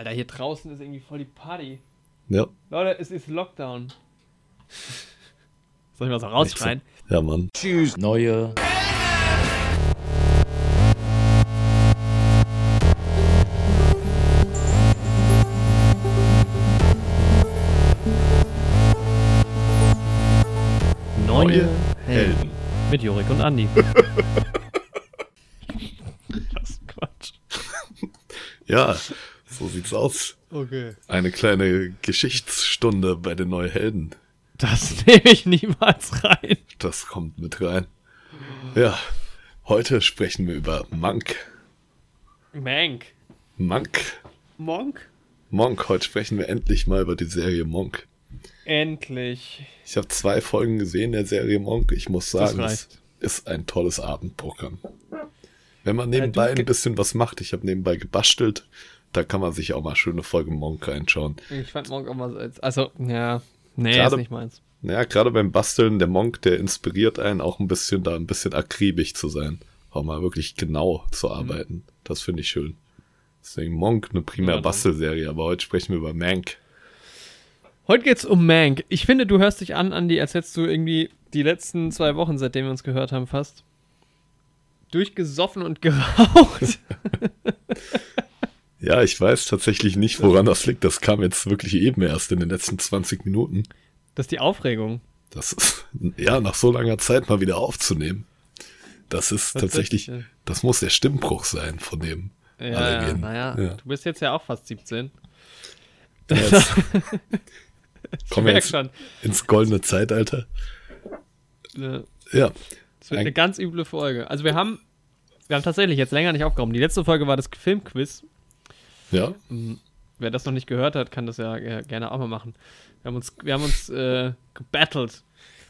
Alter, hier draußen ist irgendwie voll die Party. Ja. Leute, es ist Lockdown. Soll ich mal so rausschreien? Ja, Mann. Tschüss. Neue. Neue Helden. Mit Jorik und Andi. das ist Quatsch. Ja, so sieht's aus. Okay. Eine kleine Geschichtsstunde bei den Neuhelden. Das nehme ich niemals rein. Das kommt mit rein. Ja, heute sprechen wir über Monk. Mank. Monk. Monk? Monk, heute sprechen wir endlich mal über die Serie Monk. Endlich. Ich habe zwei Folgen gesehen der Serie Monk. Ich muss sagen, es ist ein tolles Abendprogramm. Wenn man nebenbei ein bisschen was macht, ich habe nebenbei gebastelt, da kann man sich auch mal schöne Folgen Monk reinschauen. Ich fand Monk auch mal so als. Also, ja. Nee, Gerade- ist nicht meins. Naja, gerade beim Basteln, der Monk, der inspiriert einen auch ein bisschen, da ein bisschen akribisch zu sein. Auch mal wirklich genau Mhm. zu arbeiten. Das finde ich schön. Deswegen Monk, eine primär Ja. Bastelserie, aber heute sprechen wir über Mank. Heute geht's um Mank. Ich finde, du hörst dich an, Andi, als hättest du irgendwie die letzten zwei Wochen, seitdem wir uns gehört haben, fast durchgesoffen und geraucht. Ja, ich weiß tatsächlich nicht, woran das liegt. Das kam jetzt wirklich eben erst in den letzten 20 Minuten. Das ist die Aufregung. Das ist, ja, nach so langer Zeit mal wieder aufzunehmen. Das ist Tatsächlich, tatsächlich, das muss der Stimmbruch sein von dem. Ja, naja, Ja. du bist jetzt ja auch fast 17. Jetzt Ich kommen wir jetzt schon. ins goldene Zeitalter. äh, Ja, Es wird Ein- eine ganz üble Folge. Also wir haben, wir haben tatsächlich jetzt länger nicht aufgehoben. Die letzte Folge war das Filmquiz. Ja, Wer das noch nicht gehört hat, kann das ja äh, gerne auch mal machen. Wir haben uns, wir haben uns äh, gebattelt.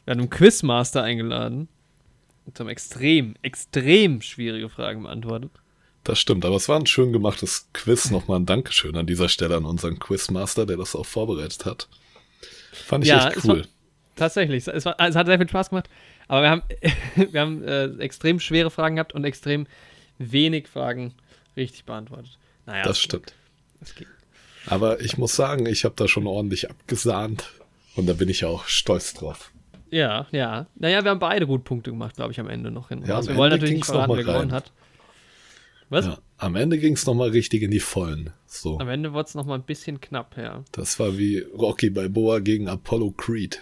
Wir haben einen Quizmaster eingeladen. Und haben extrem, extrem schwierige Fragen beantwortet. das stimmt. Aber es war ein schön gemachtes Quiz. Nochmal ein Dankeschön an dieser Stelle an unseren Quizmaster, der das auch vorbereitet hat. Fand ich Ja, echt es cool. war- Tatsächlich, es, war, es hat sehr viel Spaß gemacht. Aber wir haben, wir haben äh, extrem schwere Fragen gehabt und extrem wenig Fragen richtig beantwortet. Naja, das es- stimmt. Es ging. Aber ich muss sagen, ich habe da schon ordentlich abgesahnt. Und da bin ich auch stolz drauf. Ja, ja. Naja, wir haben beide gut Punkte gemacht, glaube ich, am Ende noch hin. Ja, also am wir wollen Ende natürlich nicht verraten, wer gewonnen hat. Was? Ja, am Ende ging es nochmal richtig in die Vollen. So. Am Ende wurde es nochmal ein bisschen knapp, ja. Das war wie Rocky Balboa gegen Apollo Creed.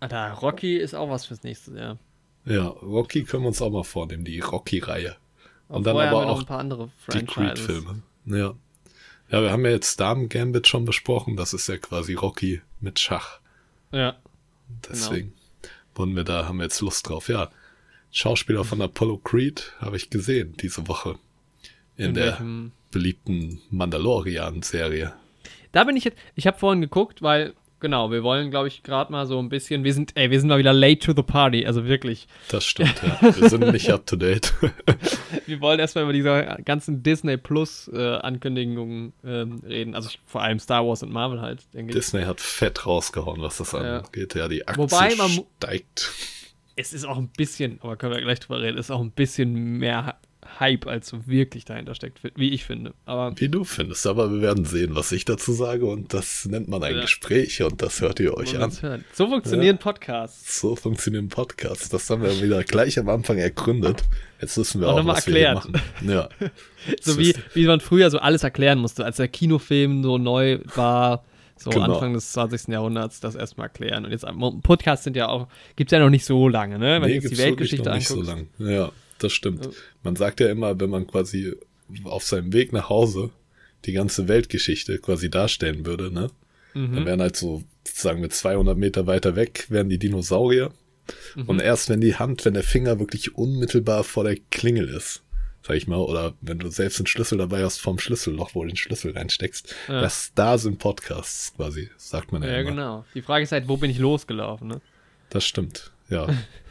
Alter, Rocky ist auch was fürs nächste Jahr. Ja, Rocky können wir uns auch mal vornehmen, die Rocky-Reihe. Und dann aber auch ein paar andere Die Franchises. Creed-Filme. Ja. Ja, wir haben ja jetzt Damen Gambit schon besprochen. Das ist ja quasi Rocky mit Schach. Ja. Deswegen wollen wir da, haben wir jetzt Lust drauf. Ja. Schauspieler von Apollo Creed habe ich gesehen diese Woche. In, In der welchem- beliebten Mandalorian-Serie. Da bin ich jetzt, ich habe vorhin geguckt, weil, genau, wir wollen, glaube ich, gerade mal so ein bisschen, wir sind, ey, wir sind mal wieder late to the party, also wirklich. Das stimmt, ja. Wir sind nicht up to date. Wir wollen erstmal über diese ganzen Disney Plus äh, Ankündigungen ähm, reden, also vor allem Star Wars und Marvel halt, denke ich. Disney hat fett rausgehauen, was das Ja. angeht. Ja, die Aktie Wobei man steigt. Es ist auch ein bisschen, aber können wir gleich drüber reden, ist auch ein bisschen mehr Hype, als so wirklich dahinter steckt, wie ich finde. Aber Wie du findest, aber wir werden sehen, was ich dazu sage und das nennt man ein Ja. Gespräch und das hört ihr euch an. hören. so funktionieren Podcasts. So funktionieren Podcasts. Das haben wir wieder gleich am Anfang ergründet. Jetzt wissen wir Und auch, nochmal was wir hier erklärt. machen. Ja. So wie, wie man früher so alles erklären musste, als der Kinofilm so neu war, so Genau. Anfang des 20. Jahrhunderts, das erstmal erklären. Und jetzt Podcasts sind ja auch, gibt es ja noch nicht so lange, ne? Wenn du Nee, jetzt die Weltgeschichte noch nicht so anguckst. lang. Ja, das stimmt. Man sagt ja immer, wenn man quasi auf seinem Weg nach Hause die ganze Weltgeschichte quasi darstellen würde, ne? Mhm. Dann wären halt so, sagen wir, 200 Meter weiter weg, wären die Dinosaurier. Mhm. Und erst wenn die Hand, wenn der Finger wirklich unmittelbar vor der Klingel ist, sag ich mal, oder wenn du selbst einen Schlüssel dabei hast vom Schlüsselloch, wo du den Schlüssel reinsteckst, Ja. das da sind Podcasts quasi, sagt man ja, Ja, immer. genau. Die Frage ist halt, wo bin ich losgelaufen, ne? Das stimmt, ja.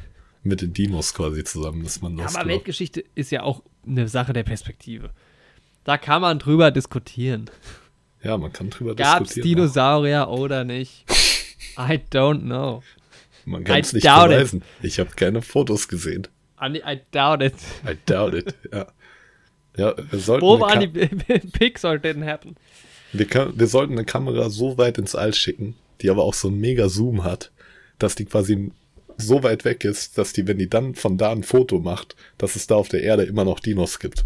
Mit den Dinos quasi zusammen ist man Aber losgelaufen. Weltgeschichte ist ja auch eine Sache der Perspektive. Da kann man drüber diskutieren. Ja, man kann drüber Gab es diskutieren. Dinosaurier oder nicht? I don't know. auch. Man kann es nicht doubt it. beweisen. Ich habe keine Fotos gesehen. I, I doubt it. I doubt it. Ja, ja wir sollten Wo waren die or didn't happen? Wir, wir sollten eine Kamera so weit ins All schicken, die aber auch so einen mega Zoom hat, dass die quasi so weit weg ist, dass die, wenn die dann von da ein Foto macht, dass es da auf der Erde immer noch Dinos gibt.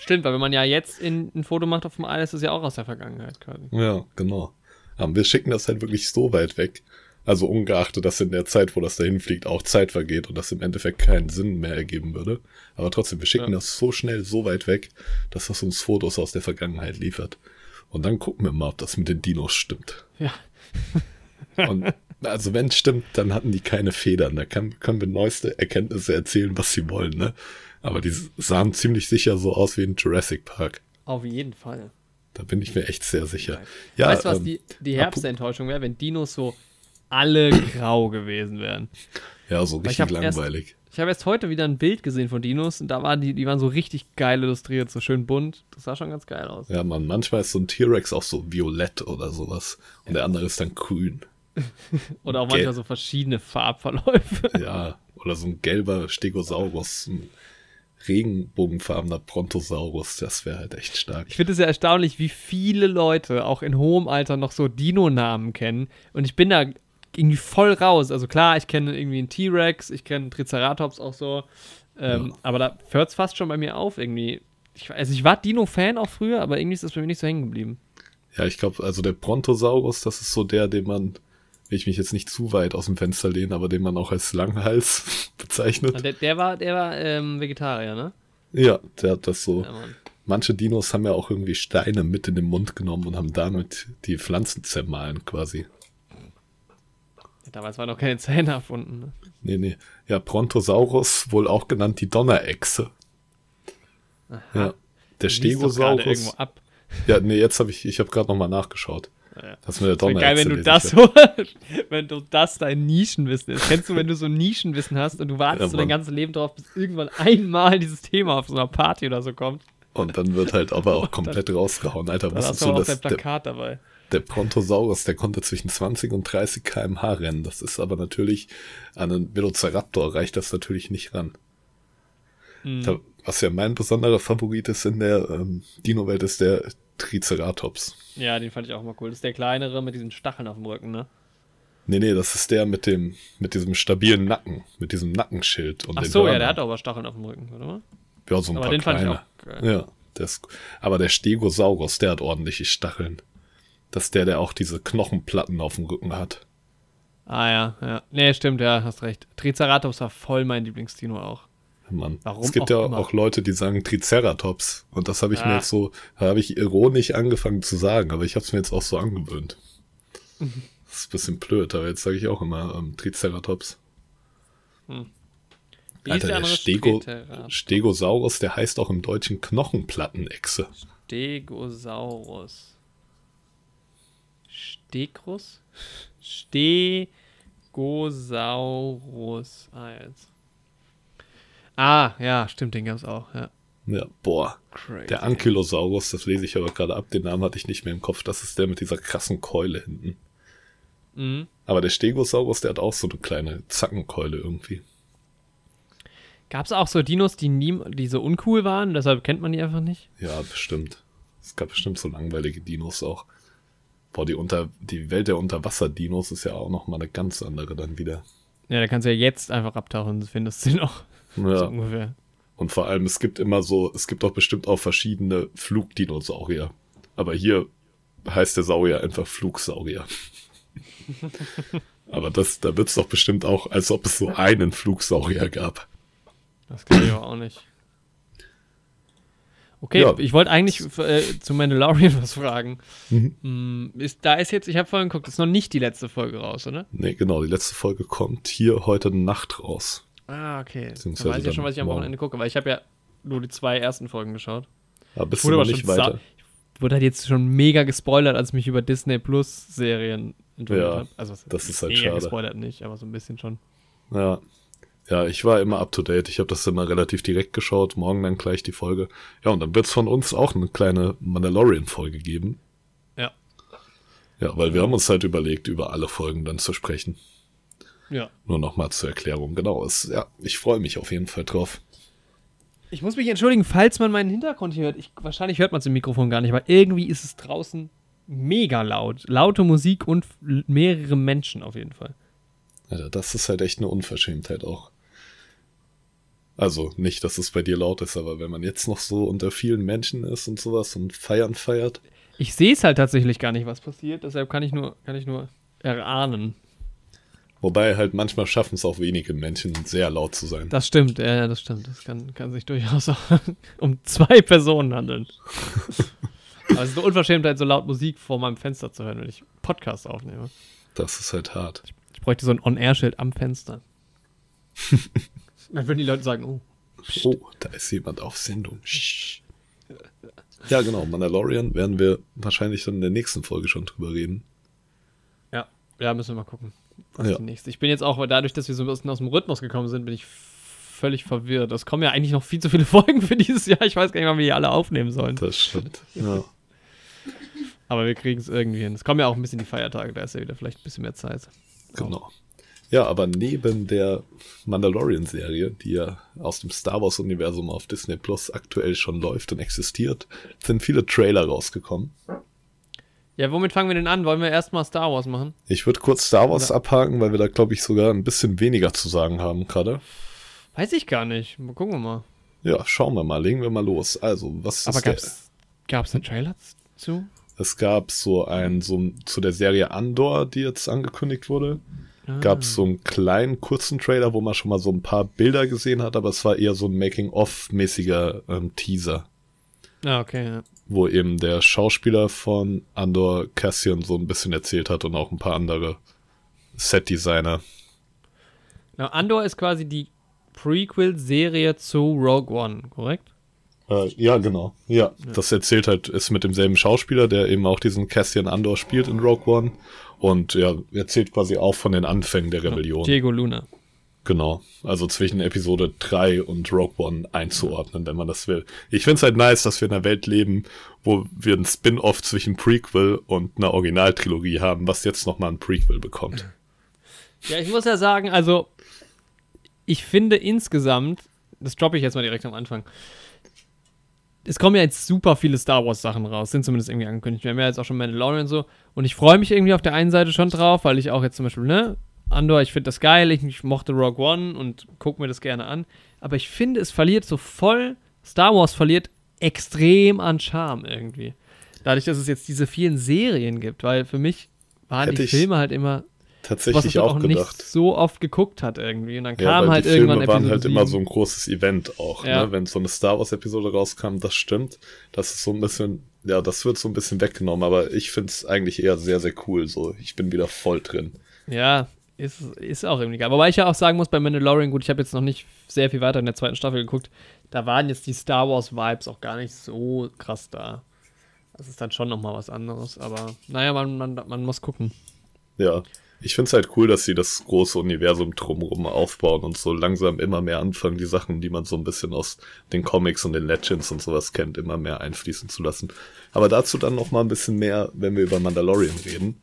Stimmt, weil wenn man ja jetzt in, ein Foto macht auf dem All, ist es ja auch aus der Vergangenheit quasi. Ja, genau. Aber wir schicken das halt wirklich so weit weg. Also ungeachtet, dass in der Zeit, wo das dahin fliegt, auch Zeit vergeht und das im Endeffekt keinen Sinn mehr ergeben würde. Aber trotzdem, wir schicken ja. das so schnell, so weit weg, dass das uns Fotos aus der Vergangenheit liefert. Und dann gucken wir mal, ob das mit den Dinos stimmt. Ja. und also wenn es stimmt, dann hatten die keine Federn. Da kann, können wir neueste Erkenntnisse erzählen, was sie wollen, ne? Aber die sahen ziemlich sicher so aus wie in Jurassic Park. Auf jeden Fall. Da bin ich mir echt sehr sicher. Ja, weißt du, was ähm, die, die Herbstenttäuschung wäre, wenn Dinos so alle grau gewesen wären? Ja, so richtig langweilig. Erst, ich habe erst heute wieder ein Bild gesehen von Dinos und da waren die, die waren so richtig geil illustriert, so schön bunt. Das sah schon ganz geil aus. Ja, man, manchmal ist so ein T-Rex auch so violett oder sowas und der andere ist dann grün. oder auch Gel manchmal so verschiedene Farbverläufe. ja, oder so ein gelber Stegosaurus, ein regenbogenfarbener Brontosaurus, das wäre halt echt stark. Ich finde es ja erstaunlich, wie viele Leute auch in hohem Alter noch so Dino-Namen kennen. Und ich bin da irgendwie voll raus. Also klar, ich kenne irgendwie einen T-Rex, ich kenne Triceratops auch so. Ähm, ja. Aber da hört es fast schon bei mir auf irgendwie. Ich, also ich war Dino-Fan auch früher, aber irgendwie ist das bei mir nicht so hängen geblieben. Ja, ich glaube, also der Brontosaurus, das ist so der, den man will ich mich jetzt nicht zu weit aus dem Fenster lehnen, aber den man auch als Langhals bezeichnet. Der, der war, der war ähm, Vegetarier, ne? Ja, der hat das so. Ja, Manche Dinos haben ja auch irgendwie Steine mit in den Mund genommen und haben damit die Pflanzen zermahlen quasi. Damals waren noch keine Zähne erfunden. Ne? Nee, nee. Ja, Brontosaurus, wohl auch genannt die Donnerechse. Aha. Ja. Der Stegosaurus. Ja, nee, jetzt habe ich, ich habe gerade nochmal nachgeschaut. Ja. Das wäre wär geil, wenn du das so, wenn du das dein Nischenwissen ist. Kennst du, wenn du so Nischenwissen hast und du wartest ja, so dein ganzes Leben darauf, bis irgendwann einmal dieses Thema auf so einer Party oder so kommt. Und dann wird halt aber auch komplett dann, rausgehauen. Alter, was ist so das? Plakat der, dabei. Der Brontosaurus, der konnte zwischen 20 und 30 km/h rennen. Das ist aber natürlich, an einen Velociraptor reicht das natürlich nicht ran. Mhm. Da, was ja mein besonderer Favorit ist in der ähm, Dino-Welt, ist der Triceratops. Ja, den fand ich auch mal cool. Das ist der kleinere mit diesen Stacheln auf dem Rücken, ne? Nee, nee, das ist der mit dem, mit diesem stabilen Nacken, mit diesem Nackenschild. Und Ach so, ja, der hat aber Stacheln auf dem Rücken, oder? Ja, so ein aber paar den kleine. fand ich auch geil. Ja, der ist, aber der Stegosaurus, der hat ordentliche Stacheln. Das ist der, der auch diese Knochenplatten auf dem Rücken hat. Ah ja, ja. Nee, stimmt, ja, hast recht. Triceratops war voll mein Lieblingsdino auch. Mann. Warum es gibt ja immer. auch Leute, die sagen Triceratops. Und das habe ich ah. mir jetzt so, habe ich ironisch angefangen zu sagen, aber ich habe es mir jetzt auch so angewöhnt. Das ist ein bisschen blöd, aber jetzt sage ich auch immer ähm, Triceratops. Hm. Alter, der, der Stego, Stegosaurus, der heißt auch im Deutschen Knochenplattenechse. Stegosaurus. Stegrus? Stegosaurus. Ah, jetzt. Ah, ja, stimmt, den gab es auch, ja. Ja, boah. Crazy. Der Ankylosaurus, das lese ich aber gerade ab, den Namen hatte ich nicht mehr im Kopf. Das ist der mit dieser krassen Keule hinten. Mhm. Aber der Stegosaurus, der hat auch so eine kleine Zackenkeule irgendwie. Gab es auch so Dinos, die, nie, die so uncool waren, deshalb kennt man die einfach nicht? Ja, bestimmt. Es gab bestimmt so langweilige Dinos auch. Boah, die, unter, die Welt der Unterwasser-Dinos ist ja auch nochmal eine ganz andere dann wieder. Ja, da kannst du ja jetzt einfach abtauchen, findest du noch. Ja. So ungefähr. Und vor allem, es gibt immer so, es gibt auch bestimmt auch verschiedene Flugdinosaurier. Aber hier heißt der Saurier einfach Flugsaurier. aber das, da wird es doch bestimmt auch, als ob es so einen Flugsaurier gab. Das kann ich aber auch nicht. Okay, ja. ich wollte eigentlich äh, zu Mandalorian was fragen. Mhm. Mm, ist, da ist jetzt, ich habe vorhin geguckt, ist noch nicht die letzte Folge raus, oder? Nee, genau, die letzte Folge kommt hier heute Nacht raus. Ah, okay. Dann weiß ich ja schon, was ich am Wochenende gucke, weil ich habe ja nur die zwei ersten Folgen geschaut. Aber bist du noch nicht weiter? Ich wurde halt jetzt schon mega gespoilert, als ich mich über Disney Plus Serien informiert ja, habe. Also, das ist halt mega schade. gespoilert nicht, aber so ein bisschen schon. Ja. Ja, ich war immer up to date. Ich habe das immer relativ direkt geschaut. Morgen dann gleich die Folge. Ja, und dann wird es von uns auch eine kleine Mandalorian-Folge geben. Ja. Ja, weil wir haben uns halt überlegt, über alle Folgen dann zu sprechen. Ja. Nur nochmal zur Erklärung. Genau. Es, ja, ich freue mich auf jeden Fall drauf. Ich muss mich entschuldigen, falls man meinen Hintergrund hier hört. Ich, wahrscheinlich hört man es im Mikrofon gar nicht, aber irgendwie ist es draußen mega laut. Laute Musik und mehrere Menschen auf jeden Fall. Alter, das ist halt echt eine Unverschämtheit auch. Also nicht, dass es bei dir laut ist, aber wenn man jetzt noch so unter vielen Menschen ist und sowas und feiern feiert. Ich sehe es halt tatsächlich gar nicht, was passiert, deshalb kann ich nur, kann ich nur erahnen. Wobei halt manchmal schaffen es auch wenige Menschen, sehr laut zu sein. Das stimmt, ja, das stimmt. Das kann, kann sich durchaus auch um zwei Personen handeln. Aber es ist eine Unverschämtheit, so laut Musik vor meinem Fenster zu hören, wenn ich Podcast aufnehme. Das ist halt hart. Ich, ich bräuchte so ein On-Air-Schild am Fenster. Dann würden die Leute sagen, oh. Pst. Oh, da ist jemand auf Sendung. Ja, genau. Mandalorian werden wir wahrscheinlich dann in der nächsten Folge schon drüber reden. Ja, ja, müssen wir mal gucken. Was ja. die nächste. Ich bin jetzt auch, dadurch, dass wir so ein bisschen aus dem Rhythmus gekommen sind, bin ich völlig verwirrt. Es kommen ja eigentlich noch viel zu viele Folgen für dieses Jahr. Ich weiß gar nicht, wann wir die alle aufnehmen sollen. Das stimmt. Ja. Aber wir kriegen es irgendwie hin. Es kommen ja auch ein bisschen die Feiertage, da ist ja wieder vielleicht ein bisschen mehr Zeit. Genau. Ja, aber neben der Mandalorian-Serie, die ja aus dem Star Wars-Universum auf Disney Plus aktuell schon läuft und existiert, sind viele Trailer rausgekommen. Ja, womit fangen wir denn an? Wollen wir erstmal Star Wars machen? Ich würde kurz Star Wars Oder? abhaken, weil wir da, glaube ich, sogar ein bisschen weniger zu sagen haben gerade. Weiß ich gar nicht. Mal gucken wir mal. Ja, schauen wir mal. Legen wir mal los. Also, was Aber ist gab es einen Trailer zu? Es gab so ein, so zu der Serie Andor, die jetzt angekündigt wurde. Ah. Gab es so einen kleinen, kurzen Trailer, wo man schon mal so ein paar Bilder gesehen hat, aber es war eher so ein Making-of-mäßiger ähm, Teaser. Ah, okay, ja. Wo eben der Schauspieler von Andor Cassian so ein bisschen erzählt hat und auch ein paar andere Set-Designer. Genau, Andor ist quasi die Prequel-Serie zu Rogue One, korrekt? Äh, ja, genau. Ja, ja, das erzählt halt, ist mit demselben Schauspieler, der eben auch diesen Cassian Andor spielt in Rogue One. Und ja, erzählt quasi auch von den Anfängen der Rebellion. Diego Luna. Genau, also zwischen Episode 3 und Rogue One einzuordnen, wenn man das will. Ich finde es halt nice, dass wir in einer Welt leben, wo wir ein Spin-off zwischen Prequel und einer Originaltrilogie haben, was jetzt nochmal ein Prequel bekommt. Ja, ich muss ja sagen, also ich finde insgesamt, das droppe ich jetzt mal direkt am Anfang, es kommen ja jetzt super viele Star Wars Sachen raus, sind zumindest irgendwie angekündigt. Wir haben ja jetzt auch schon Mandalorian und so. Und ich freue mich irgendwie auf der einen Seite schon drauf, weil ich auch jetzt zum Beispiel, ne, Andor, ich finde das geil, ich, ich, mochte Rogue One und gucke mir das gerne an. Aber ich finde, es verliert so voll, Star Wars verliert extrem an Charme irgendwie. Dadurch, dass es jetzt diese vielen Serien gibt, weil für mich waren die Filme halt immer tatsächlich auch, auch gedacht. nicht so oft geguckt hat irgendwie. Und dann ja, kam halt die irgendwann Filme waren halt 7. immer so ein großes Event auch, ja. ne? wenn so eine Star Wars Episode rauskam, das stimmt. Das ist so ein bisschen, ja, das wird so ein bisschen weggenommen, aber ich finde es eigentlich eher sehr, sehr cool. So, ich bin wieder voll drin. Ja, ist, ist auch irgendwie geil. Wobei ich ja auch sagen muss, bei Mandalorian, gut, ich habe jetzt noch nicht sehr viel weiter in der zweiten Staffel geguckt, da waren jetzt die Star Wars Vibes auch gar nicht so krass da. Das ist dann schon nochmal was anderes, aber naja, man, man, man muss gucken. Ja, ich finde es halt cool, dass sie das große Universum drumherum aufbauen und so langsam immer mehr anfangen, die Sachen, die man so ein bisschen aus den Comics und den Legends und sowas kennt, immer mehr einfließen zu lassen. Aber dazu dann noch mal ein bisschen mehr, wenn wir über Mandalorian reden,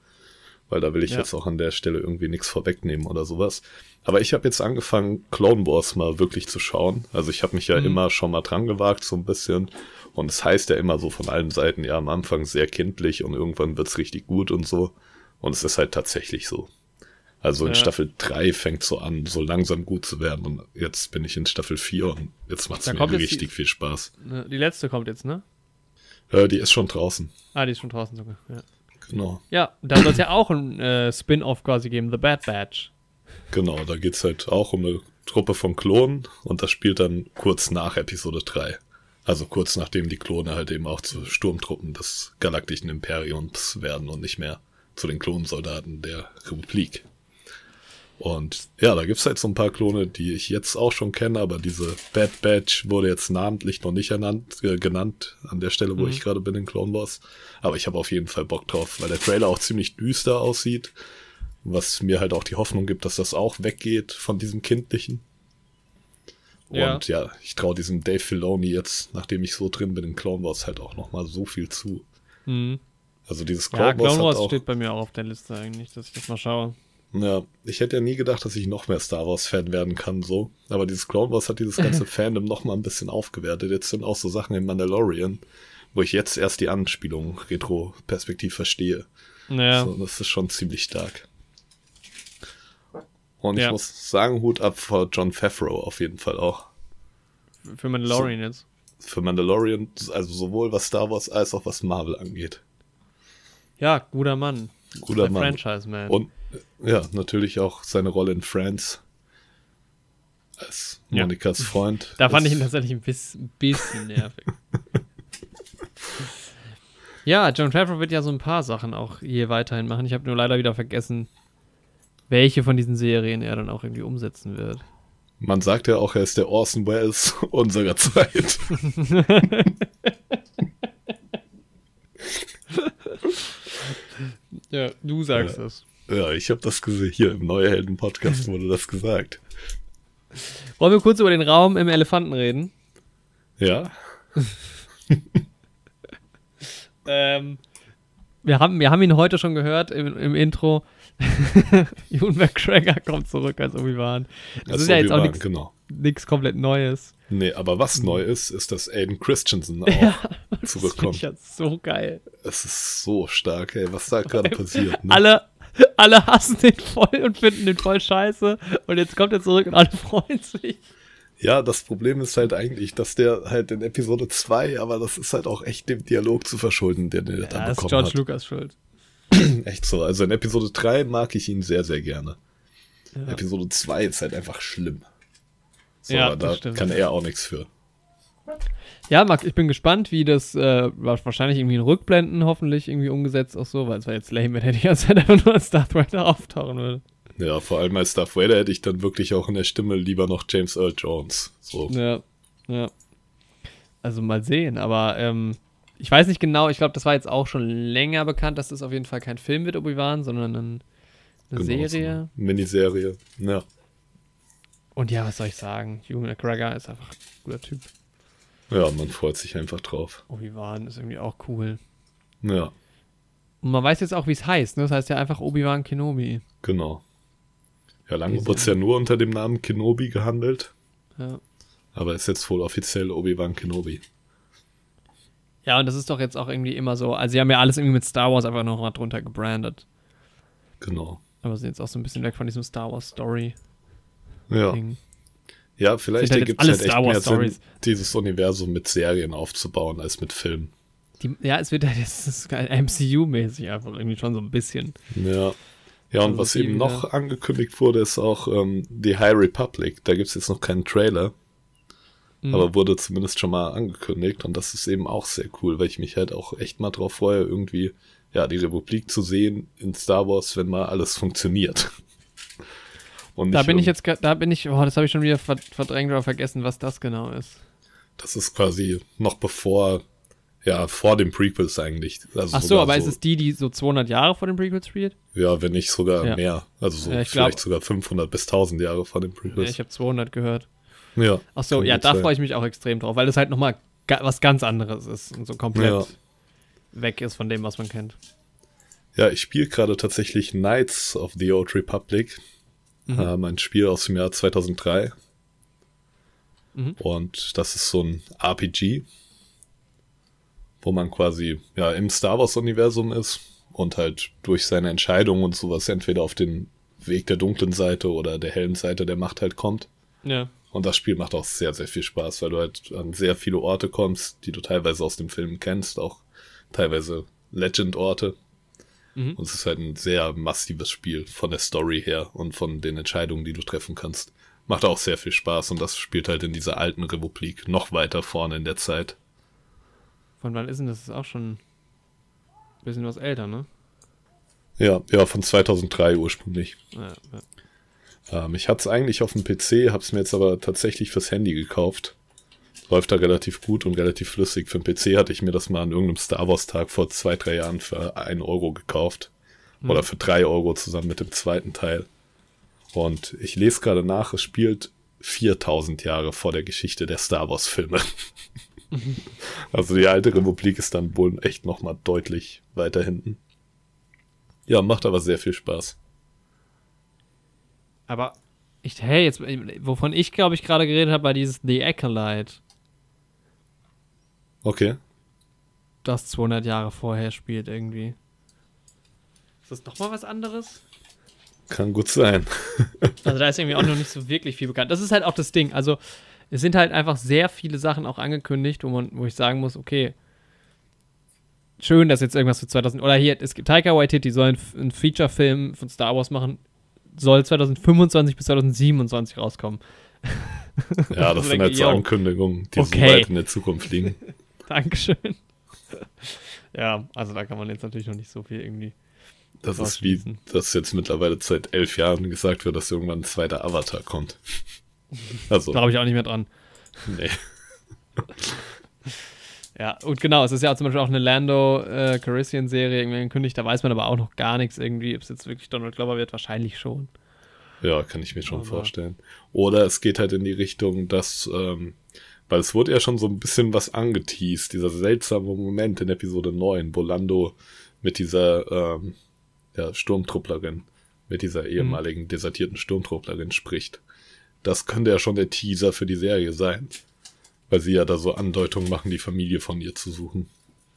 weil da will ich ja. jetzt auch an der Stelle irgendwie nichts vorwegnehmen oder sowas. Aber ich habe jetzt angefangen, Clone Wars mal wirklich zu schauen. Also ich habe mich ja mhm. immer schon mal dran gewagt, so ein bisschen. Und es heißt ja immer so von allen Seiten, ja, am Anfang sehr kindlich und irgendwann wird's richtig gut und so. Und es ist halt tatsächlich so. Also in ja. Staffel 3 fängt so an, so langsam gut zu werden. Und jetzt bin ich in Staffel 4 und jetzt macht es mir richtig die, viel Spaß. Ne, die letzte kommt jetzt, ne? Äh, die ist schon draußen. Ah, die ist schon draußen sogar, ja. Genau. Ja, da soll es ja auch ein äh, Spin-off quasi geben, The Bad Batch. Genau, da geht es halt auch um eine Truppe von Klonen und das spielt dann kurz nach Episode 3. Also kurz nachdem die Klone halt eben auch zu Sturmtruppen des galaktischen Imperiums werden und nicht mehr zu den Klonsoldaten der Republik. Und ja, da gibt's halt so ein paar Klone, die ich jetzt auch schon kenne, aber diese Bad Batch wurde jetzt namentlich noch nicht ernannt, äh, genannt an der Stelle, wo mhm. ich gerade bin in Clone Wars. Aber ich habe auf jeden Fall Bock drauf, weil der Trailer auch ziemlich düster aussieht, was mir halt auch die Hoffnung gibt, dass das auch weggeht von diesem Kindlichen. Und ja, ja ich traue diesem Dave Filoni jetzt, nachdem ich so drin bin in Clone Wars, halt auch nochmal so viel zu. Mhm. Also dieses Clone ja, Wars. Clone Wars steht bei mir auch auf der Liste eigentlich, dass ich das mal schaue. Ja, ich hätte ja nie gedacht, dass ich noch mehr Star Wars-Fan werden kann, so. Aber dieses Clone Wars hat dieses ganze Fandom noch mal ein bisschen aufgewertet. Jetzt sind auch so Sachen in Mandalorian, wo ich jetzt erst die Anspielung retro-perspektiv verstehe. Ja. So, das ist schon ziemlich stark. Und ja. ich muss sagen, Hut ab vor John Favreau auf jeden Fall auch. Für Mandalorian so, jetzt. Für Mandalorian, also sowohl was Star Wars als auch was Marvel angeht. Ja, guter Mann. Guter Mann. Franchise Man. Und ja, natürlich auch seine Rolle in Friends. Als Monikas ja. Freund. Da fand ich ihn tatsächlich ein bisschen nervig. ja, John Favreau wird ja so ein paar Sachen auch hier weiterhin machen. Ich habe nur leider wieder vergessen, welche von diesen Serien er dann auch irgendwie umsetzen wird. Man sagt ja auch, er ist der Orson Welles unserer Zeit. ja, du sagst ja. das. Ja, ich habe das gesehen. Hier im Neue Helden Podcast wurde das gesagt. Wollen wir kurz über den Raum im Elefanten reden? Ja. ähm, wir, haben, wir haben ihn heute schon gehört im, im Intro. Ewan McGregor kommt zurück als Obi-Wan. Das als ist ja jetzt auch nichts genau. komplett Neues. Nee, aber was mhm. neu ist, ist, dass Aiden Christensen auch ja, zurückkommt. Das ist ja so geil. Es ist so stark, ey. Was da gerade passiert. Ne? Alle, alle hassen den voll und finden den voll scheiße. Und jetzt kommt er zurück und alle freuen sich. Ja, das Problem ist halt eigentlich, dass der halt in Episode 2, aber das ist halt auch echt dem Dialog zu verschulden, den er ja, da bekommen hat. Das ist George hat. Lucas schuld. echt so. Also in Episode 3 mag ich ihn sehr, sehr gerne. Ja. Episode 2 ist halt einfach schlimm. So, ja, da stimmt. kann er auch nichts für. Ja, Marc, ich bin gespannt, wie das äh, wahrscheinlich irgendwie in Rückblenden hoffentlich irgendwie umgesetzt auch so, weil es war jetzt lame, wenn er die ganze Zeit einfach nur als Darth Vader auftauchen würde. Ja, vor allem als Darth Vader hätte ich dann wirklich auch in der Stimme lieber noch James Earl Jones. So. Ja, ja. Also mal sehen, aber ähm, ich weiß nicht genau, ich glaube, das war jetzt auch schon länger bekannt, dass das auf jeden Fall kein Film wird, Obi-Wan, sondern eine, eine genau, Serie. So Miniserie, ja. Und ja, was soll ich sagen? Hugh McGregor ist einfach ein guter Typ. Ja, man freut sich einfach drauf. Obi-Wan ist irgendwie auch cool. Ja. Und man weiß jetzt auch, wie es heißt. Ne? Das heißt ja einfach Obi-Wan Kenobi. Genau. Ja, lange wurde es ja nur unter dem Namen Kenobi gehandelt. Ja. Aber ist jetzt wohl offiziell Obi-Wan Kenobi. Ja, und das ist doch jetzt auch irgendwie immer so. Also, sie haben ja alles irgendwie mit Star Wars einfach noch mal drunter gebrandet. Genau. Aber sind jetzt auch so ein bisschen weg von diesem Star Wars Story. Ja. Ding. Ja, vielleicht halt ergibt es halt echt Star mehr Sinn, dieses Universum mit Serien aufzubauen, als mit Filmen. Die, ja, es wird halt MCU-mäßig einfach irgendwie schon so ein bisschen. Ja. Ja, und also was eben noch angekündigt wurde, ist auch ähm, die High Republic. Da gibt es jetzt noch keinen Trailer. Mhm. Aber wurde zumindest schon mal angekündigt. Und das ist eben auch sehr cool, weil ich mich halt auch echt mal drauf freue, irgendwie, ja, die Republik zu sehen in Star Wars, wenn mal alles funktioniert. Und da bin ich jetzt, da bin ich, oh, das habe ich schon wieder verdrängt oder vergessen, was das genau ist. Das ist quasi noch bevor, ja, vor den Prequels eigentlich. Also Ach so, aber so, ist es die, die so 200 Jahre vor den Prequels spielt? Ja, wenn nicht sogar ja. mehr. Also so ja, vielleicht glaub, sogar 500 bis 1000 Jahre vor den Prequels. Ja, ich habe 200 gehört. Ja. Ach so, ja, da freue ich mich auch extrem drauf, weil das halt nochmal was ganz anderes ist und so komplett ja. weg ist von dem, was man kennt. Ja, ich spiele gerade tatsächlich Knights of the Old Republic. Mhm. Ähm, ein Spiel aus dem Jahr 2003. Mhm. Und das ist so ein RPG, wo man quasi ja im Star Wars Universum ist und halt durch seine Entscheidungen und sowas entweder auf den Weg der dunklen Seite oder der hellen Seite der Macht halt kommt. Ja. Und das Spiel macht auch sehr, sehr viel Spaß, weil du halt an sehr viele Orte kommst, die du teilweise aus dem Film kennst, auch teilweise Legend-Orte. Mhm. Und es ist halt ein sehr massives Spiel von der Story her und von den Entscheidungen, die du treffen kannst. Macht auch sehr viel Spaß und das spielt halt in dieser alten Republik noch weiter vorne in der Zeit. Von wann ist denn das? das ist auch schon ein bisschen was älter, ne? Ja, ja, von 2003 ursprünglich. Ja, ja. Ähm, ich hatte es eigentlich auf dem PC, habe es mir jetzt aber tatsächlich fürs Handy gekauft läuft da relativ gut und relativ flüssig. Für den PC hatte ich mir das mal an irgendeinem Star Wars Tag vor zwei, drei Jahren für einen Euro gekauft. Mhm. Oder für drei Euro zusammen mit dem zweiten Teil. Und ich lese gerade nach, es spielt 4000 Jahre vor der Geschichte der Star Wars Filme. Mhm. Also die alte Republik ist dann wohl echt nochmal deutlich weiter hinten. Ja, macht aber sehr viel Spaß. Aber ich, hey, jetzt, wovon ich glaube ich gerade geredet habe, war dieses The Acolyte. Okay. Das 200 Jahre vorher spielt irgendwie. Ist das nochmal was anderes? Kann gut sein. also da ist irgendwie auch noch nicht so wirklich viel bekannt. Das ist halt auch das Ding. Also es sind halt einfach sehr viele Sachen auch angekündigt, wo man, wo ich sagen muss, okay, schön, dass jetzt irgendwas für 2000 oder hier, es gibt Taika Waititi soll einen Feature-Film von Star Wars machen, soll 2025 bis 2027 rauskommen. Ja, das sind halt so Ankündigungen, die okay. so weit in der Zukunft liegen. Dankeschön. ja, also da kann man jetzt natürlich noch nicht so viel irgendwie das ist wie, dass jetzt mittlerweile seit elf Jahren gesagt wird, dass irgendwann ein zweiter Avatar kommt. Also. Glaube ich auch nicht mehr dran. Nee. ja, und genau, es ist ja zum Beispiel auch eine Lando äh, Calrissian-Serie irgendwie angekündigt, da weiß man aber auch noch gar nichts irgendwie, ob es jetzt wirklich Donald Glover wird, wahrscheinlich schon. Ja, kann ich mir schon aber. vorstellen. Oder es geht halt in die Richtung, dass, ähm, weil es wurde ja schon so ein bisschen was angeteased, dieser seltsame Moment in Episode 9, wo Lando mit dieser ähm, ja, Sturmtrupplerin, mit dieser mhm. ehemaligen desertierten Sturmtrupplerin spricht. Das könnte ja schon der Teaser für die Serie sein. Weil sie ja da so Andeutungen machen, die Familie von ihr zu suchen.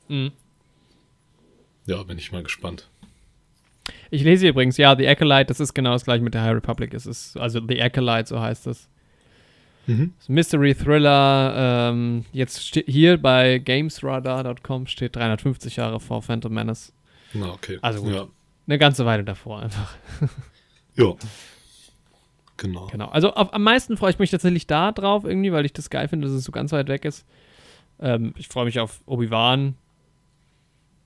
Mhm. Ja, bin ich mal gespannt. Ich lese übrigens, ja, The Acolyte, das ist genau das gleiche mit der High Republic. Es ist, also The Acolyte, so heißt es. Mhm. Mystery Thriller, ähm, jetzt steht hier bei gamesradar.com steht 350 Jahre vor Phantom Menace. Na, okay. Also gut. Ja eine ganze Weile davor einfach. ja. Genau. Genau. Also auf, am meisten freue ich mich tatsächlich da drauf irgendwie, weil ich das geil finde, dass es so ganz weit weg ist. Ähm, ich freue mich auf Obi-Wan.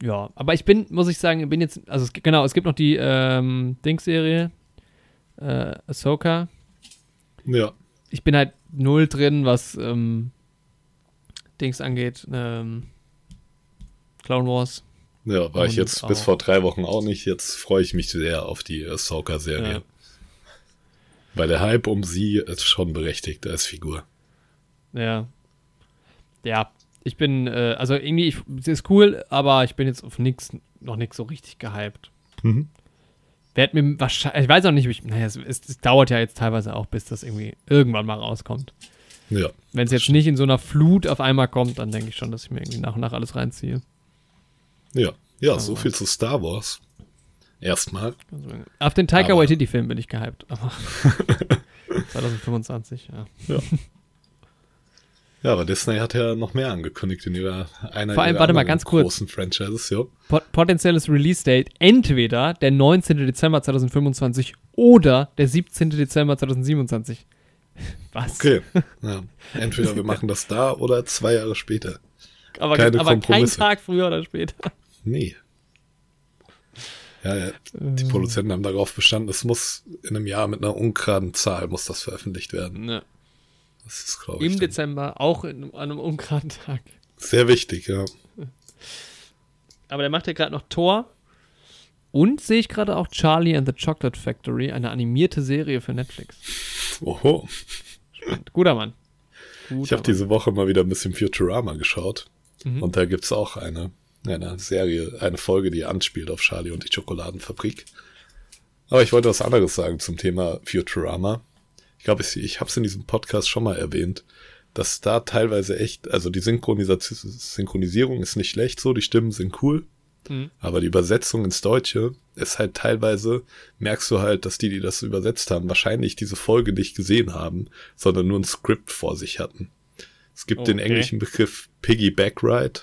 Ja, aber ich bin, muss ich sagen, bin jetzt, also es, genau, es gibt noch die ähm, Dings-Serie, äh, Ahsoka. Ja. Ich bin halt null drin, was ähm, Dings angeht, ähm, Clone Wars. Ja, war und ich jetzt bis vor drei Wochen auch nicht. Jetzt freue ich mich sehr auf die Ahsoka-Serie. Ja. Weil der Hype um sie ist schon berechtigt als Figur. Ja. Ja, ich bin, äh, also irgendwie, ich, sie ist cool, aber ich bin jetzt auf nix, noch nichts so richtig gehypt. Mhm. Werd mir wahrscheinlich, ich weiß auch nicht, ich, naja, es, es, es, dauert ja jetzt teilweise auch, bis das irgendwie irgendwann mal rauskommt. Ja. Wenn es jetzt nicht in so einer Flut auf einmal kommt, dann denke ich schon, dass ich mir irgendwie nach und nach alles reinziehe. Ja, ja, Star so viel zu Star Wars. Erstmal. Auf den Taika Waititi-Film bin ich gehypt. 2025, ja. Ja. Ja, aber Disney hat ja noch mehr angekündigt in ihrer einer Vor allem, warte mal ganz kurz. großen Franchises, ja. Pot potenzielles Release-Date entweder der 19. Dezember 2025 oder der 17. Dezember 2027. Was? Okay. Ja. Entweder wir machen das da oder zwei Jahre später. Aber, Keine aber kein Tag früher oder später. Nee. Ja, ja, die äh. Produzenten haben darauf bestanden, es muss in einem Jahr mit einer ungeraden Zahl muss das veröffentlicht werden. Ja. Das ist, glaube ich. Im. Dezember, auch in, an einem ungeraden Tag. Sehr wichtig, ja. Aber der macht ja gerade noch Tor. Und sehe ich gerade auch Charlie and the Chocolate Factory, eine animierte Serie für Netflix. Oho. Spannend. Guter Mann. Guter ich habe diese Woche mal wieder ein bisschen Futurama geschaut. Mhm. Und da gibt es auch eine eine Serie, eine Folge, die anspielt auf Charlie und die Schokoladenfabrik. Aber ich wollte was anderes sagen zum Thema Futurama. Ich glaube, ich, ich habe es in diesem Podcast schon mal erwähnt, dass da teilweise echt, also die Synchronisierung ist nicht schlecht so, die Stimmen sind cool, mhm. aber die Übersetzung ins Deutsche ist halt teilweise, merkst du halt, dass die, die das übersetzt haben, wahrscheinlich diese Folge nicht gesehen haben, sondern nur ein Skript vor sich hatten. Es gibt okay. den englischen Begriff Piggyback Ride,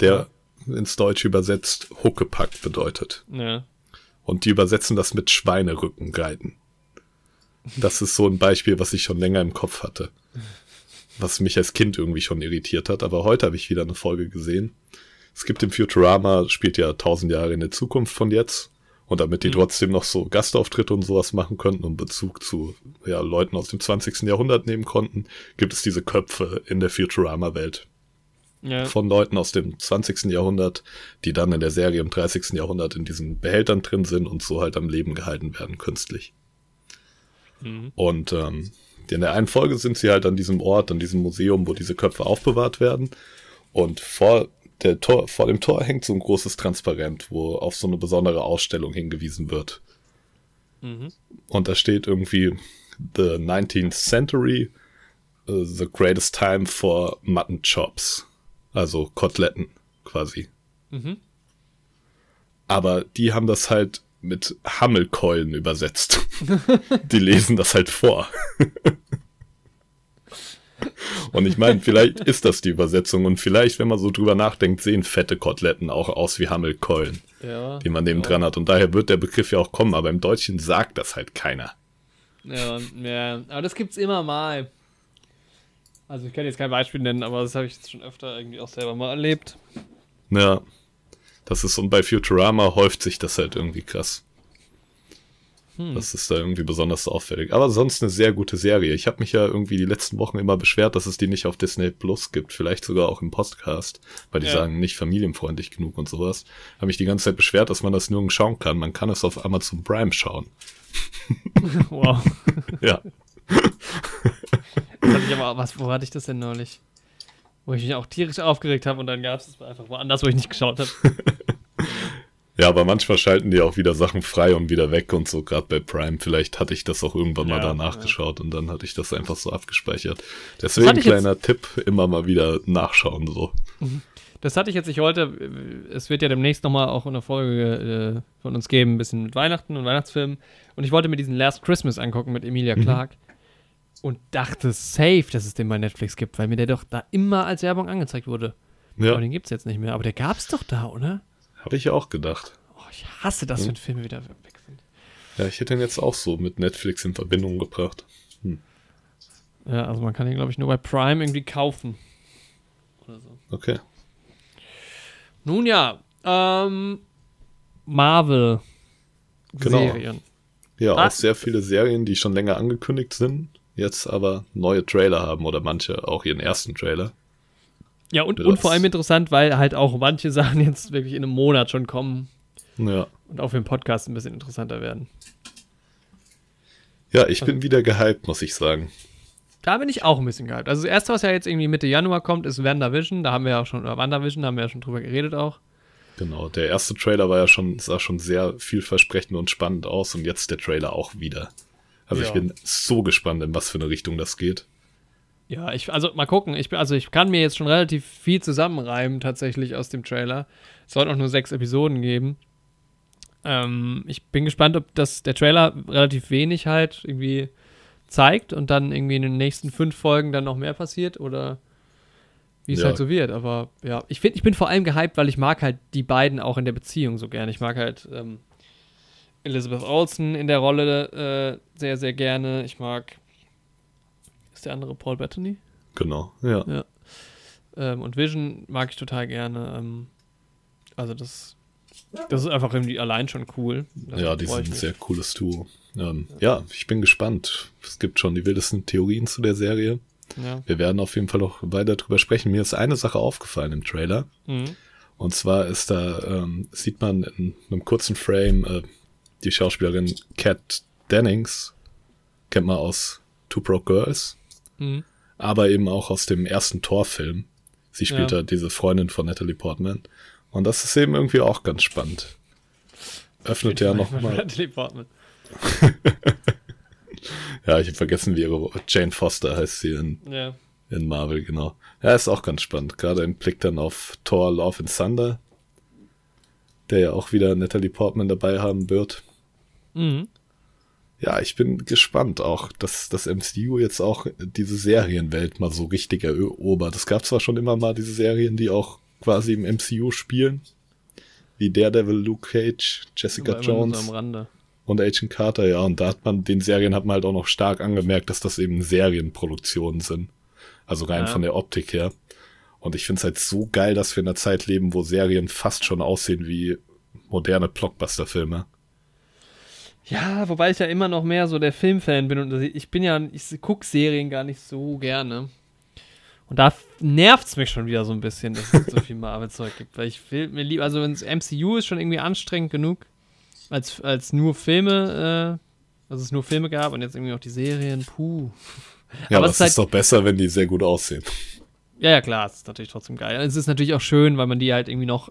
der ins Deutsche übersetzt Huckepack bedeutet. Ja. Und die übersetzen das mit Schweinerücken reiten. Das ist so ein Beispiel, was ich schon länger im Kopf hatte. Was mich als Kind irgendwie schon irritiert hat. Aber heute habe ich wieder eine Folge gesehen. Es gibt im Futurama, spielt ja tausend Jahre in der Zukunft von jetzt. Und damit die mhm. trotzdem noch so Gastauftritte und sowas machen könnten und Bezug zu ja, Leuten aus dem 20. Jahrhundert nehmen konnten, gibt es diese Köpfe in der Futurama-Welt ja. von Leuten aus dem 20. Jahrhundert, die dann in der Serie im 30. Jahrhundert in diesen Behältern drin sind und so halt am Leben gehalten werden, künstlich. Mhm. Und ähm, in der einen Folge sind sie halt an diesem Ort, an diesem Museum, wo diese Köpfe aufbewahrt werden. Und vor, der Tor, vor dem Tor hängt so ein großes Transparent, wo auf so eine besondere Ausstellung hingewiesen wird. Mhm. Und da steht irgendwie The 19th Century, uh, the greatest time for mutton chops. Also Koteletten quasi. Mhm. Aber die haben das halt mit Hammelkeulen übersetzt. die lesen das halt vor. Und ich meine, vielleicht ist das die Übersetzung und vielleicht, wenn man so drüber nachdenkt, sehen fette Koteletten auch aus wie Hammelkeulen, ja, die man neben ja. dran hat. Und daher wird der Begriff ja auch kommen, aber im Deutschen sagt das halt keiner. Ja, ja, aber das gibt's immer mal. Also ich kann jetzt kein Beispiel nennen, aber das habe ich jetzt schon öfter irgendwie auch selber mal erlebt. Ja. Das ist, und bei Futurama häuft sich das halt irgendwie krass. Hm. Das ist da irgendwie besonders auffällig. Aber sonst eine sehr gute Serie. Ich habe mich ja irgendwie die letzten Wochen immer beschwert, dass es die nicht auf Disney Plus gibt. Vielleicht sogar auch im Podcast, weil die ja. sagen, nicht familienfreundlich genug und sowas. Habe mich die ganze Zeit beschwert, dass man das nirgends schauen kann. Man kann es auf Amazon Prime schauen. wow. ja. Das hatte ich aber, was, wo hatte ich das denn neulich? Wo ich mich auch tierisch aufgeregt habe und dann gab es es einfach woanders, wo ich nicht geschaut habe. Ja, aber manchmal schalten die auch wieder Sachen frei und wieder weg und so, gerade bei Prime. Vielleicht hatte ich das auch irgendwann ja, mal da nachgeschaut ja. und dann hatte ich das einfach so abgespeichert. Deswegen kleiner Tipp, immer mal wieder nachschauen so. Mhm. Das hatte ich jetzt nicht heute. Es wird ja demnächst nochmal auch eine Folge äh, von uns geben, ein bisschen mit Weihnachten und Weihnachtsfilmen. Und ich wollte mir diesen Last Christmas angucken mit Emilia mhm. Und dachte safe, dass es den bei Netflix gibt, weil mir der doch da immer als Werbung angezeigt wurde. Ja. Aber den gibt es jetzt nicht mehr. Aber der gab es doch da, oder? Habe ich ja auch gedacht. Oh, ich hasse das, hm. wenn Filme wieder weg sind. Ja, ich hätte ihn jetzt auch so mit Netflix in Verbindung gebracht. Hm. Ja, also man kann ihn, glaube ich, nur bei Prime irgendwie kaufen. Oder so. Okay. Nun ja, ähm, Marvel. Genau. Ja, ah. auch sehr viele Serien, die schon länger angekündigt sind, jetzt aber neue Trailer haben oder manche auch ihren ersten Trailer. Ja, und, und vor allem interessant, weil halt auch manche Sachen jetzt wirklich in einem Monat schon kommen. Ja. Und auch für den Podcast ein bisschen interessanter werden. Ja, ich bin wieder gehypt, muss ich sagen. Da bin ich auch ein bisschen gehypt. Also das erste, was ja jetzt irgendwie Mitte Januar kommt, ist WandaVision. Da haben wir ja auch schon, oder WandaVision, da haben wir ja schon drüber geredet auch. Genau, der erste Trailer war ja schon, sah schon sehr vielversprechend und spannend aus und jetzt der Trailer auch wieder. Also ja. ich bin so gespannt, in was für eine Richtung das geht. Ja, ich, also mal gucken. Ich, also ich kann mir jetzt schon relativ viel zusammenreimen tatsächlich aus dem Trailer. Es soll auch nur sechs Episoden geben. Ähm, ich bin gespannt, ob das der Trailer relativ wenig halt irgendwie zeigt und dann irgendwie in den nächsten fünf Folgen dann noch mehr passiert oder wie es ja. halt so wird. Aber ja, ich finde, ich bin vor allem gehypt, weil ich mag halt die beiden auch in der Beziehung so gerne. Ich mag halt ähm, Elizabeth Olsen in der Rolle äh, sehr, sehr gerne. Ich mag ist der andere Paul Bettany? Genau, ja. ja. Ähm, und Vision mag ich total gerne. Ähm, also das, das ist einfach irgendwie allein schon cool. Das ja, die sind ein sehr cooles Duo. Ähm, ja. ja, ich bin gespannt. Es gibt schon die wildesten Theorien zu der Serie. Ja. Wir werden auf jeden Fall noch weiter drüber sprechen. Mir ist eine Sache aufgefallen im Trailer. Mhm. Und zwar ist da, ähm, sieht man in einem kurzen Frame äh, die Schauspielerin Kat Dennings, kennt man aus Two Broke Girls. Mhm. Aber eben auch aus dem ersten Torfilm. Sie spielt ja. da diese Freundin von Natalie Portman. Und das ist eben irgendwie auch ganz spannend. Öffnet ja nochmal. Natalie Portman. ja, ich habe vergessen, wie ihre Jane Foster heißt sie in, ja. in Marvel, genau. Ja, ist auch ganz spannend. Gerade ein Blick dann auf Thor Love and Thunder, der ja auch wieder Natalie Portman dabei haben wird. Mhm ja, ich bin gespannt auch, dass das MCU jetzt auch diese Serienwelt mal so richtig erobert. Es gab zwar schon immer mal diese Serien, die auch quasi im MCU spielen, wie Daredevil, Luke Cage, Jessica Jones und Agent Carter, ja, und da hat man, den Serien hat man halt auch noch stark angemerkt, dass das eben Serienproduktionen sind. Also rein ja. von der Optik her. Und ich finde es halt so geil, dass wir in einer Zeit leben, wo Serien fast schon aussehen wie moderne Blockbuster-Filme. Ja, wobei ich ja immer noch mehr so der Filmfan bin und ich bin ja, ich gucke Serien gar nicht so gerne. Und da nervt es mich schon wieder so ein bisschen, dass es so viel Marvel-Zeug gibt. Weil ich will mir lieber, also wenn es MCU ist schon irgendwie anstrengend genug, als, als nur Filme, äh, dass es nur Filme gab und jetzt irgendwie noch die Serien, puh. Ja, aber es ist, halt, ist doch besser, wenn die sehr gut aussehen. Ja, ja, klar, es ist natürlich trotzdem geil. Es ist natürlich auch schön, weil man die halt irgendwie noch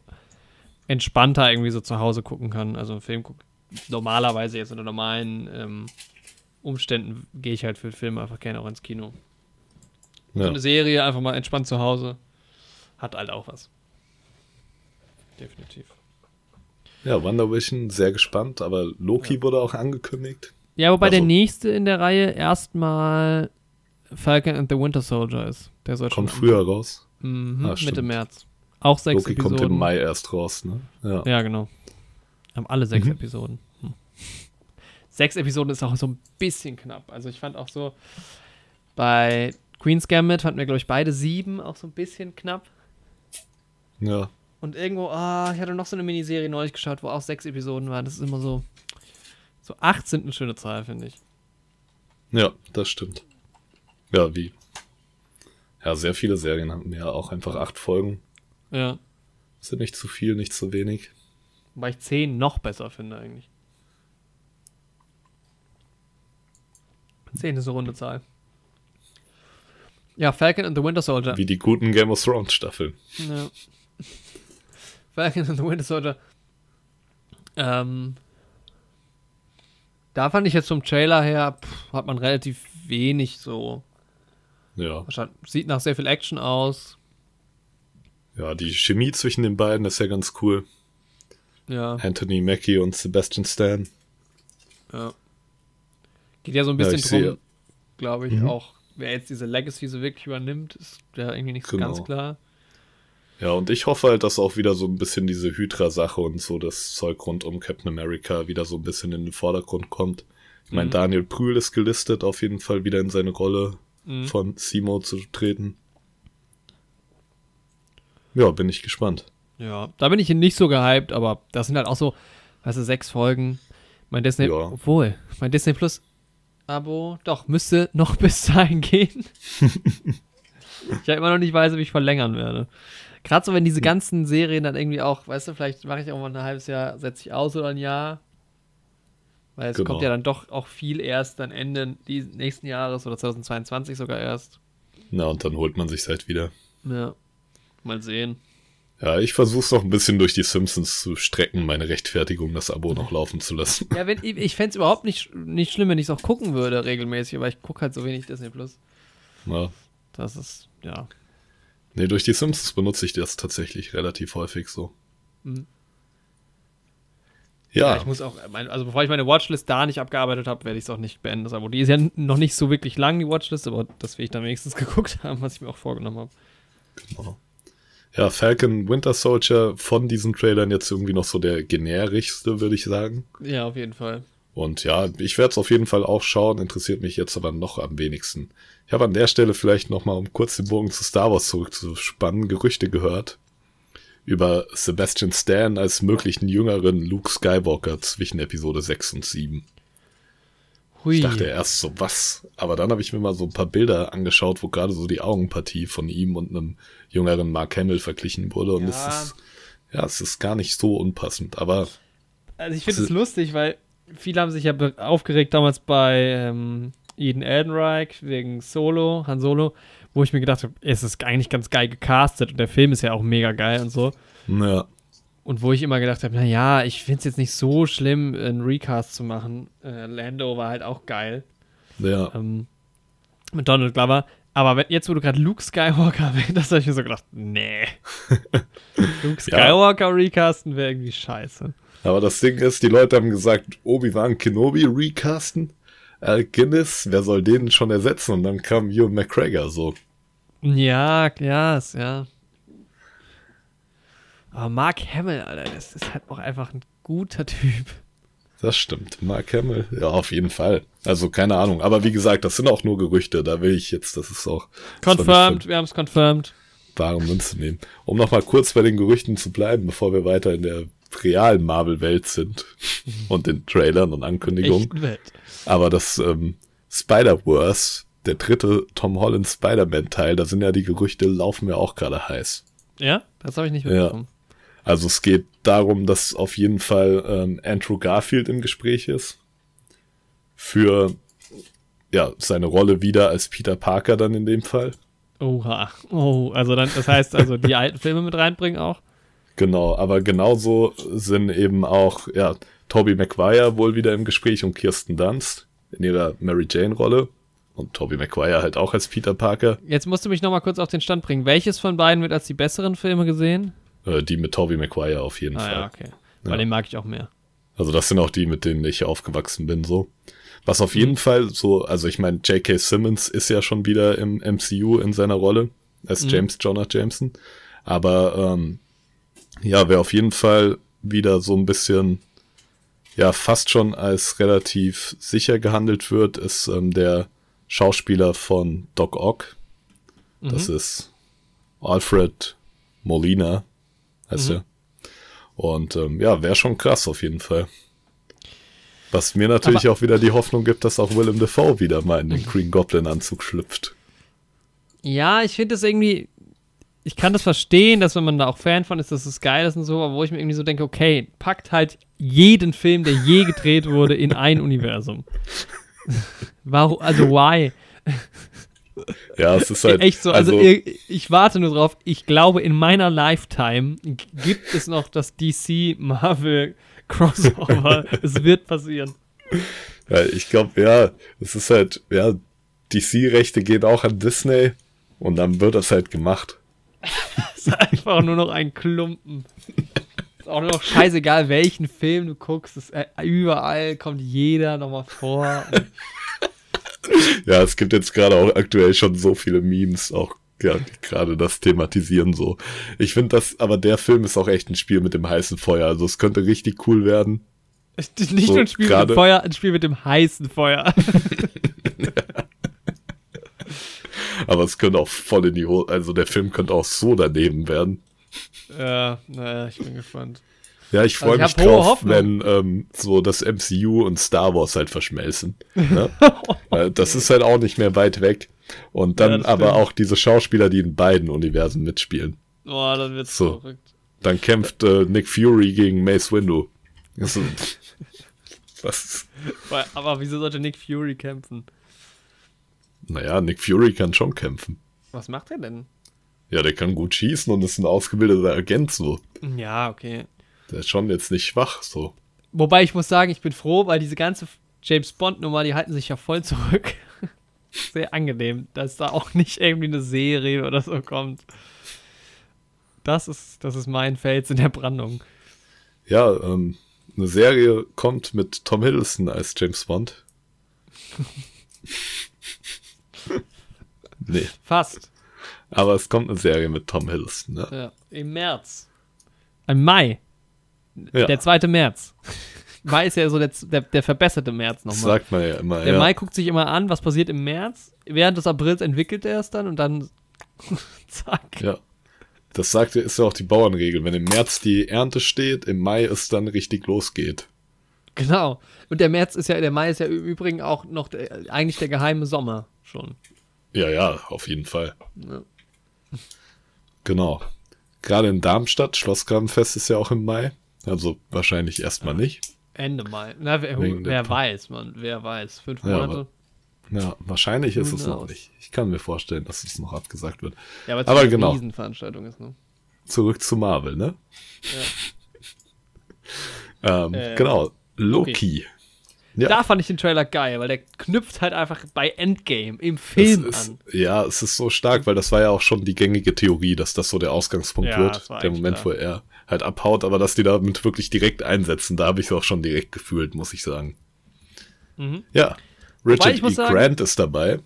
entspannter irgendwie so zu Hause gucken kann. Also einen Film gucken normalerweise jetzt unter normalen ähm, Umständen gehe ich halt für Filme einfach gerne auch ins Kino. Ja. So eine Serie einfach mal entspannt zu Hause hat halt auch was. Definitiv. Ja, Wonder Vision, sehr gespannt, aber Loki ja. wurde auch angekündigt. Ja, wobei also, der nächste in der Reihe erstmal Falcon and the Winter Soldier ist. Der soll kommt früher raus. Mhm, ah, Mitte März. Auch sechs Loki Episoden. kommt im Mai erst raus, ne? Ja, ja genau. Haben alle sechs mhm. Episoden. Hm. Sechs Episoden ist auch so ein bisschen knapp. Also ich fand auch so bei Queen's Gambit fanden wir, glaube ich, beide sieben auch so ein bisschen knapp. Ja. Und irgendwo, ah, ich hatte noch so eine Miniserie neulich geschaut, wo auch sechs Episoden waren. Das ist immer so. So acht sind eine schöne Zahl, finde ich. Ja, das stimmt. Ja, wie? Ja, sehr viele Serien haben ja auch einfach acht Folgen. Ja. Das sind nicht zu viel, nicht zu wenig. Wobei ich zehn noch besser finde, eigentlich. Zehn ist eine runde Zahl. Ja, Falcon and the Winter Soldier. Wie die guten Game of Thrones Staffeln. Ja. Falcon and the Winter Soldier. Ähm, da fand ich jetzt vom Trailer her, pff, hat man relativ wenig so. Ja. Sieht nach sehr viel Action aus. Ja, die Chemie zwischen den beiden ist ja ganz cool. Ja. Anthony Mackie und Sebastian Stan. Ja. Geht ja so ein bisschen ja, drum, glaube ich, mhm. auch wer jetzt diese Legacy so wirklich übernimmt, ist ja irgendwie nicht so genau. ganz klar. Ja, und ich hoffe halt, dass auch wieder so ein bisschen diese Hydra-Sache und so das Zeug rund um Captain America wieder so ein bisschen in den Vordergrund kommt. Ich meine, mhm. Daniel Brühl ist gelistet, auf jeden Fall wieder in seine Rolle mhm. von Simo zu treten. Ja, bin ich gespannt. Ja, da bin ich nicht so gehypt, aber das sind halt auch so, weißt du, sechs Folgen. Mein Disney, ja. obwohl, mein Disney Plus Abo, doch, müsste noch bis dahin gehen. ich ja immer noch nicht weiß, ob ich verlängern werde. Gerade so, wenn diese ganzen Serien dann irgendwie auch, weißt du, vielleicht mache ich auch mal ein halbes Jahr, setze ich aus oder ein Jahr. Weil es genau. kommt ja dann doch auch viel erst dann Ende dieses nächsten Jahres oder 2022 sogar erst. Na, und dann holt man sich halt wieder. Ja. Mal sehen. Ja, ich versuche es noch ein bisschen durch die Simpsons zu strecken, meine Rechtfertigung, das Abo noch laufen zu lassen. Ja, wenn, ich fände es überhaupt nicht, nicht schlimm, wenn ich es auch gucken würde regelmäßig, aber ich gucke halt so wenig Disney Plus. Ja. Das ist, ja. Nee, durch die Simpsons benutze ich das tatsächlich relativ häufig so. Mhm. Ja. ja. Ich muss auch, also bevor ich meine Watchlist da nicht abgearbeitet habe, werde ich es auch nicht beenden, das Abo. Die ist ja noch nicht so wirklich lang, die Watchlist, aber das will ich dann wenigstens geguckt haben, was ich mir auch vorgenommen habe. Genau ja, Falcon Winter Soldier von diesen Trailern jetzt irgendwie noch so der generischste, würde ich sagen. Ja, auf jeden Fall. Und ja, ich werde es auf jeden Fall auch schauen, interessiert mich jetzt aber noch am wenigsten. Ich habe an der Stelle vielleicht nochmal, um kurz den Bogen zu Star Wars zurückzuspannen, Gerüchte gehört über Sebastian Stan als möglichen jüngeren Luke Skywalker zwischen Episode 6 und 7. Hui. Ich dachte erst so, was? Aber dann habe ich mir mal so ein paar Bilder angeschaut, wo gerade so die Augenpartie von ihm und einem jüngeren Mark Hamill verglichen wurde. Und ja. es ist, ja, es ist gar nicht so unpassend. Aber. Also ich finde es lustig, weil viele haben sich ja aufgeregt damals bei ähm, Eden Ehrenreich wegen Solo, Han Solo, wo ich mir gedacht habe, es ist eigentlich ganz geil gecastet und der Film ist ja auch mega geil und so. Ja. Und wo ich immer gedacht habe, naja, ich finde es jetzt nicht so schlimm, einen Recast zu machen. Äh, Lando war halt auch geil. Ja. Ähm, mit Donald Glover. Aber wenn, jetzt, wo du gerade Luke Skywalker erwähnt habe ich mir so gedacht, nee. Luke Skywalker ja. recasten wäre irgendwie scheiße. Aber das Ding ist, die Leute haben gesagt, Obi-Wan Kenobi recasten. Al Guinness, wer soll den schon ersetzen? Und dann kam Ewan McGregor so. Ja, ja, ja. Aber Mark Hamill, Alter, das ist halt auch einfach ein guter Typ. Das stimmt. Mark Hamill, ja, auf jeden Fall. Also keine Ahnung. Aber wie gesagt, das sind auch nur Gerüchte. Da will ich jetzt, das ist auch. Confirmed, wir haben es confirmed. Bare Münze nehmen. Um nochmal kurz bei den Gerüchten zu bleiben, bevor wir weiter in der realen Marvel-Welt sind und den Trailern und Ankündigungen. Welt. Aber das ähm, Spider-Verse, der dritte Tom Holland Spider-Man-Teil, da sind ja die Gerüchte, laufen ja auch gerade heiß. Ja, das habe ich nicht mitbekommen. Ja. Also es geht darum, dass auf jeden Fall ähm, Andrew Garfield im Gespräch ist. Für ja, seine Rolle wieder als Peter Parker dann in dem Fall. Oha. Oh, also dann, das heißt also die alten Filme mit reinbringen auch? Genau, aber genauso sind eben auch, ja, Tobey Maguire wohl wieder im Gespräch und Kirsten Dunst in ihrer Mary Jane-Rolle. Und Tobey Maguire halt auch als Peter Parker. Jetzt musst du mich nochmal kurz auf den Stand bringen. Welches von beiden wird als die besseren Filme gesehen? Äh, die mit Tobey Maguire auf jeden ah, Fall. Ja, okay. Weil ja. den mag ich auch mehr. Also das sind auch die, mit denen ich aufgewachsen bin, so. Was auf jeden mhm. Fall so, also ich meine, J.K. Simmons ist ja schon wieder im MCU in seiner Rolle als mhm. James Jonah Jameson. Aber ähm, ja, wer auf jeden Fall wieder so ein bisschen, ja, fast schon als relativ sicher gehandelt wird, ist ähm, der Schauspieler von Doc Ock. Das mhm. ist Alfred Molina, heißt mhm. er. Und ähm, ja, wäre schon krass auf jeden Fall. Was mir natürlich Aber auch wieder die Hoffnung gibt, dass auch Willem Dafoe wieder mal in den Green Goblin Anzug schlüpft. Ja, ich finde das irgendwie, ich kann das verstehen, dass wenn man da auch Fan von ist, dass es geil ist und so, aber wo ich mir irgendwie so denke, okay, packt halt jeden Film, der je gedreht wurde, in ein Universum. Warum, also why? Ja, es ist halt. Echt so, also, also ich, ich, warte nur drauf. Ich glaube, in meiner Lifetime gibt es noch das DC Marvel Crossover. es wird passieren. Ja, ich glaube, ja, es ist halt, ja, DC-Rechte gehen auch an Disney und dann wird das halt gemacht. es ist einfach nur noch ein Klumpen. Ist auch nur noch scheißegal, welchen Film du guckst. Ist, äh, überall kommt jeder nochmal vor. ja, es gibt jetzt gerade auch aktuell schon so viele Memes, auch ja, gerade das thematisieren so. Ich finde das, aber der Film ist auch echt ein Spiel mit dem heißen Feuer. Also es könnte richtig cool werden. Nicht so, nur ein Spiel grade. mit dem Feuer, ein Spiel mit dem heißen Feuer. aber es könnte auch voll in die Hose, also der Film könnte auch so daneben werden. Ja, naja, ich bin gespannt. Ja, ich freue also mich drauf, wenn ähm, so das MCU und Star Wars halt verschmelzen. Ne? das ist halt auch nicht mehr weit weg. Und dann ja, aber auch diese Schauspieler, die in beiden Universen mitspielen. Boah, dann wird's so verrückt. Dann kämpft äh, Nick Fury gegen Mace Windu. Also, was? Aber wieso sollte Nick Fury kämpfen? Naja, Nick Fury kann schon kämpfen. Was macht er denn? Ja, der kann gut schießen und ist ein ausgebildeter Agent so. Ja, okay. Der ist schon jetzt nicht schwach so. Wobei ich muss sagen, ich bin froh, weil diese ganze James Bond-Nummer, die halten sich ja voll zurück. Sehr angenehm, dass da auch nicht irgendwie eine Serie oder so kommt. Das ist, das ist mein Fels in der Brandung. Ja, ähm, eine Serie kommt mit Tom Hiddleston als James Bond. nee. Fast. Aber es kommt eine Serie mit Tom Hiddleston, ne? Ja, im März. Im Mai. Ja. Der 2. März. Mai ist ja so der, der, der verbesserte März nochmal. Sagt man ja immer, Der ja. Mai guckt sich immer an, was passiert im März. Während des Aprils entwickelt er es dann und dann zack. Ja. Das sagt ist ja auch die Bauernregel. Wenn im März die Ernte steht, im Mai es dann richtig losgeht. Genau. Und der März ist ja, der Mai ist ja im Übrigen auch noch der, eigentlich der geheime Sommer schon. Ja, ja, auf jeden Fall. Ja. Genau. Gerade in Darmstadt, Schlossgrabenfest ist ja auch im Mai. Also wahrscheinlich erstmal nicht. Ende Mai. Na, wer, wer weiß, man, wer weiß. Fünf Monate. Ja, ja wahrscheinlich ist es noch nicht. Ich kann mir vorstellen, dass es noch abgesagt wird. Ja, aber, aber genau. Riesenveranstaltung ist, ne? Zurück zu Marvel, ne? Ja. ähm, äh, genau. Loki. Okay. Ja. Da fand ich den Trailer geil, weil der knüpft halt einfach bei Endgame im Film ist, an. Ja, es ist so stark, weil das war ja auch schon die gängige Theorie, dass das so der Ausgangspunkt ja, wird. Der Moment, klar. wo er halt abhaut, aber dass die damit wirklich direkt einsetzen, da habe ich es auch schon direkt gefühlt, muss ich sagen. Mhm. Ja, Richard E. Sagen, Grant ist dabei.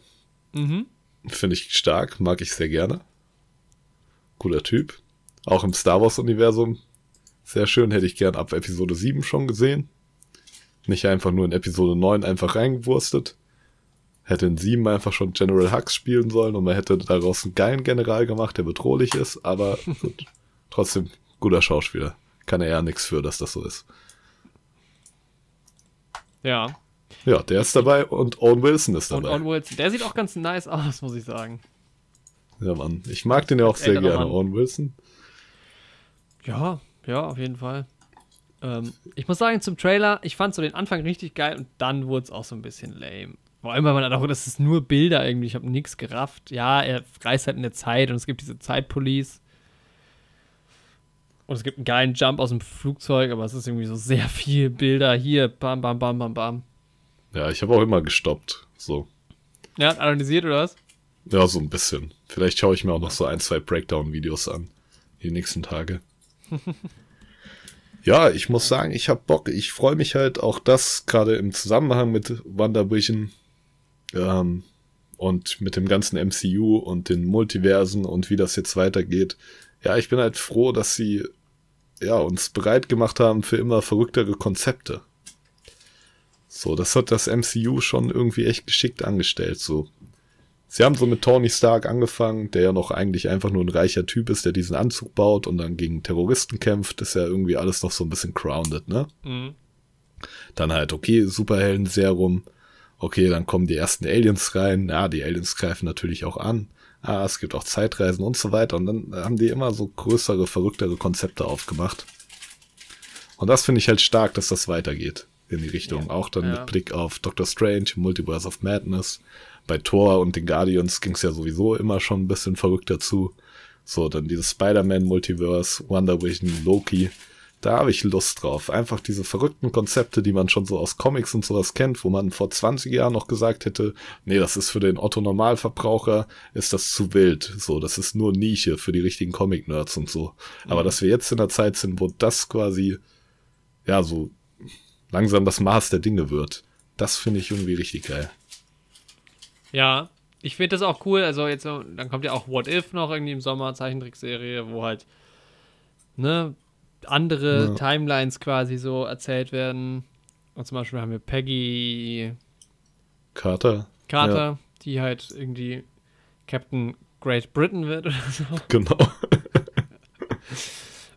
Mhm. Finde ich stark, mag ich sehr gerne. Cooler Typ. Auch im Star Wars-Universum. Sehr schön, hätte ich gern ab Episode 7 schon gesehen. Nicht einfach nur in Episode 9 einfach reingewurstet. Hätte in 7 einfach schon General Hux spielen sollen und man hätte daraus einen geilen General gemacht, der bedrohlich ist, aber gut, trotzdem guter Schauspieler. Kann er ja nichts für, dass das so ist. Ja. Ja, der ist dabei und Owen Wilson ist dabei. Und Owen Wilson, der sieht auch ganz nice aus, muss ich sagen. Ja, Mann. Ich mag den ja auch sehr gerne, Mann. Owen Wilson. Ja, ja, auf jeden Fall. Ähm, ich muss sagen, zum Trailer, ich fand so den Anfang richtig geil und dann wurde es auch so ein bisschen lame. Vor allem, weil man auch, das ist nur Bilder irgendwie, ich habe nichts gerafft. Ja, er reist halt in der Zeit und es gibt diese Zeitpolice. Und es gibt einen geilen Jump aus dem Flugzeug, aber es ist irgendwie so sehr viel Bilder hier, bam, bam, bam, bam, bam. Ja, ich habe auch immer gestoppt, so. Ja, analysiert oder was? Ja, so ein bisschen. Vielleicht schaue ich mir auch noch so ein, zwei Breakdown-Videos an. Die nächsten Tage. ja, ich muss sagen, ich habe Bock. Ich freue mich halt auch das, gerade im Zusammenhang mit WandaVision ähm, und mit dem ganzen MCU und den Multiversen und wie das jetzt weitergeht. Ja, ich bin halt froh, dass sie ja, uns bereit gemacht haben für immer verrücktere Konzepte. So, das hat das MCU schon irgendwie echt geschickt angestellt. So, sie haben so mit Tony Stark angefangen, der ja noch eigentlich einfach nur ein reicher Typ ist, der diesen Anzug baut und dann gegen Terroristen kämpft. Das ist ja irgendwie alles noch so ein bisschen grounded, ne? Mhm. Dann halt, okay, Superhelden-Serum. Okay, dann kommen die ersten Aliens rein. Ja, die Aliens greifen natürlich auch an. Ah, es gibt auch Zeitreisen und so weiter. Und dann haben die immer so größere, verrücktere Konzepte aufgemacht. Und das finde ich halt stark, dass das weitergeht in die Richtung. Ja, auch dann ja. mit Blick auf Doctor Strange, Multiverse of Madness. Bei Thor und den Guardians ging es ja sowieso immer schon ein bisschen verrückt dazu. So, dann dieses Spider-Man-Multiverse, Wonder Vision, Loki. Da habe ich Lust drauf. Einfach diese verrückten Konzepte, die man schon so aus Comics und sowas kennt, wo man vor 20 Jahren noch gesagt hätte, nee, das ist für den Otto-Normalverbraucher, ist das zu wild. So, das ist nur Nische für die richtigen Comic-Nerds und so. Aber mhm. dass wir jetzt in der Zeit sind, wo das quasi, ja, so langsam das Maß der Dinge wird. Das finde ich irgendwie richtig geil. Ja, ich finde das auch cool. Also jetzt, dann kommt ja auch What If noch irgendwie im Sommer, Zeichentrickserie, wo halt, ne, andere ja. Timelines quasi so erzählt werden. Und zum Beispiel haben wir Peggy Carter. Carter, ja. die halt irgendwie Captain Great Britain wird oder so. Genau.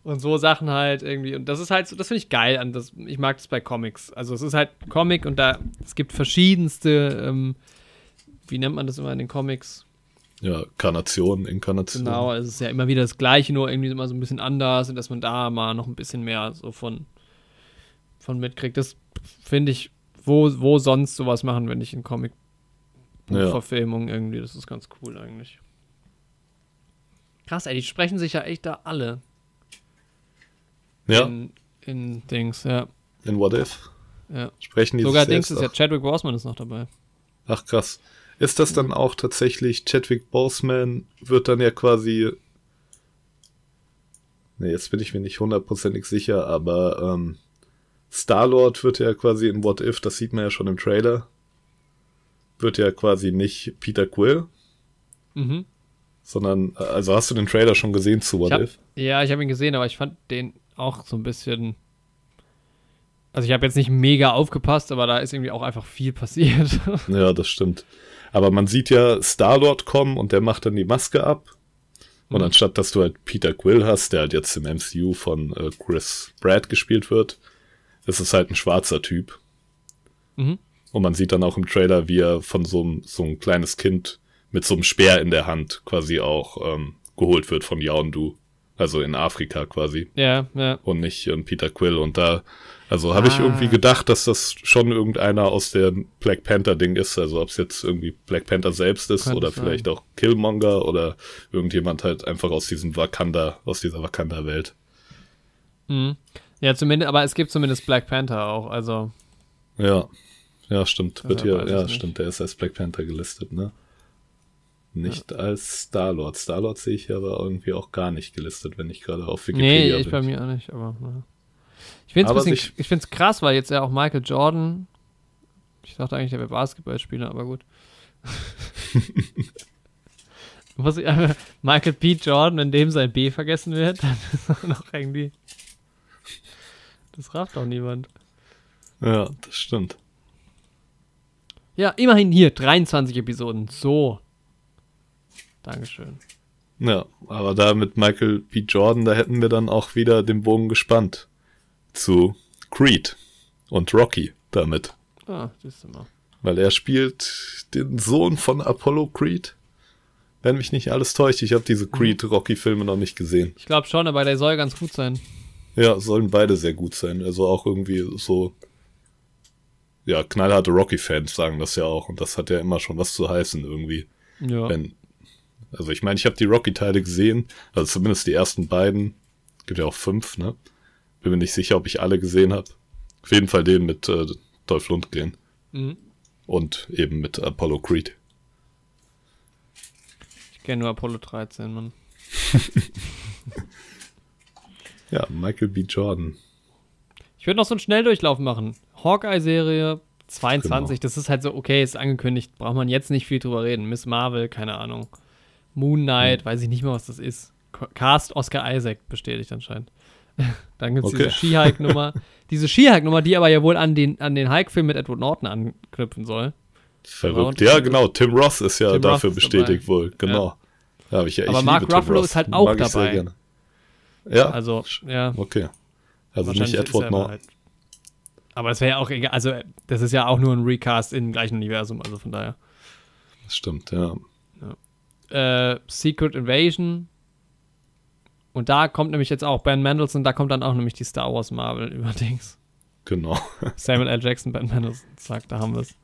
und so Sachen halt irgendwie. Und das ist halt so, das finde ich geil an das. Ich mag das bei Comics. Also es ist halt Comic und da es gibt verschiedenste, ähm, wie nennt man das immer in den Comics? Ja, Karnation, Inkarnation. Genau, es ist ja immer wieder das Gleiche, nur irgendwie immer so ein bisschen anders und dass man da mal noch ein bisschen mehr so von, von mitkriegt. Das finde ich, wo, wo sonst sowas machen, wenn ich in Comic Verfilmung ja. irgendwie, das ist ganz cool eigentlich. Krass, ey, die sprechen sich ja echt da alle. Ja. In, in Dings, ja. In What If? Ja. Sprechen die Sogar Dings ist ja Chadwick Boseman ist noch dabei. Ach krass. Ist das dann auch tatsächlich Chadwick Boseman wird dann ja quasi Ne, jetzt bin ich mir nicht hundertprozentig sicher, aber ähm, Star-Lord wird ja quasi in What If, das sieht man ja schon im Trailer, wird ja quasi nicht Peter Quill, mhm. sondern, also hast du den Trailer schon gesehen zu What hab, If? Ja, ich habe ihn gesehen, aber ich fand den auch so ein bisschen. Also ich habe jetzt nicht mega aufgepasst, aber da ist irgendwie auch einfach viel passiert. ja, das stimmt. Aber man sieht ja Star-Lord kommen und der macht dann die Maske ab. Und mhm. anstatt dass du halt Peter Quill hast, der halt jetzt im MCU von äh, Chris Pratt gespielt wird, ist es halt ein schwarzer Typ. Mhm. Und man sieht dann auch im Trailer, wie er von so einem, so ein kleines Kind mit so einem Speer in der Hand quasi auch ähm, geholt wird von Yaondu. Also in Afrika quasi. Ja, ja. Und nicht ähm, Peter Quill. Und da, also habe ah. ich irgendwie gedacht, dass das schon irgendeiner aus dem Black Panther-Ding ist. Also ob es jetzt irgendwie Black Panther selbst ist Könnte oder sein. vielleicht auch Killmonger oder irgendjemand halt einfach aus diesem Wakanda, aus dieser Wakanda-Welt. Mhm. Ja, zumindest, aber es gibt zumindest Black Panther auch, also. Ja, ja, stimmt. Wird hier, ja, stimmt, der ist als Black Panther gelistet, ne? Nicht ja. als Star-Lord. Star-Lord sehe ich aber irgendwie auch gar nicht gelistet, wenn ich gerade auf Wikipedia Nee, ich bin. bei mir auch nicht, aber ja. Ich finde es ich, ich find's krass, weil jetzt ja auch Michael Jordan ich dachte eigentlich, der wäre Basketballspieler, aber gut. Muss ich, Michael P. Jordan, in dem sein B vergessen wird, dann ist auch noch irgendwie. Das rafft auch niemand. Ja, das stimmt. Ja, immerhin hier 23 Episoden. So. Dankeschön. Ja, aber da mit Michael B. Jordan, da hätten wir dann auch wieder den Bogen gespannt zu Creed und Rocky damit. Ah, siehst du mal. Weil er spielt den Sohn von Apollo Creed. Wenn mich nicht alles täuscht, ich habe diese mhm. Creed-Rocky-Filme noch nicht gesehen. Ich glaube schon, aber der soll ganz gut sein. Ja, sollen beide sehr gut sein. Also auch irgendwie so. Ja, knallharte Rocky-Fans sagen das ja auch. Und das hat ja immer schon was zu heißen irgendwie. Ja. Wenn also ich meine, ich habe die Rocky-Teile gesehen, also zumindest die ersten beiden. Gibt ja auch fünf, ne? Bin mir nicht sicher, ob ich alle gesehen habe. Auf jeden Fall den mit äh, Dolph Lundgren. Mhm. Und eben mit Apollo Creed. Ich kenne nur Apollo 13, Mann. ja, Michael B. Jordan. Ich würde noch so einen Schnelldurchlauf machen. Hawkeye-Serie 22, genau. das ist halt so, okay, ist angekündigt, braucht man jetzt nicht viel drüber reden. Miss Marvel, keine Ahnung. Moon Knight, hm. weiß ich nicht mehr, was das ist. Cast Oscar Isaac bestätigt anscheinend. Dann gibt es okay. diese Ski-Hike-Nummer. diese Ski-Hike-Nummer, die aber ja wohl an den, an den Hike-Film mit Edward Norton anknüpfen soll. Verrückt. Ja, genau. Tim Ross ist ja Tim dafür ist bestätigt dabei. wohl. Genau. Ja. Ja, ich, aber Mark Ruffalo ist halt auch dabei. Ja. Also, ja. Okay. Also nicht Edward Norton. Halt. Aber es wäre ja auch egal. Also, das ist ja auch nur ein Recast im gleichen Universum. Also von daher. Das stimmt, ja. ja. Äh, Secret Invasion und da kommt nämlich jetzt auch Ben Mendelssohn, da kommt dann auch nämlich die Star Wars Marvel überdings. Genau. Samuel L. Jackson, Ben Mendelssohn, sagt, da haben wir es.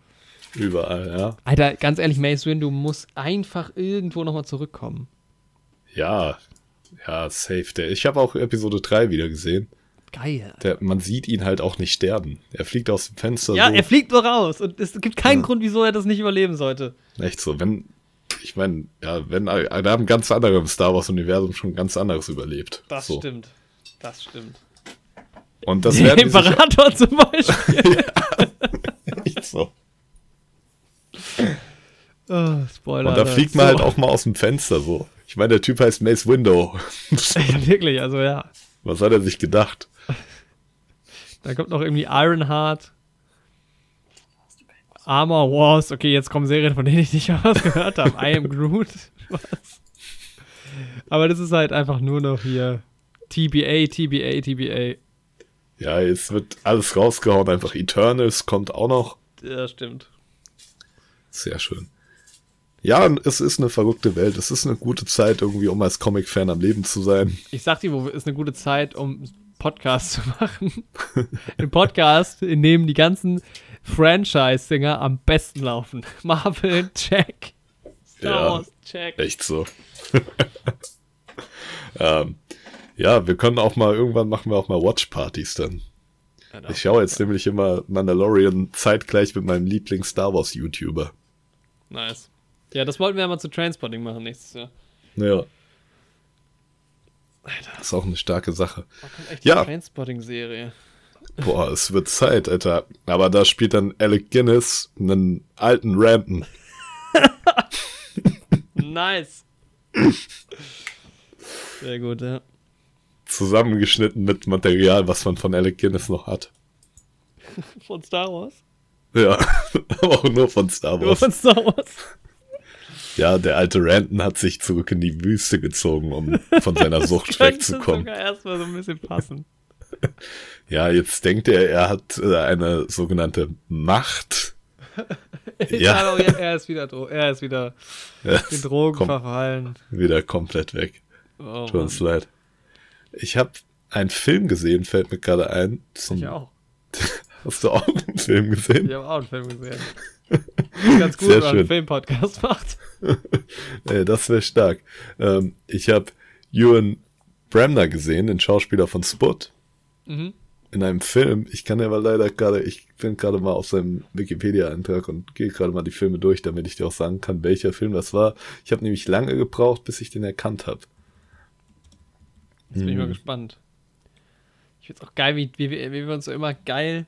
Überall, ja. Alter, ganz ehrlich, Mace Windu muss einfach irgendwo nochmal zurückkommen. Ja, ja, safe. Der, ich habe auch Episode 3 wieder gesehen. Geil. Der, man sieht ihn halt auch nicht sterben. Er fliegt aus dem Fenster. Ja, so. er fliegt nur raus. Und es gibt keinen ja. Grund, wieso er das nicht überleben sollte. Echt so. Wenn, ich meine, ja, wenn, da haben ganz andere im Star Wars-Universum schon ganz anderes überlebt. Das so. stimmt. Das stimmt. Und das Der Imperator sich... zum Beispiel. ja, nicht so. Oh, Spoiler. Und da fliegt man so. halt auch mal aus dem Fenster so. Ich meine, der Typ heißt Mace Window. ja, wirklich, also ja. Was hat er sich gedacht? Da kommt noch irgendwie Ironheart. Armor Wars. Okay, jetzt kommen Serien, von denen ich nicht mal was gehört habe. I am Groot. Was? Aber das ist halt einfach nur noch hier TBA, TBA, TBA. Ja, jetzt wird alles rausgehauen. Einfach Eternals kommt auch noch. Ja, stimmt. Sehr schön. Ja, es ist eine verrückte Welt. Es ist eine gute Zeit irgendwie, um als Comic-Fan am Leben zu sein. Ich sag dir, wo ist eine gute Zeit, um Podcast zu machen. Ein Podcast, in dem die ganzen Franchise-Dinger am besten laufen. Marvel, check. Star Wars, check. Echt so. ähm, ja, wir können auch mal, irgendwann machen wir auch mal Watch-Partys dann. Ja, ich schaue jetzt nämlich immer Mandalorian zeitgleich mit meinem Lieblings-Star Wars-YouTuber. Nice. Ja, das wollten wir ja mal zu Transporting machen nächstes Jahr. Ja. Alter. Das ist auch eine starke Sache. echt ja. Transporting-Serie. Boah, es wird Zeit, Alter. Aber da spielt dann Alec Guinness einen alten Rampen. nice. Sehr gut, ja. Zusammengeschnitten mit Material, was man von Alec Guinness noch hat. Von Star Wars? Ja, aber auch nur von Star Wars. Nur von Star Wars. Ja, der alte Ranton hat sich zurück in die Wüste gezogen, um von seiner Sucht wegzukommen. Das sogar erstmal so ein bisschen passen. Ja, jetzt denkt er, er hat äh, eine sogenannte Macht. ja. er ist wieder, er ist wieder in Drogen verfallen. Wieder komplett weg. Oh, Tut uns leid. Ich habe einen Film gesehen, fällt mir gerade ein. Ich auch. Hast du auch einen Film gesehen? Ich habe auch einen Film gesehen. Ganz gut, wenn man einen Filmpodcast macht. das wäre stark. Ähm, ich habe Ewan Bremner gesehen, den Schauspieler von Sput. Mhm. In einem Film. Ich kann ja aber leider gerade, ich bin gerade mal auf seinem Wikipedia-Eintrag und gehe gerade mal die Filme durch, damit ich dir auch sagen kann, welcher Film das war. Ich habe nämlich lange gebraucht, bis ich den erkannt habe. Jetzt bin ich mal hm. gespannt. Ich finde es auch geil, wie, wie, wie wir uns so immer geil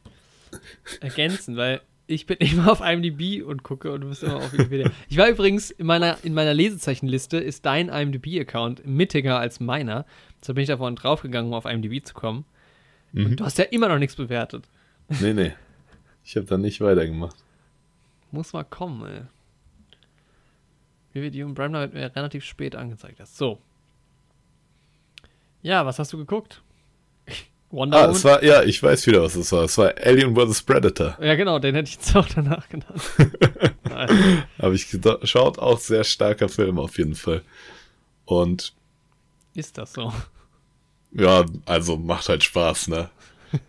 ergänzen, weil ich bin immer auf IMDb und gucke und du bist immer auf Wikipedia. Ich war übrigens in meiner, in meiner Lesezeichenliste ist dein IMDb-Account mittiger als meiner. Deshalb bin ich da vorhin draufgegangen, um auf IMDb zu kommen. Mhm. Und du hast ja immer noch nichts bewertet. Nee, nee. Ich habe da nicht weitergemacht. Muss mal kommen, ey. Video und Bremner wird mir relativ spät angezeigt. Hast. So. Ja, was hast du geguckt? Wonder ah, Woman? es war, ja, ich weiß wieder, was es war. Es war Alien vs. Predator. Ja, genau, den hätte ich jetzt auch danach genannt. Habe ich geschaut, auch sehr starker Film auf jeden Fall. Und. Ist das so? Ja, also macht halt Spaß, ne?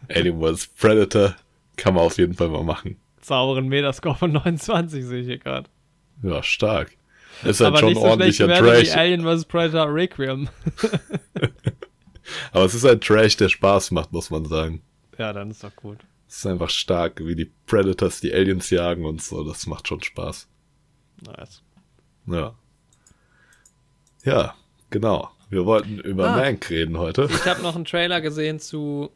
Alien vs. Predator kann man auf jeden Fall mal machen. Sauberen Metascore von 29 sehe ich hier gerade. Ja, stark. Ist halt Aber schon nicht so ordentlicher Trash. Alien vs. Predator Requiem. Aber es ist ein Trash, der Spaß macht, muss man sagen. Ja, dann ist doch gut. Es ist einfach stark, wie die Predators die Aliens jagen und so. Das macht schon Spaß. Nice. Ja. Ja, genau. Wir wollten über ah, Mank reden heute. Ich habe noch einen Trailer gesehen zu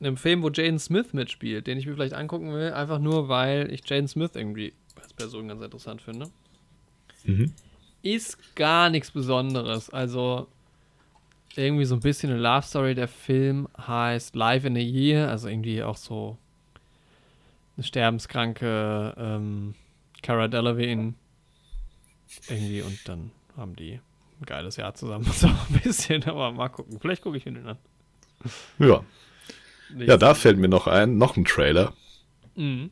einem Film, wo Jaden Smith mitspielt, den ich mir vielleicht angucken will, einfach nur, weil ich Jaden Smith irgendwie als Person ganz interessant finde. Mhm. Ist gar nichts Besonderes. Also irgendwie so ein bisschen eine Love Story. Der Film heißt Live in a Year, also irgendwie auch so eine sterbenskranke ähm, Cara Delevingne irgendwie und dann haben die ein geiles Jahr zusammen. So ein bisschen, aber mal gucken. Vielleicht gucke ich mir den an. Ja. Nicht ja, da fällt mir noch ein, noch ein Trailer. Mhm.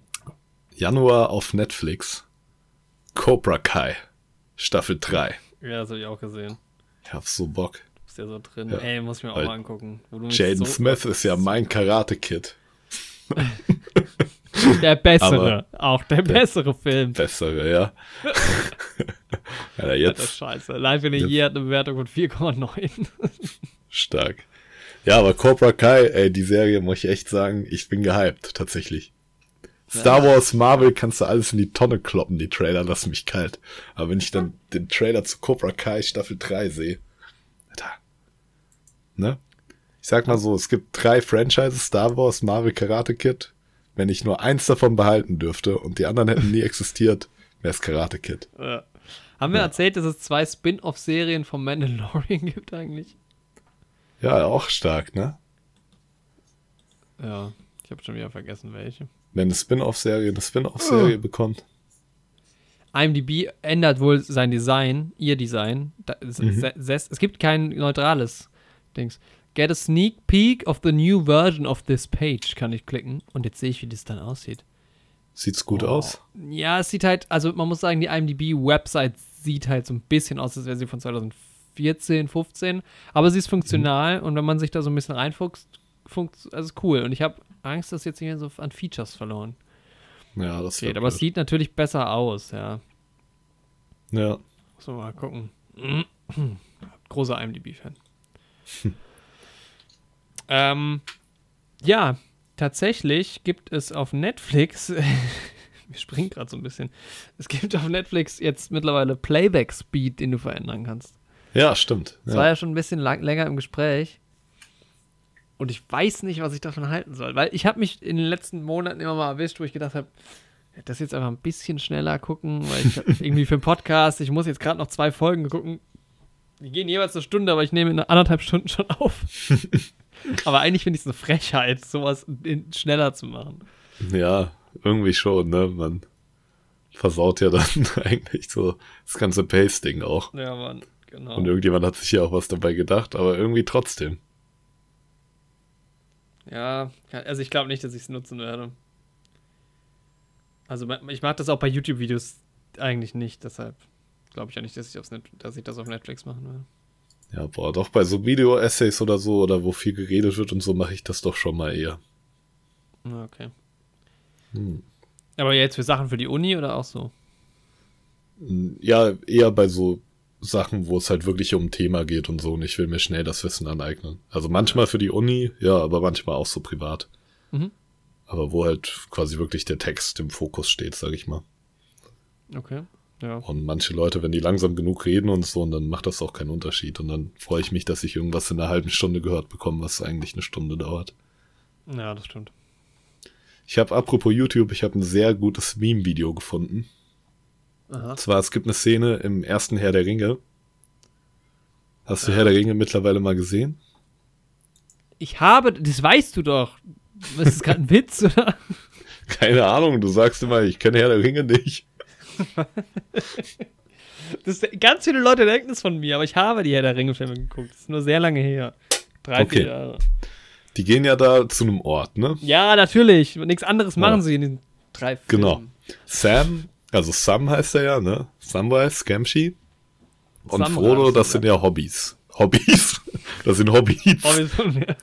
Januar auf Netflix. Cobra Kai. Staffel 3. Ja, das habe ich auch gesehen. Ich hab so Bock. Du bist ja so drin. Ja. Ey, muss ich mir auch mal angucken. Jaden so Smith ist ja mein Karate-Kid. Der bessere, auch der, der bessere Film. Bessere, ja. ja jetzt. Das ist scheiße. Live in a Year hat eine Bewertung von 4,9. Stark. Ja, aber Cobra Kai, ey, die Serie, muss ich echt sagen, ich bin gehypt, tatsächlich. Star Wars, Marvel kannst du alles in die Tonne kloppen, die Trailer lassen mich kalt. Aber wenn ich dann den Trailer zu Cobra Kai Staffel 3 sehe, Alter. Ne? Ich sag mal so, es gibt drei Franchises, Star Wars, Marvel, Karate Kid. Wenn ich nur eins davon behalten dürfte und die anderen hätten nie existiert, wäre es Karate Kid. Ja. Haben wir ja. erzählt, dass es zwei Spin-off-Serien vom Mandalorian gibt eigentlich? Ja, auch stark, ne? Ja, ich habe schon wieder vergessen, welche. Wenn eine Spin-off-Serie eine Spin-off-Serie oh. bekommt. IMDb ändert wohl sein Design, ihr Design. Mhm. Es gibt kein neutrales Dings. Get a sneak peek of the new version of this page, kann ich klicken. Und jetzt sehe ich, wie das dann aussieht. Sieht's gut oh. aus? Ja, es sieht halt, also man muss sagen, die IMDb-Website sieht halt so ein bisschen aus, als wäre sie von 2014, 15. Aber sie ist funktional mhm. und wenn man sich da so ein bisschen reinfuchst, also cool. Und ich habe Angst, dass jetzt nicht so an Features verloren. Ja, das geht. Aber es sieht natürlich besser aus, ja. Ja. Muss man mal gucken. Großer IMDb-Fan. ähm, ja, tatsächlich gibt es auf Netflix, wir springen gerade so ein bisschen, es gibt auf Netflix jetzt mittlerweile Playback-Speed, den du verändern kannst. Ja, stimmt. Das ja. war ja schon ein bisschen lang, länger im Gespräch. Und ich weiß nicht, was ich davon halten soll. Weil ich habe mich in den letzten Monaten immer mal erwischt, wo ich gedacht habe, das jetzt einfach ein bisschen schneller gucken, weil ich irgendwie für einen Podcast, ich muss jetzt gerade noch zwei Folgen gucken. Die gehen jeweils eine Stunde, aber ich nehme in anderthalb Stunden schon auf. aber eigentlich finde ich es eine Frechheit, sowas in, schneller zu machen. Ja, irgendwie schon, ne? Man versaut ja dann eigentlich so das ganze Pace-Ding auch. Ja, Mann, genau. Und irgendjemand hat sich ja auch was dabei gedacht, aber irgendwie trotzdem. Ja, also ich glaube nicht, dass ich es nutzen werde. Also ich mag das auch bei YouTube-Videos eigentlich nicht, deshalb glaube ich ja nicht, dass ich, aufs Net dass ich das auf Netflix machen werde. Ja, boah, doch bei so Video-Essays oder so, oder wo viel geredet wird und so, mache ich das doch schon mal eher. Okay. Hm. Aber jetzt für Sachen für die Uni oder auch so? Ja, eher bei so Sachen, wo es halt wirklich um ein Thema geht und so und ich will mir schnell das Wissen aneignen. Also manchmal für die Uni, ja, aber manchmal auch so privat. Mhm. Aber wo halt quasi wirklich der Text im Fokus steht, sag ich mal. Okay. Ja. Und manche Leute, wenn die langsam genug reden und so, und dann macht das auch keinen Unterschied. Und dann freue ich mich, dass ich irgendwas in einer halben Stunde gehört bekomme, was eigentlich eine Stunde dauert. Ja, das stimmt. Ich habe apropos YouTube, ich habe ein sehr gutes Meme-Video gefunden. Aha. Zwar, es gibt eine Szene im ersten Herr der Ringe. Hast du ja. Herr der Ringe mittlerweile mal gesehen? Ich habe, das weißt du doch. Ist gerade ein Witz, oder? Keine Ahnung, du sagst immer, ich kenne Herr der Ringe nicht. das, ganz viele Leute denken es von mir, aber ich habe die Herr der Ringe-Filme geguckt. Das ist nur sehr lange her. Drei, okay. vier Jahre. Die gehen ja da zu einem Ort, ne? Ja, natürlich. Nichts anderes machen ja. sie in den drei Filmen. Genau. Sam also Sam heißt er ja, ne? Samwise Gamgee. Und Samwise, Frodo, das sind ja Hobbys. Hobbys? Das sind Hobbys. Hobbys von mir.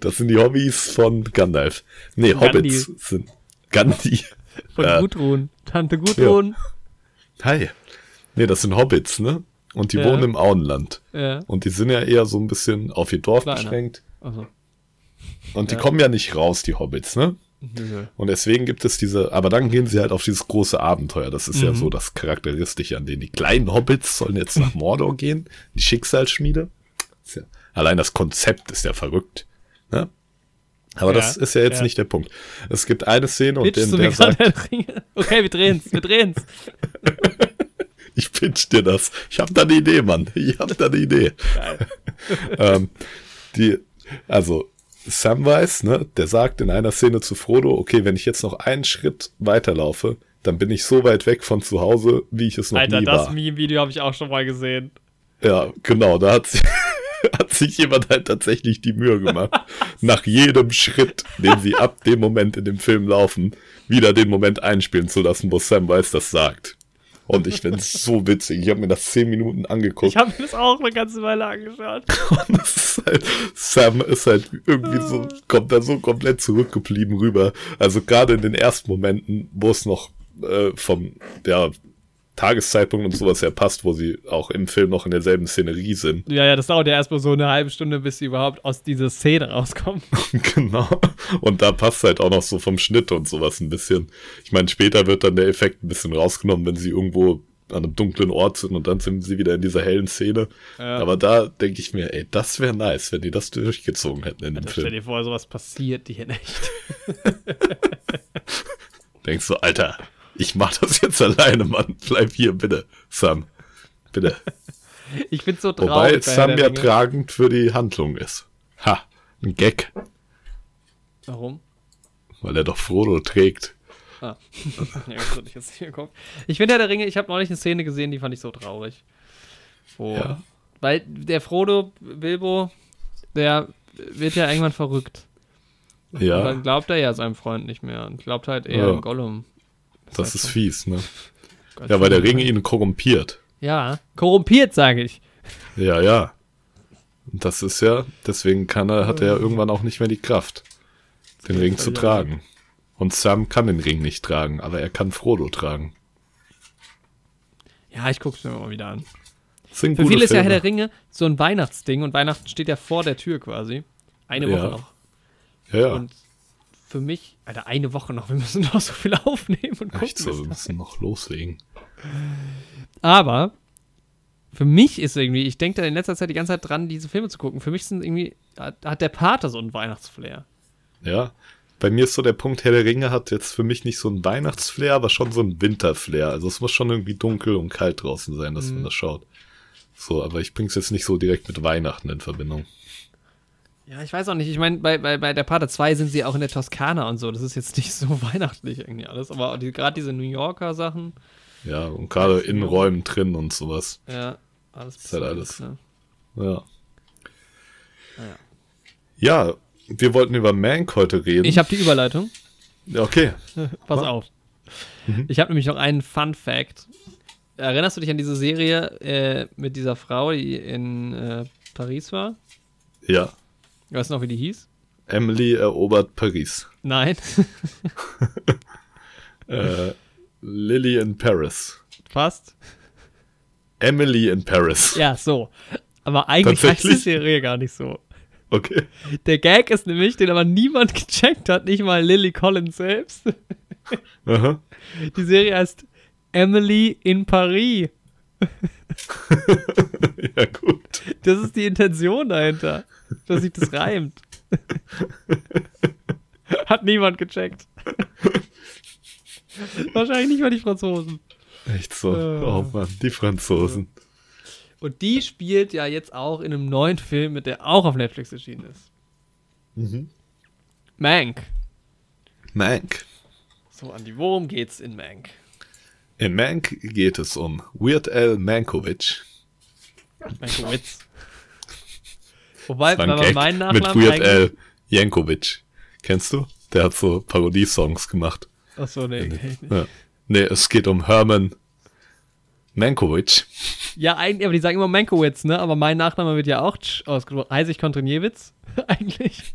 Das sind die Hobbys von Gandalf. Nee, Gandhi. Hobbits sind Gandhi. Von äh, Gudrun. Tante Gudrun. Ja. Hi. Nee, das sind Hobbits, ne? Und die ja. wohnen im Auenland. Ja. Und die sind ja eher so ein bisschen auf ihr Dorf Kleiner. beschränkt. Also. Und die ja. kommen ja nicht raus, die Hobbits, ne? Mhm. Und deswegen gibt es diese, aber dann gehen sie halt auf dieses große Abenteuer. Das ist mhm. ja so das Charakteristische an denen. Die kleinen Hobbits sollen jetzt nach Mordor gehen, die Schicksalsschmiede. Ja, allein das Konzept ist ja verrückt. Ne? Aber ja, das ist ja jetzt ja. nicht der Punkt. Es gibt eine Szene und in der sagt, Okay, wir drehen's, wir drehen's. ich pitch dir das. Ich habe da eine Idee, Mann. Ich habe da eine Idee. ähm, die, also Samwise, ne, der sagt in einer Szene zu Frodo, okay, wenn ich jetzt noch einen Schritt weiterlaufe, dann bin ich so weit weg von zu Hause, wie ich es noch Alter, nie war. Alter, das Meme-Video habe ich auch schon mal gesehen. Ja, genau, da hat sie, hat sich jemand halt tatsächlich die Mühe gemacht, nach jedem Schritt, den sie ab dem Moment in dem Film laufen, wieder den Moment einspielen zu lassen, wo Samwise das sagt. Und ich finde es so witzig. Ich habe mir das zehn Minuten angeguckt. Ich habe mir das auch eine ganze Weile angeschaut. Und ist halt, Sam ist halt irgendwie so, kommt da so komplett zurückgeblieben rüber. Also gerade in den ersten Momenten, wo es noch äh, vom, ja, Tageszeitpunkt und sowas ja passt, wo sie auch im Film noch in derselben Szenerie sind. Ja, ja, das dauert ja erstmal so eine halbe Stunde, bis sie überhaupt aus dieser Szene rauskommen. genau. Und da passt halt auch noch so vom Schnitt und sowas ein bisschen. Ich meine, später wird dann der Effekt ein bisschen rausgenommen, wenn sie irgendwo an einem dunklen Ort sind und dann sind sie wieder in dieser hellen Szene. Ja. Aber da denke ich mir, ey, das wäre nice, wenn die das durchgezogen hätten in dem also Film. Stell dir vor, sowas passiert, die hätten echt. Denkst du, Alter, ich mach das jetzt alleine, Mann. Bleib hier, bitte, Sam. Bitte. ich bin so traurig. Wobei Sam ja tragend für die Handlung ist. Ha, ein Gag. Warum? Weil er doch Frodo trägt. Ah. ja, ich jetzt geguckt. Ich finde Herr der Ringe, ich habe neulich eine Szene gesehen, die fand ich so traurig. Wo, ja. Weil der Frodo, Bilbo, der wird ja irgendwann verrückt. Ja. Und dann glaubt er ja seinem Freund nicht mehr und glaubt halt eher ja. an Gollum. Das ist fies, ne? Gott ja, weil der Ring ihn korrumpiert. Ja, korrumpiert, sage ich. Ja, ja. Das ist ja, deswegen kann er, hat er ja irgendwann auch nicht mehr die Kraft, den Ring zu tragen. Und Sam kann den Ring nicht tragen, aber er kann Frodo tragen. Ja, ich guck's mir mal wieder an. Für viele ist ja Herr der Ringe so ein Weihnachtsding und Weihnachten steht ja vor der Tür quasi. Eine Woche ja. noch. Ja. Und für mich, Alter, eine Woche noch, wir müssen noch so viel aufnehmen und gucken. Echt so, wir müssen noch loslegen. Aber für mich ist irgendwie, ich denke da in letzter Zeit die ganze Zeit dran, diese Filme zu gucken. Für mich sind irgendwie, hat der Pater so einen Weihnachtsflair. Ja, bei mir ist so der Punkt, Herr der Ringe hat jetzt für mich nicht so einen Weihnachtsflair, aber schon so einen Winterflair. Also es muss schon irgendwie dunkel und kalt draußen sein, dass mhm. man das schaut. So, aber ich bring's jetzt nicht so direkt mit Weihnachten in Verbindung. Ja, ich weiß auch nicht. Ich meine, bei, bei, bei der Pater 2 sind sie auch in der Toskana und so. Das ist jetzt nicht so weihnachtlich irgendwie alles. Aber die, gerade diese New Yorker Sachen. Ja, und gerade in Räumen drin und sowas. Ja, alles. Ist halt alles. Ne? Ja. Naja. Ja, wir wollten über Mank heute reden. Ich habe die Überleitung. Okay. Pass auf. Mhm. Ich habe nämlich noch einen Fun Fact. Erinnerst du dich an diese Serie äh, mit dieser Frau, die in äh, Paris war? Ja. Weißt du noch, wie die hieß? Emily erobert Paris. Nein. äh, Lily in Paris. Fast. Emily in Paris. Ja, so. Aber eigentlich heißt die Serie gar nicht so. Okay. Der Gag ist nämlich, den aber niemand gecheckt hat, nicht mal Lily Collins selbst. Aha. Die Serie heißt Emily in Paris. ja, gut. Das ist die Intention dahinter, dass sich das reimt. Hat niemand gecheckt. Wahrscheinlich nicht mal die Franzosen. Echt so. Äh. Oh Mann, die Franzosen. Und die spielt ja jetzt auch in einem neuen Film, mit der auch auf Netflix erschienen ist. Mhm. Mank. Mank. So, Andi, worum geht's in Mank? In Mank geht es um Weird Al Mankovic. Mankowitz. Wobei, wenn man meinen Nachnamen Mit Weird Al Jankovic. Kennst du? Der hat so Parodiesongs gemacht. Achso, nee, kenn ich nicht. Ja. Nee, es geht um Herman Mankovic. Ja, eigentlich, aber die sagen immer Mankowitz, ne? Aber mein Nachname wird ja auch ausgesprochen. Heiße ich Kontriniewicz? eigentlich.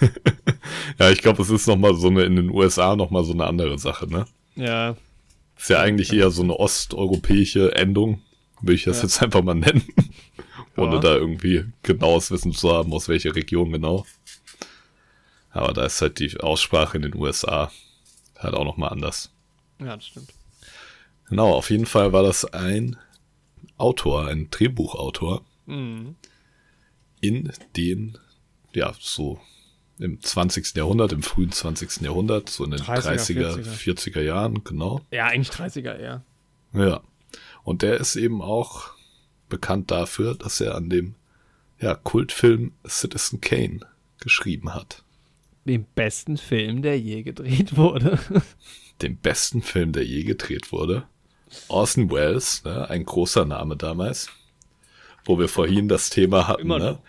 ja, ich glaube, es ist nochmal so eine, in den USA nochmal so eine andere Sache, ne? Ja. Ist ja eigentlich eher so eine osteuropäische Endung, will ich das ja. jetzt einfach mal nennen. Ohne ja. da irgendwie genaues Wissen zu haben, aus welcher Region genau. Aber da ist halt die Aussprache in den USA halt auch nochmal anders. Ja, das stimmt. Genau, auf jeden Fall war das ein Autor, ein Drehbuchautor mhm. in den, ja, so im 20. Jahrhundert, im frühen 20. Jahrhundert, so in den 30er, 30er 40er. 40er Jahren, genau. Ja, eigentlich 30er eher. Ja. Und der ist eben auch bekannt dafür, dass er an dem ja, Kultfilm Citizen Kane geschrieben hat. Dem besten Film, der je gedreht wurde. Dem besten Film, der je gedreht wurde. Orson Welles, ne, ein großer Name damals, wo wir vorhin das Thema hatten, ne, noch,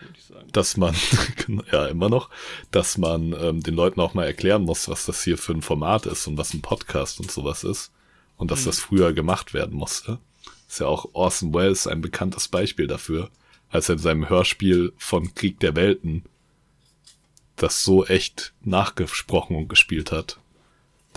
dass man, ja immer noch, dass man ähm, den Leuten auch mal erklären muss, was das hier für ein Format ist und was ein Podcast und sowas ist und dass mhm. das früher gemacht werden musste. Ist ja auch Orson Welles ein bekanntes Beispiel dafür, als er in seinem Hörspiel von Krieg der Welten das so echt nachgesprochen und gespielt hat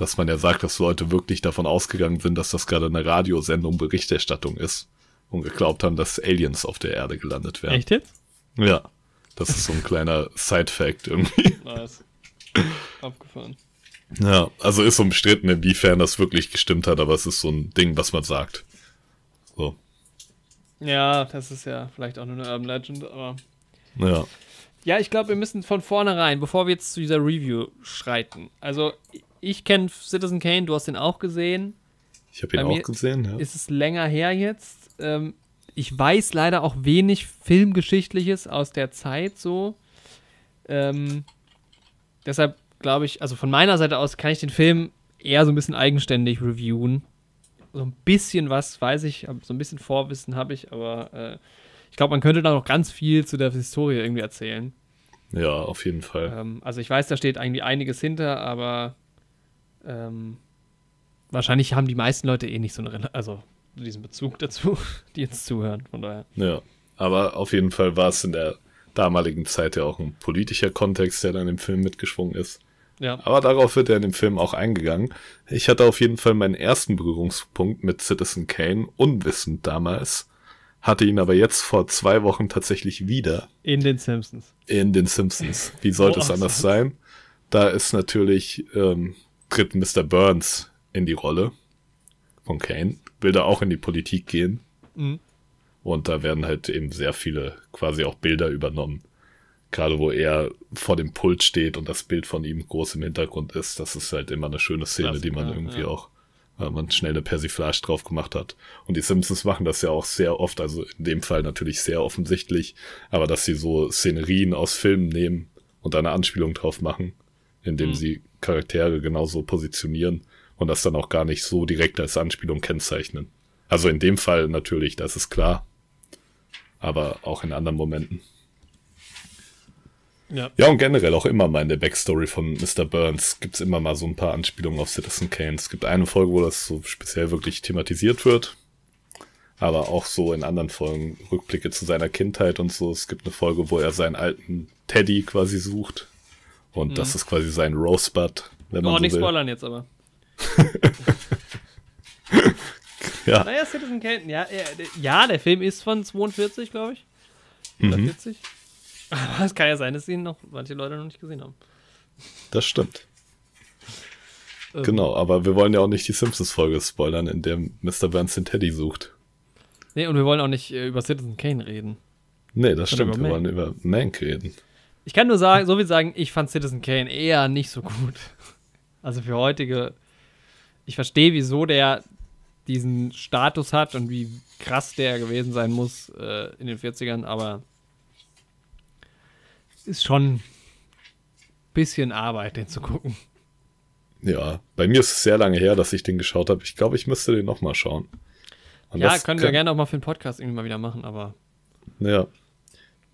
dass man ja sagt, dass Leute wirklich davon ausgegangen sind, dass das gerade eine Radiosendung Berichterstattung ist und geglaubt haben, dass Aliens auf der Erde gelandet wären. Echt jetzt? Ja. Das ist so ein kleiner Side-Fact irgendwie. Nice. Abgefahren. Ja, also ist umstritten, inwiefern das wirklich gestimmt hat, aber es ist so ein Ding, was man sagt. Ja, das ist ja vielleicht auch nur eine Urban Legend, aber. Ja. Ja, ich glaube, wir müssen von vornherein, bevor wir jetzt zu dieser Review schreiten. Also, ich kenne Citizen Kane, du hast den auch gesehen. Ich habe ihn auch gesehen, ja. Ist es länger her jetzt? Ähm, ich weiß leider auch wenig Filmgeschichtliches aus der Zeit so. Ähm, deshalb glaube ich, also von meiner Seite aus kann ich den Film eher so ein bisschen eigenständig reviewen. So ein bisschen was weiß ich, so ein bisschen Vorwissen habe ich, aber äh, ich glaube, man könnte da noch ganz viel zu der Historie irgendwie erzählen. Ja, auf jeden Fall. Ähm, also ich weiß, da steht eigentlich einiges hinter, aber ähm, wahrscheinlich haben die meisten Leute eh nicht so eine, also diesen Bezug dazu, die jetzt zuhören, von daher. Ja, aber auf jeden Fall war es in der damaligen Zeit ja auch ein politischer Kontext, der dann im Film mitgeschwungen ist. Ja. Aber darauf wird er in dem Film auch eingegangen. Ich hatte auf jeden Fall meinen ersten Berührungspunkt mit Citizen Kane, unwissend damals, hatte ihn aber jetzt vor zwei Wochen tatsächlich wieder. In den Simpsons. In den Simpsons. Wie sollte oh, es anders sein? Da ist natürlich ähm, tritt Mr. Burns in die Rolle von Kane, will da auch in die Politik gehen. Mhm. Und da werden halt eben sehr viele quasi auch Bilder übernommen. Gerade wo er vor dem Pult steht und das Bild von ihm groß im Hintergrund ist, das ist halt immer eine schöne Szene, das, die man irgendwie ja. auch, weil man schnell eine Persiflage drauf gemacht hat. Und die Simpsons machen das ja auch sehr oft, also in dem Fall natürlich sehr offensichtlich, aber dass sie so Szenerien aus Filmen nehmen und eine Anspielung drauf machen, indem mhm. sie Charaktere genauso positionieren und das dann auch gar nicht so direkt als Anspielung kennzeichnen. Also in dem Fall natürlich, das ist klar. Aber auch in anderen Momenten. Ja. ja, und generell auch immer mal in der Backstory von Mr. Burns gibt es immer mal so ein paar Anspielungen auf Citizen Kane. Es gibt eine Folge, wo das so speziell wirklich thematisiert wird. Aber auch so in anderen Folgen Rückblicke zu seiner Kindheit und so. Es gibt eine Folge, wo er seinen alten Teddy quasi sucht und mhm. das ist quasi sein Rosebud, wenn man oh, so nicht will. spoilern jetzt aber. ja. Naja, Citizen Kane, ja, ja, der Film ist von 42, glaube ich. Oder mhm. 40. Aber es kann ja sein, dass ihn noch manche Leute noch nicht gesehen haben. Das stimmt. Ähm. Genau, aber wir wollen ja auch nicht die Simpsons-Folge spoilern, in der Mr. Burns den Teddy sucht. Nee, und wir wollen auch nicht äh, über Citizen Kane reden. Nee, das stimmt. Wir wollen über Mank reden. Ich kann nur sagen, so viel sagen, ich fand Citizen Kane eher nicht so gut. Also für heutige. Ich verstehe, wieso der diesen Status hat und wie krass der gewesen sein muss äh, in den 40ern, aber ist schon ein bisschen Arbeit, den zu gucken. Ja, bei mir ist es sehr lange her, dass ich den geschaut habe. Ich glaube, ich müsste den nochmal schauen. Und ja, können wir gerne auch mal für den Podcast irgendwie mal wieder machen, aber. Ja,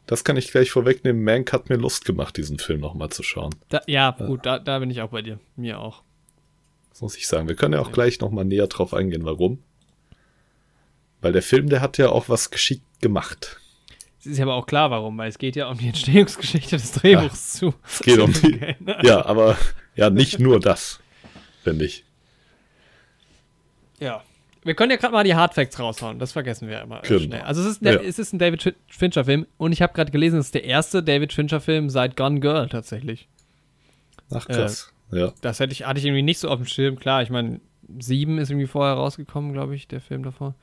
das kann ich gleich vorwegnehmen. Mank hat mir Lust gemacht, diesen Film nochmal zu schauen. Da, ja, gut, da, da bin ich auch bei dir. Mir auch. Das muss ich sagen. Wir können ja auch gleich nochmal näher drauf eingehen, warum. Weil der Film, der hat ja auch was geschickt gemacht. Ist ja aber auch klar, warum, weil es geht ja um die Entstehungsgeschichte des Drehbuchs ja, zu. Es geht um die. ja, aber ja, nicht nur das, finde ich. Ja. Wir können ja gerade mal die Hardfacts raushauen, das vergessen wir immer genau. schnell. Also es ist, ja. es ist ein David Fincher-Film und ich habe gerade gelesen, es ist der erste David Fincher-Film seit Gone Girl tatsächlich. Ach krass, äh, ja. Das hätte ich, hatte ich irgendwie nicht so auf dem Schirm. Klar, ich meine, sieben ist irgendwie vorher rausgekommen, glaube ich, der Film davor.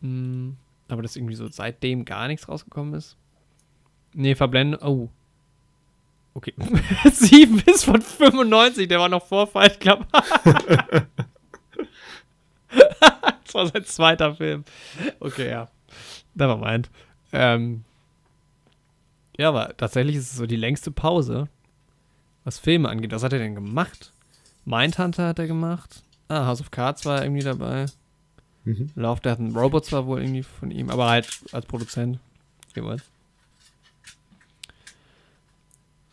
Hm, aber dass irgendwie so seitdem gar nichts rausgekommen ist. Nee, verblendet. Oh. Okay. sieben ist von 95, der war noch vor Fight Club. das war sein zweiter Film. Okay, ja. Nevermind. Ähm, ja, aber tatsächlich ist es so die längste Pause, was Filme angeht. Was hat er denn gemacht? Mindhunter hat er gemacht. Ah, House of Cards war irgendwie dabei. Mhm. Lauf der hatten Robots war wohl irgendwie von ihm, aber halt als Produzent. Jeweils.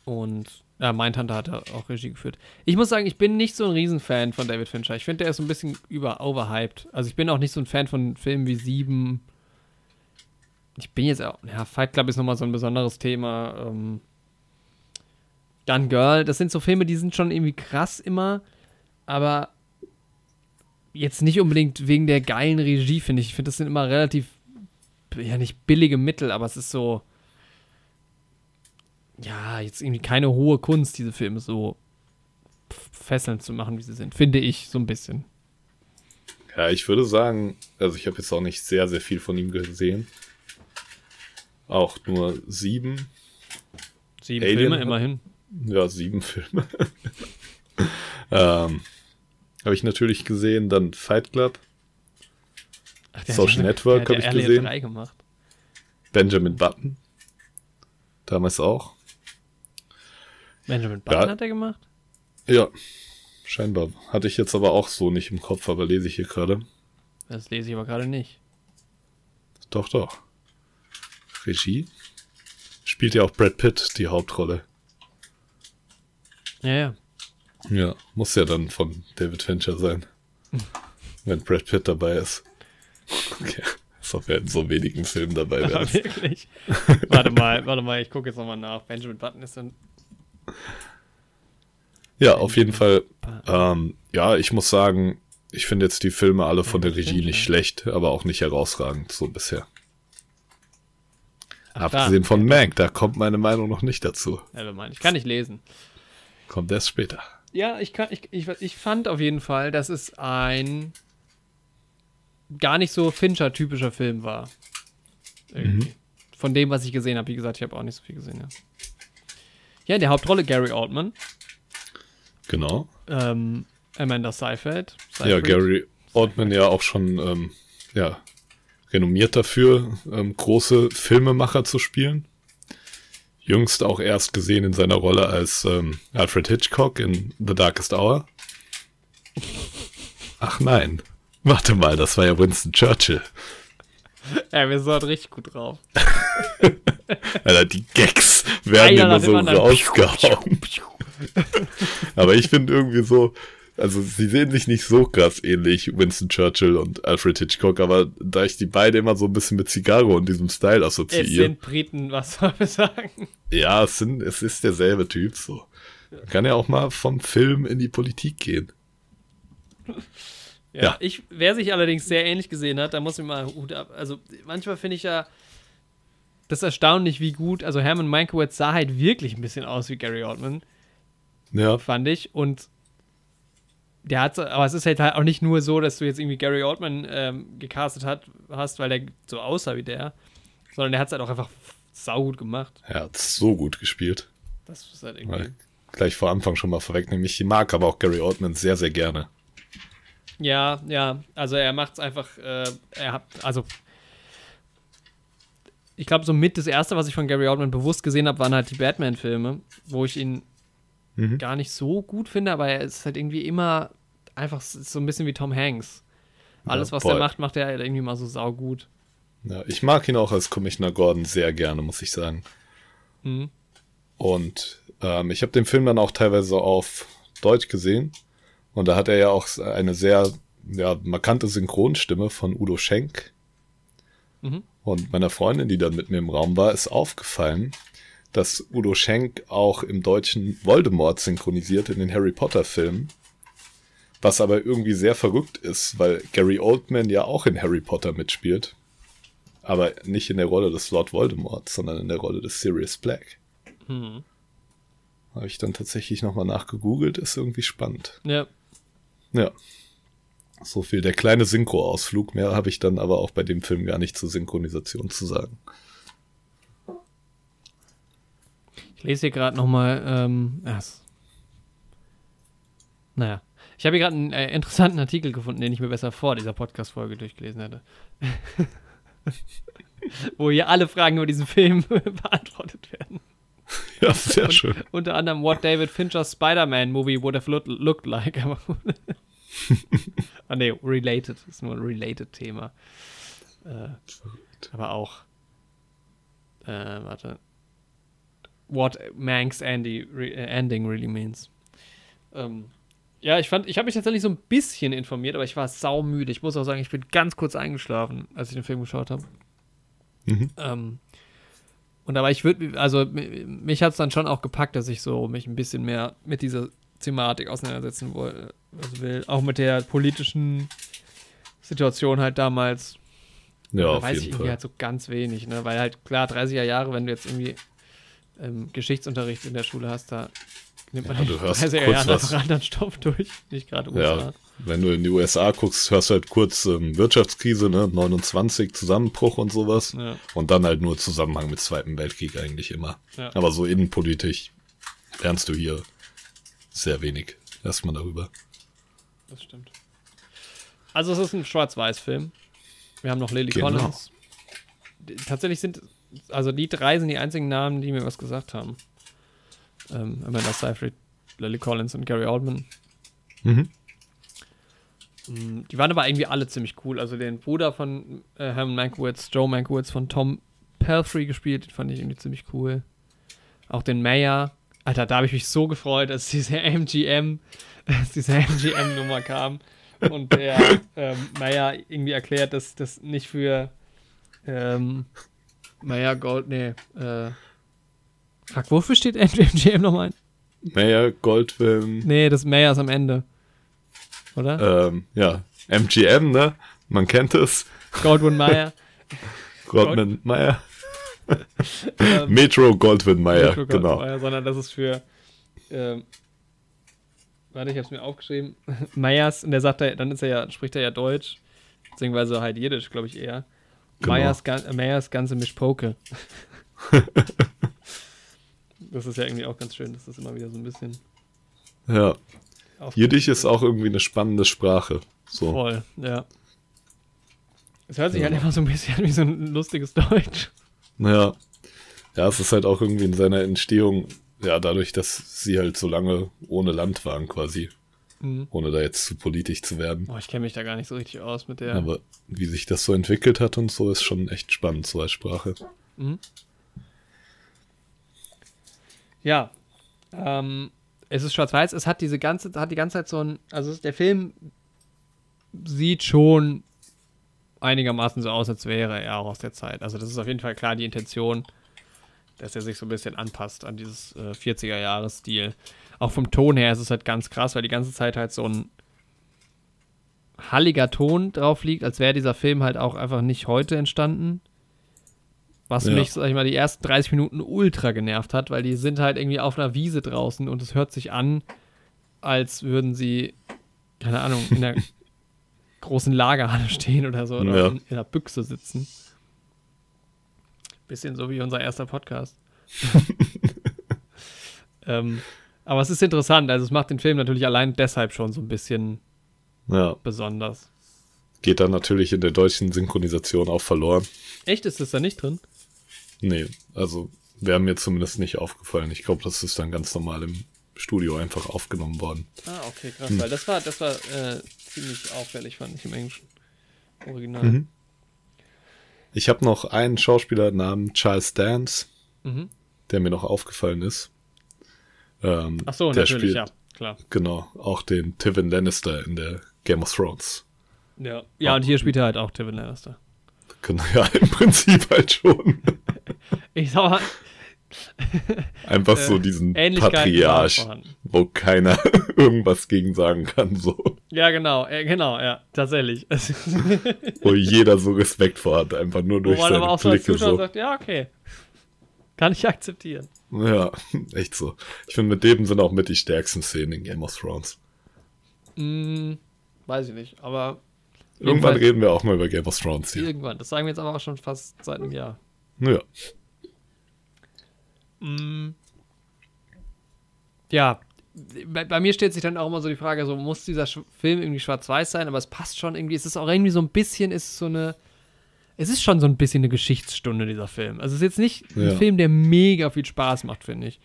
Und ja, Mindhunter hat er auch Regie geführt. Ich muss sagen, ich bin nicht so ein Riesenfan von David Fincher. Ich finde, der ist so ein bisschen über overhyped. Also ich bin auch nicht so ein Fan von Filmen wie Sieben. Ich bin jetzt auch, ja, Fight Club ist nochmal so ein besonderes Thema. Ähm, Gun Girl, das sind so Filme, die sind schon irgendwie krass immer, aber jetzt nicht unbedingt wegen der geilen Regie, finde ich. Ich finde, das sind immer relativ, ja, nicht billige Mittel, aber es ist so, ja, jetzt irgendwie keine hohe Kunst, diese Filme so fesselnd zu machen, wie sie sind, finde ich so ein bisschen. Ja, ich würde sagen, also ich habe jetzt auch nicht sehr, sehr viel von ihm gesehen. Auch nur sieben. Sieben Alien Filme, immerhin. Ja, sieben Filme. ähm, habe ich natürlich gesehen, dann Fight Club. Ach, Social Network habe ich Alien gesehen. gemacht. Benjamin Button. Damals auch. Benjamin Button ja. hat er gemacht? Ja, scheinbar. Hatte ich jetzt aber auch so nicht im Kopf, aber lese ich hier gerade. Das lese ich aber gerade nicht. Doch, doch. Regie. Spielt ja auch Brad Pitt die Hauptrolle. Ja, ja. Ja, muss ja dann von David Fincher sein. wenn Brad Pitt dabei ist. Okay. Als ob er in so wenigen Filmen dabei wäre. Ja, wirklich. warte mal, warte mal, ich gucke jetzt nochmal nach. Benjamin Button ist dann ja, auf jeden Fall. Ähm, ja, ich muss sagen, ich finde jetzt die Filme alle von der Regie nicht schlecht, aber auch nicht herausragend, so bisher. Ach, Abgesehen da. von Mank, da kommt meine Meinung noch nicht dazu. Ich kann nicht lesen. Kommt erst später. Ja, ich, kann, ich, ich, ich fand auf jeden Fall, dass es ein gar nicht so Fincher-typischer Film war. Mhm. Von dem, was ich gesehen habe. Wie gesagt, ich habe auch nicht so viel gesehen, ja. Ja, in der Hauptrolle Gary Oldman. Genau. Ähm, Amanda Seyfried. Seyfried. Ja, Gary Oldman ja auch schon ähm, ja, renommiert dafür, ähm, große Filmemacher zu spielen. Jüngst auch erst gesehen in seiner Rolle als ähm, Alfred Hitchcock in The Darkest Hour. Ach nein. Warte mal, das war ja Winston Churchill. Ja, wir sind halt richtig gut drauf. Alter, die Gags werden immer so rausgehauen. Aber ich finde irgendwie so, also sie sehen sich nicht so krass ähnlich, Winston Churchill und Alfred Hitchcock, aber da ich die beide immer so ein bisschen mit Zigarre und diesem Style assoziiere. Es sind Briten, was soll man sagen? Ja, es, sind, es ist derselbe Typ so. Man kann ja auch mal vom Film in die Politik gehen. Ja, ja. Ich, wer sich allerdings sehr ähnlich gesehen hat, da muss ich mal Hut ab. Also manchmal finde ich ja das erstaunlich, wie gut, also Herman Mankiewicz sah halt wirklich ein bisschen aus wie Gary Oldman. Ja. Fand ich. Und der hat, aber es ist halt, auch nicht nur so, dass du jetzt irgendwie Gary Oldman ähm, gecastet hat, hast, weil der so aussah wie der, sondern der hat es halt auch einfach saugut gemacht. Er hat so gut gespielt. Das ist halt irgendwie. Weil gleich vor Anfang schon mal vorwegnehmen. Ich mag aber auch Gary Oldman sehr, sehr gerne. Ja, ja, also er macht es einfach, äh, er hat, also ich glaube, so mit das erste, was ich von Gary Oldman bewusst gesehen habe, waren halt die Batman-Filme, wo ich ihn mhm. gar nicht so gut finde, aber er ist halt irgendwie immer einfach so ein bisschen wie Tom Hanks. Alles, was er macht, macht er halt irgendwie mal so saugut. Ja, ich mag ihn auch als Commissioner Gordon sehr gerne, muss ich sagen. Mhm. Und ähm, ich habe den Film dann auch teilweise auf Deutsch gesehen. Und da hat er ja auch eine sehr ja, markante Synchronstimme von Udo Schenk. Mhm. Und meiner Freundin, die dann mit mir im Raum war, ist aufgefallen, dass Udo Schenk auch im Deutschen Voldemort synchronisiert in den Harry Potter Filmen. Was aber irgendwie sehr verrückt ist, weil Gary Oldman ja auch in Harry Potter mitspielt. Aber nicht in der Rolle des Lord Voldemort, sondern in der Rolle des Sirius Black. Hm. Habe ich dann tatsächlich nochmal nachgegoogelt, ist irgendwie spannend. Ja. Ja. So viel der kleine Synchro-Ausflug. Mehr habe ich dann aber auch bei dem Film gar nicht zur Synchronisation zu sagen. Ich lese hier gerade nochmal. Ähm, naja. Ich habe hier gerade einen äh, interessanten Artikel gefunden, den ich mir besser vor dieser Podcast-Folge durchgelesen hätte. Wo hier alle Fragen über diesen Film beantwortet werden. Ja, sehr Und, schön. Unter anderem, what David Fincher's Spider-Man-Movie would have looked like. ah, nee, related. Das ist nur ein related Thema. Äh, aber auch. Äh, warte. What Manx Andy, re, äh, Ending really means. Ähm, ja, ich fand, ich habe mich tatsächlich so ein bisschen informiert, aber ich war saumüde. Ich muss auch sagen, ich bin ganz kurz eingeschlafen, als ich den Film geschaut habe. Mhm. Ähm, und aber ich würde, also mich hat es dann schon auch gepackt, dass ich so mich ein bisschen mehr mit dieser Thematik auseinandersetzen will, also will. Auch mit der politischen Situation halt damals. Ja, da auf weiß jeden ich irgendwie Fall. halt so ganz wenig, ne? Weil halt klar, 30er Jahre, wenn du jetzt irgendwie ähm, Geschichtsunterricht in der Schule hast, da nimmt man Ja, du hörst 30er kurz Jahre was. anderen Stoff durch. Nicht gerade USA. Ja, wenn du in die USA guckst, hörst du halt kurz ähm, Wirtschaftskrise, ne, 29, Zusammenbruch und sowas. Ja. Und dann halt nur Zusammenhang mit Zweiten Weltkrieg eigentlich immer. Ja. Aber so innenpolitisch lernst du hier sehr wenig erstmal darüber. Das stimmt. Also es ist ein Schwarz-Weiß-Film. Wir haben noch Lily Genau. Collins. Tatsächlich sind, also die drei sind die einzigen Namen, die mir was gesagt haben. Ähm, Amanda Seyfried, Lily Collins und Gary Oldman. Mhm. Mm, Die waren aber irgendwie alle ziemlich cool. Also den Bruder von äh, Herman Mankiewicz, Joe Mankiewicz von Tom Pelfrey gespielt, den fand ich irgendwie ziemlich cool. Auch den Mayor. Alter, da habe ich mich so gefreut, als diese MGM, als diese MGM-Nummer kam und der ähm, Mayor irgendwie erklärt, dass das nicht für ähm, Mayor Gold, nee, äh, fuck, wofür steht MGM nochmal? Mayer, Goldwyn, Nee, das Mayor ist am Ende. Oder? ähm, ja, MGM, ne? Man kennt es. Goldwyn Mayer. Goldman Mayer. Ähm, Metro Goldwyn Mayer, Metro genau. Sondern das ist für. Ähm, warte, ich hab's mir aufgeschrieben. Meyers, und der sagt er, dann ist er ja, spricht er ja Deutsch, beziehungsweise halt Jiddisch, glaube ich eher. Genau. Meyers, Meyers ganze Mischpoke. das ist ja irgendwie auch ganz schön, dass das immer wieder so ein bisschen. Ja. Jiddisch ist auch irgendwie eine spannende Sprache. So. Voll, ja. Es hört sich Ja. halt immer so ein bisschen wie so ein lustiges Deutsch. Ja. Ja, es ist halt auch irgendwie in seiner Entstehung, ja, dadurch, dass sie halt so lange ohne Land waren quasi, Mhm. ohne da jetzt zu politisch zu werden. Oh, ich kenne mich da gar nicht so richtig aus mit der. Aber wie sich das so entwickelt hat und so, ist schon echt spannend, so als Sprache. Mhm. Ja. Ähm, es ist schwarz-weiß, es hat diese ganze, hat die ganze Zeit so ein, also der Film sieht schon einigermaßen so aus, als wäre er auch aus der Zeit. Also das ist auf jeden Fall klar die Intention, dass er sich so ein bisschen anpasst an dieses äh, 40er-Jahres-Stil. Auch vom Ton her ist es halt ganz krass, weil die ganze Zeit halt so ein halliger Ton drauf liegt, als wäre dieser Film halt auch einfach nicht heute entstanden. Was Ja. mich, sag ich mal, die ersten 30 Minuten ultra genervt hat, weil die sind halt irgendwie auf einer Wiese draußen und es hört sich an, als würden sie, keine Ahnung, in einer großen Lagerhalle stehen oder so oder Ja. in, in einer Büchse sitzen. Bisschen so wie unser erster Podcast. ähm, aber es ist interessant, also es macht den Film natürlich allein deshalb schon so ein bisschen Ja, besonders. geht dann natürlich in der deutschen Synchronisation auch verloren. Echt, ist das da nicht drin? Nee, also wäre mir zumindest nicht aufgefallen. Ich glaube, das ist dann ganz normal im Studio einfach aufgenommen worden. Ah, okay, krass, Hm. weil das war, das war äh, ziemlich auffällig, fand ich im Englischen. Original. Mhm. Ich habe noch einen Schauspieler namens Charles Dance, Mhm. der mir noch aufgefallen ist. Ähm, Ach so, der natürlich, spielt, ja, klar. Genau, auch den Tywin Lannister in der Game of Thrones. Ja, ja und hier spielt er halt auch Tywin Lannister. Genau, ja, im Prinzip halt schon. Ich sag mal, Einfach so äh, diesen Patriarch, wo keiner irgendwas gegen sagen kann, so. Ja, genau, äh, genau, ja, tatsächlich. wo jeder so Respekt vor hat, einfach nur durch wo man seine aber auch Blicke so. sagt, ja, okay. Kann ich akzeptieren. Ja, echt so. Ich finde, mit dem sind auch mit die stärksten Szenen in Game of Thrones. Mm, weiß ich nicht, aber. Irgendwann reden wir auch mal über Game of Thrones hier. Irgendwann, das sagen wir jetzt aber auch schon fast seit einem Jahr. Ja. Mm. Ja, bei, bei, mir stellt sich dann auch immer so die Frage, so muss dieser Film irgendwie schwarz-weiß sein, aber es passt schon irgendwie, es ist auch irgendwie so ein bisschen, ist so eine, es ist schon so ein bisschen eine Geschichtsstunde, dieser Film. Also es ist jetzt nicht ja. ein Film, der mega viel Spaß macht, finde ich.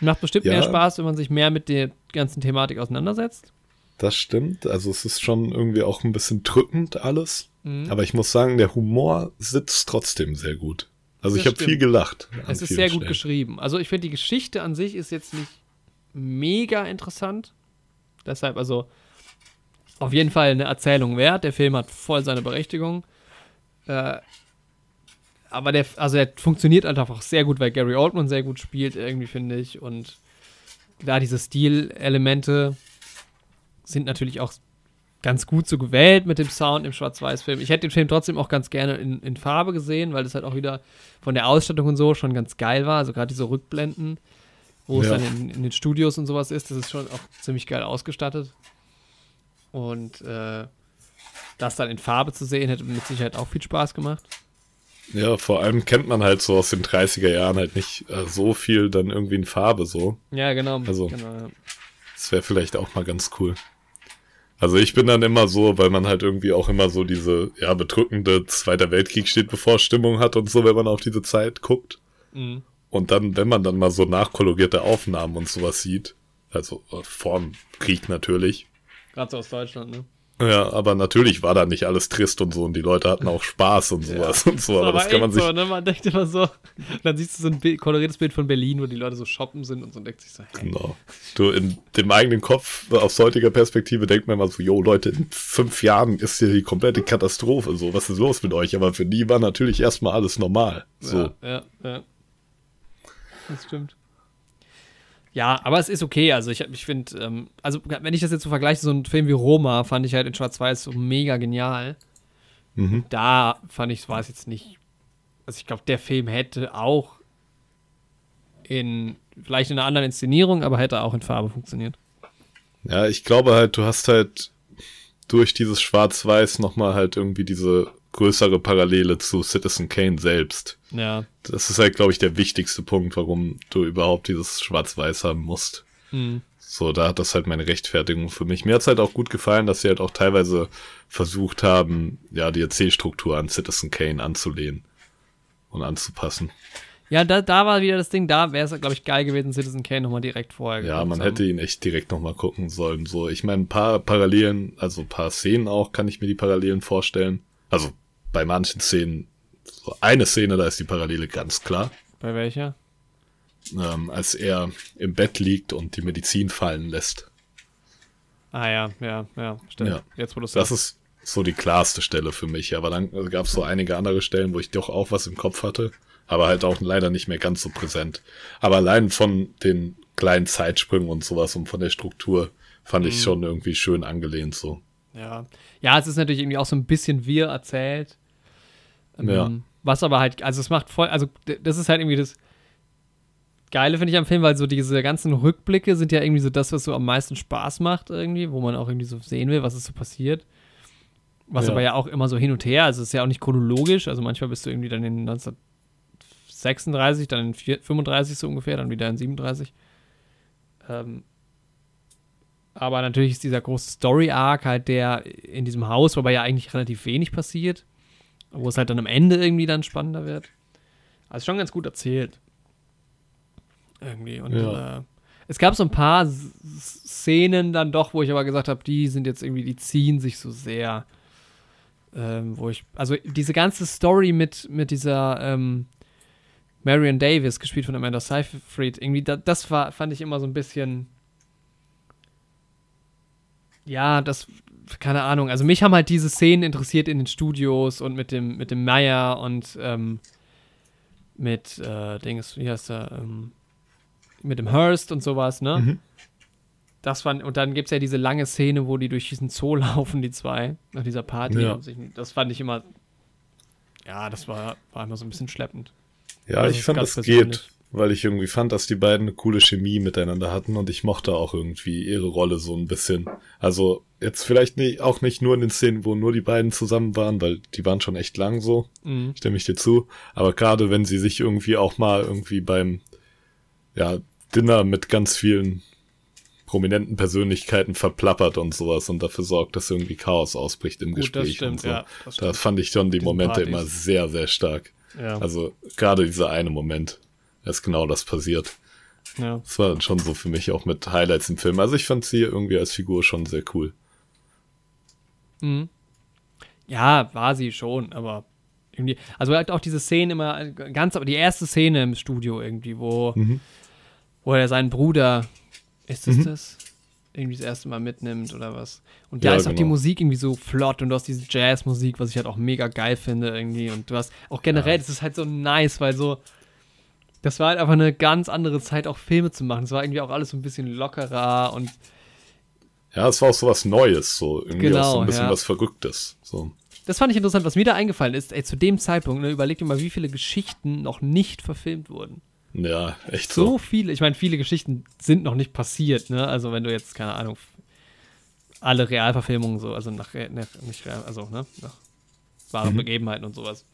Macht bestimmt ja. mehr Spaß, wenn man sich mehr mit der ganzen Thematik auseinandersetzt. Das stimmt. Also es ist schon irgendwie auch ein bisschen drückend alles. Mhm. Aber ich muss sagen, der Humor sitzt trotzdem sehr gut. Also das ich habe viel gelacht. Es ist sehr gut geschrieben. Also ich finde, die Geschichte an sich ist jetzt nicht mega interessant. Deshalb also auf jeden Fall eine Erzählung wert. Der Film hat voll seine Berechtigung. Äh, aber der, also der funktioniert halt einfach sehr gut, weil Gary Oldman sehr gut spielt, irgendwie, finde ich. Und da diese Stilelemente sind natürlich auch ganz gut so gewählt mit dem Sound im Schwarz-Weiß-Film. Ich hätte den Film trotzdem auch ganz gerne in, in Farbe gesehen, weil das halt auch wieder von der Ausstattung und so schon ganz geil war. Also gerade diese Rückblenden, wo ja. es dann in, in, den Studios und sowas ist, das ist schon auch ziemlich geil ausgestattet. Und äh, das dann in Farbe zu sehen, hätte mit Sicherheit auch viel Spaß gemacht. Ja, vor allem kennt man halt so aus den 30er Jahren halt nicht äh, so viel dann irgendwie in Farbe so. Ja, genau. Also, genau, ja. das wäre vielleicht auch mal ganz cool. Also ich bin dann immer so, weil man halt irgendwie auch immer so diese, ja, bedrückende Zweiter Weltkrieg steht bevor Stimmung hat und so, wenn man auf diese Zeit guckt. Mhm. Und dann, wenn man dann mal so nachkolorierte Aufnahmen und sowas sieht, also äh, vorm Krieg natürlich. Gerade so aus Deutschland, ne? Ja, aber natürlich war da nicht alles trist und so und die Leute hatten auch Spaß und sowas ja. und so, aber, aber das kann man sich. So, ne? Man denkt immer so, dann siehst du so ein Bild, koloriertes Bild von Berlin, wo die Leute so shoppen sind und so und denkt sich so, hey. Genau. Du, in dem eigenen Kopf, aus heutiger Perspektive, denkt man immer so, yo, Leute, in fünf Jahren ist hier die komplette Katastrophe, so, was ist los mit euch? Aber für die war natürlich erstmal alles normal. So. Ja, ja, ja. Das stimmt. Ja, aber es ist okay. Also ich, ich finde, ähm, also wenn ich das jetzt so vergleiche, so ein Film wie Roma fand ich halt in Schwarz-Weiß so mega genial. Mhm. Da fand ich, war es jetzt nicht. Also ich glaube, der Film hätte auch in, vielleicht in einer anderen Inszenierung, aber hätte auch in Farbe funktioniert. Ja, ich glaube halt, du hast halt durch dieses Schwarz-Weiß nochmal halt irgendwie diese größere Parallele zu Citizen Kane selbst. Ja. Das ist halt, glaube ich, der wichtigste Punkt, warum du überhaupt dieses Schwarz-Weiß haben musst. Mhm. So, da hat das halt meine Rechtfertigung für mich. Mir hat es halt auch gut gefallen, dass sie halt auch teilweise versucht haben, ja, die Erzählstruktur an Citizen Kane anzulehnen und anzupassen. Ja, da, da war wieder das Ding, da wäre es, glaube ich, geil gewesen, Citizen Kane nochmal direkt vorher Ja, man hätte ihn echt direkt nochmal gucken sollen. So, ich meine, ein paar Parallelen, also ein paar Szenen auch, kann ich mir die Parallelen vorstellen. Also bei manchen Szenen, so eine Szene, da ist die Parallele ganz klar. Bei welcher? Ähm, als er im Bett liegt und die Medizin fallen lässt. Ah ja, ja, ja, stimmt. Ja. Jetzt, wo du das ist so die klarste Stelle für mich. Aber dann gab es so einige andere Stellen, wo ich doch auch was im Kopf hatte, aber halt auch leider nicht mehr ganz so präsent. Aber allein von den kleinen Zeitsprüngen und sowas und von der Struktur fand mhm. ich schon irgendwie schön angelehnt so. Ja. Ja, es ist natürlich irgendwie auch so ein bisschen wir erzählt. Ja. Ähm, was aber halt, also es macht voll, also das ist halt irgendwie das Geile, finde ich am Film, weil so diese ganzen Rückblicke sind ja irgendwie so das, was so am meisten Spaß macht irgendwie, wo man auch irgendwie so sehen will, was ist so passiert. Was ja. aber ja auch immer so hin und her, also es ist ja auch nicht chronologisch, also manchmal bist du irgendwie dann in 1936, dann in 35 so ungefähr, dann wieder in 37. Ähm, aber natürlich ist dieser große Story-Arc halt der in diesem Haus, wobei ja eigentlich relativ wenig passiert wo es halt dann am Ende irgendwie dann spannender wird. Also schon ganz gut erzählt. Irgendwie. Und ja. äh, es gab so ein paar Szenen dann doch, wo ich aber gesagt habe, die sind jetzt irgendwie, die ziehen sich so sehr. Ähm, wo ich, also diese ganze Story mit, mit dieser ähm, Marion Davis, gespielt von Amanda Seyfried, irgendwie, da, das war, fand ich immer so ein bisschen. Ja, das keine Ahnung, also mich haben halt diese Szenen interessiert in den Studios und mit dem, mit dem Meyer und ähm, mit äh, Dings, wie heißt er, ähm, mit dem Hearst und sowas, ne? Mhm. Das fand, und dann gibt es ja diese lange Szene, wo die durch diesen Zoo laufen, die zwei, nach dieser Party. Ja. Das fand ich immer, ja, das war, war immer so ein bisschen schleppend. Ja, also ich fand, das geht, weil ich irgendwie fand, dass die beiden eine coole Chemie miteinander hatten und ich mochte auch irgendwie ihre Rolle so ein bisschen. Also jetzt vielleicht nicht, auch nicht nur in den Szenen, wo nur die beiden zusammen waren, weil die waren schon echt lang so, mhm. stimme ich dir zu. Aber gerade wenn sie sich irgendwie auch mal irgendwie beim ja, Dinner mit ganz vielen prominenten Persönlichkeiten verplappert und sowas und dafür sorgt, dass irgendwie Chaos ausbricht im Gut, Gespräch. Das stimmt, und so. ja, das da fand ich schon die Momente Partys. immer sehr, sehr stark. Ja. Also gerade dieser eine Moment, ist genau das passiert. Ja. Das war schon so für mich auch mit Highlights im Film. Also ich fand sie irgendwie als Figur schon sehr cool. Mhm. Ja, war sie schon, aber irgendwie, also halt auch diese Szene immer, ganz, aber die erste Szene im Studio irgendwie, wo, mhm. wo er seinen Bruder, ist es mhm. das? Irgendwie das erste Mal mitnimmt oder was. Und da ja, ist auch genau. die Musik irgendwie so flott und du hast diese Jazzmusik, was ich halt auch mega geil finde irgendwie. Und du hast auch generell, ja. das ist halt so nice, weil so, das war halt einfach eine ganz andere Zeit, auch Filme zu machen. Es war irgendwie auch alles so ein bisschen lockerer und. Ja, es war auch so was Neues, so irgendwie genau, auch so ein bisschen ja. was Verrücktes. So. Das fand ich interessant, was mir da eingefallen ist, ey, zu dem Zeitpunkt, ne, überleg dir mal, wie viele Geschichten noch nicht verfilmt wurden. Ja, echt so. So viele, ich meine, viele Geschichten sind noch nicht passiert, ne? Also wenn du jetzt, keine Ahnung, alle Realverfilmungen so, also nach, nach nicht real, also, ne, nach wahren mhm. Begebenheiten und sowas.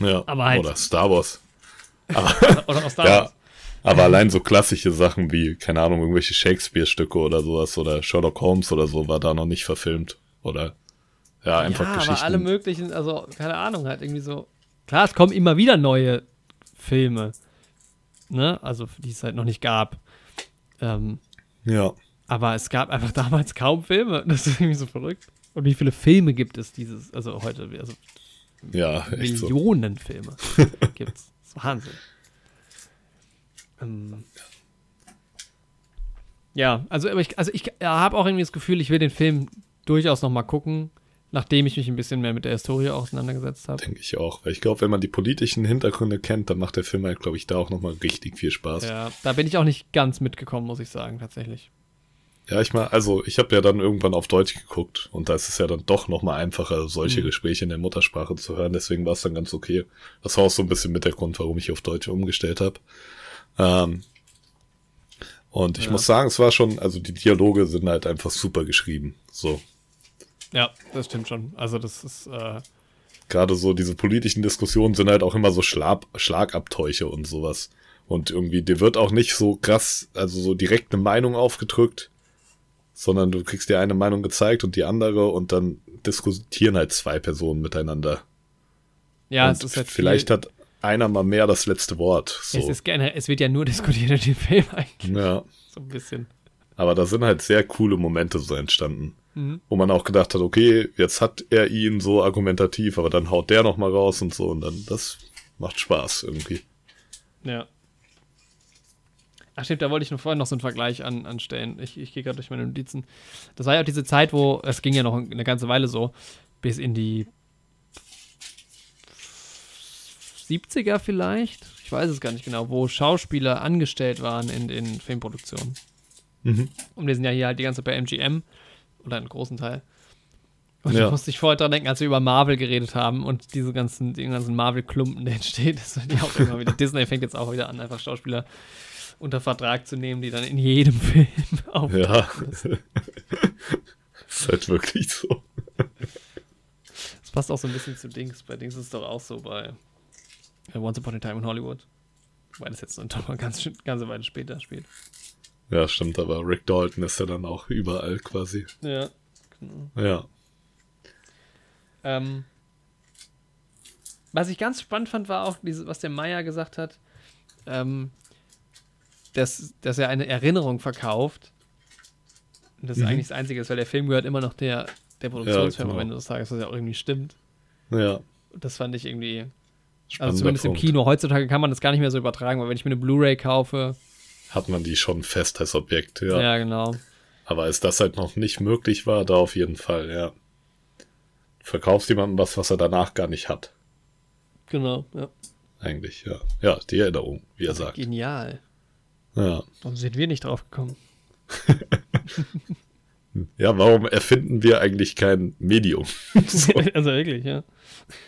Ja, aber halt, oder Star Wars. Aber, oder aus Star ja, aber allein so klassische Sachen wie, keine Ahnung, irgendwelche Shakespeare-Stücke oder sowas oder Sherlock Holmes oder so war da noch nicht verfilmt. Oder ja, einfach ja, Geschichten. Aber alle möglichen, also keine Ahnung, halt irgendwie so. Klar, es kommen immer wieder neue Filme. Ne? Also, die es halt noch nicht gab. Ähm, ja. Aber es gab einfach damals kaum Filme. Das ist irgendwie so verrückt. Und wie viele Filme gibt es dieses, also heute, also ja, Millionen so. Filme gibt's. Wahnsinn. Ähm, ja, also, ich, also ich habe auch irgendwie das Gefühl, ich will den Film durchaus noch mal gucken, nachdem ich mich ein bisschen mehr mit der Historie auseinandergesetzt habe. Denke ich auch. Weil ich glaube, wenn man die politischen Hintergründe kennt, dann macht der Film halt, glaube ich, da auch noch mal richtig viel Spaß. Ja, da bin ich auch nicht ganz mitgekommen, muss ich sagen, tatsächlich. Ja, ich mal, also ich habe ja dann irgendwann auf Deutsch geguckt und da ist es ja dann doch nochmal einfacher, solche mhm. Gespräche in der Muttersprache zu hören. Deswegen war es dann ganz okay. Das war auch so ein bisschen mit der Grund, warum ich auf Deutsch umgestellt habe. Ähm, und ich ja. muss sagen, es war schon, also die Dialoge sind halt einfach super geschrieben. So. Ja, das stimmt schon. Also das ist äh gerade so diese politischen Diskussionen sind halt auch immer so Schlag, Schlagabtäusche und sowas. Und irgendwie, dir wird auch nicht so krass, also so direkt eine Meinung aufgedrückt, sondern du kriegst dir eine Meinung gezeigt und die andere und dann diskutieren halt zwei Personen miteinander. Ja, und es ist halt vielleicht viel, hat einer mal mehr das letzte Wort. So. Es, ist gerne, es wird ja nur diskutiert in dem Film eigentlich. Ja. So ein bisschen. Aber da sind halt sehr coole Momente so entstanden. Mhm. Wo man auch gedacht hat, okay, jetzt hat er ihn so argumentativ, aber dann haut der noch mal raus und so und dann, das macht Spaß irgendwie. Ja. Ach stimmt, da wollte ich nur vorhin noch so einen Vergleich an, anstellen. Ich, ich gehe gerade durch meine Notizen. Das war ja auch diese Zeit, wo, es ging ja noch eine ganze Weile so, bis in die 70er vielleicht, ich weiß es gar nicht genau, wo Schauspieler angestellt waren in, in Filmproduktionen. Mhm. Und wir sind ja hier halt die ganze Zeit bei MGM oder einen großen Teil. Und ja. da musste ich vorher dran denken, als wir über Marvel geredet haben und diese ganzen, ganzen Marvel-Klumpen, der entsteht, das ja auch immer wieder. Disney fängt jetzt auch wieder an, einfach Schauspieler unter Vertrag zu nehmen, die dann in jedem Film auftauchen. Ja. ist halt wirklich so. Das passt auch so ein bisschen zu Dings. Bei Dings ist es doch auch so bei Once Upon a Time in Hollywood. Weil das jetzt noch mal ganz, ganze Weile später spielt. Ja, stimmt, aber Rick Dalton ist ja dann auch überall quasi. Ja, genau. Ja. Ähm, was ich ganz spannend fand, war auch, was der Meier gesagt hat. Ähm, dass, dass er eine Erinnerung verkauft. Und das mhm. ist eigentlich das Einzige weil der Film gehört immer noch der, der Produktionsfirma, ja, genau. wenn du das sagst, was ja auch irgendwie stimmt. Ja. Und das fand ich irgendwie. Spannender also zumindest Punkt. im Kino. Heutzutage kann man das gar nicht mehr so übertragen, weil wenn ich mir eine Blu-ray kaufe. Hat man die schon fest als Objekt, ja. Ja, genau. Aber als das halt noch nicht möglich war, da auf jeden Fall, ja. Du verkaufst jemandem was, was er danach gar nicht hat. Genau, ja. eigentlich, ja. Ja, die Erinnerung, wie er sagt. Genial. Ja. Warum sind wir nicht drauf gekommen? ja, warum erfinden wir eigentlich kein Medium? so. Also wirklich, ja.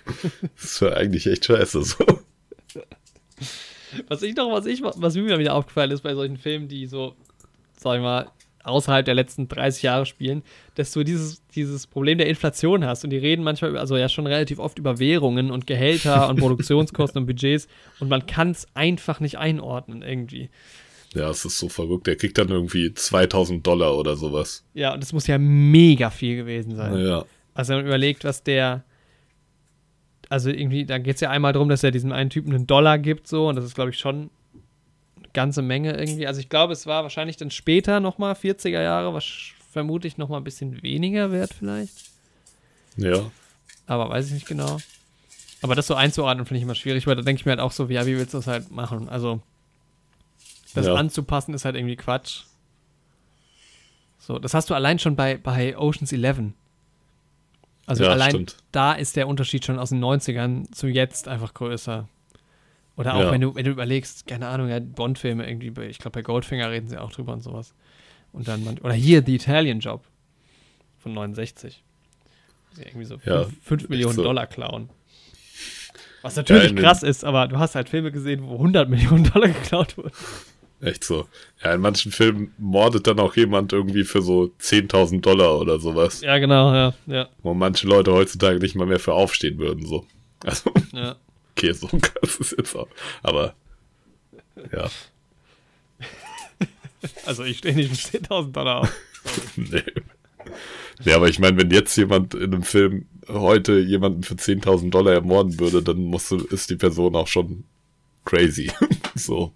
Das ist ja eigentlich echt scheiße so. Was ich noch, was ich, was mir wieder aufgefallen ist bei solchen Filmen, die so, sag ich mal, außerhalb der letzten 30 Jahre spielen, dass du dieses, dieses Problem der Inflation hast. Und die reden manchmal, also ja schon relativ oft über Währungen und Gehälter und Produktionskosten und Budgets und man kann es einfach nicht einordnen irgendwie. Ja, es ist so verrückt. Der kriegt dann irgendwie 2000 Dollar oder sowas. Ja, und das muss ja mega viel gewesen sein. Ja. Also, wenn man überlegt, was der. Also, irgendwie, da geht es ja einmal darum, dass er diesem einen Typen einen Dollar gibt, so. Und das ist, glaube ich, schon eine ganze Menge irgendwie. Also, ich glaube, es war wahrscheinlich dann später nochmal, 40er Jahre, was vermutlich nochmal ein bisschen weniger wert, vielleicht. Ja. Aber weiß ich nicht genau. Aber das so einzuordnen, finde ich immer schwierig, weil da denke ich mir halt auch so, wie, ja, wie willst du das halt machen? Also, das ja. anzupassen ist halt irgendwie Quatsch. So, das hast du allein schon bei, bei Oceans 11. Also ja, allein stimmt. da ist der Unterschied schon aus den 90ern zu jetzt einfach größer. Oder auch ja. wenn du, wenn du überlegst, keine Ahnung, ja, Bond-Filme irgendwie, ich glaube bei Goldfinger reden sie auch drüber und sowas. Und dann man, oder hier The Italian Job von 69. Sie irgendwie so 5 ja, Millionen so. Dollar klauen. Was natürlich krass ist, aber du hast halt Filme gesehen, wo 100 Millionen Dollar geklaut wurden. Echt so. Ja, in manchen Filmen mordet dann auch jemand irgendwie für so 10.000 Dollar oder sowas. Ja, genau, ja, ja. Wo manche Leute heutzutage nicht mal mehr für aufstehen würden, so. Also, ja. okay, so krass ist jetzt auch. Aber, ja. Also, ich stehe nicht für 10.000 Dollar auf. nee. Ja, aber ich meine, wenn jetzt jemand in einem Film heute jemanden für 10.000 Dollar ermorden würde, dann musst du, ist die Person auch schon crazy. so.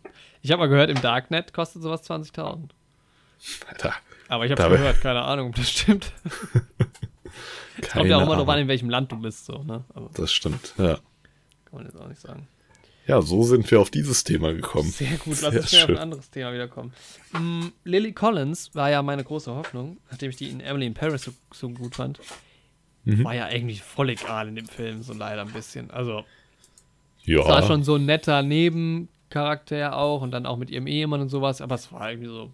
Ich habe mal gehört, im Darknet kostet sowas 20.000. Alter. Aber ich habe gehört, keine Ahnung, ob das stimmt. Es kommt ja auch immer darauf an, in welchem Land du bist. So, ne? Also, das stimmt, ja. Kann man jetzt auch nicht sagen. Ja, so sind wir auf dieses Thema gekommen. Sehr gut, lass uns auf ein anderes Thema wiederkommen. Mm, Lily Collins war ja meine große Hoffnung, nachdem ich die in Emily in Paris so, so gut fand. Mhm. War ja eigentlich voll egal in dem Film, so leider ein bisschen. Also, ja. war schon so ein netter Neben Charakter auch und dann auch mit ihrem Ehemann und sowas, aber es war irgendwie so,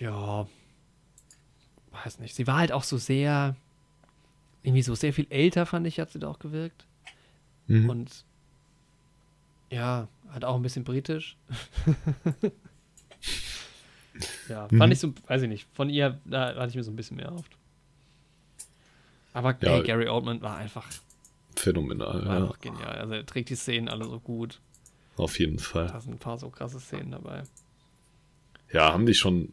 ja, weiß nicht. Sie war halt auch so sehr, irgendwie so sehr viel älter, fand ich, hat sie da auch gewirkt. Mhm. Und ja, halt auch ein bisschen britisch. ja, mhm. fand ich so, weiß ich nicht, von ihr, da hatte ich mir so ein bisschen mehr erhofft. Aber ja, ey, Gary Oldman war einfach phänomenal. War ja. einfach genial. Also er trägt die Szenen alle so gut. Auf jeden Fall. Da sind ein paar so krasse Szenen dabei. Ja, haben die schon.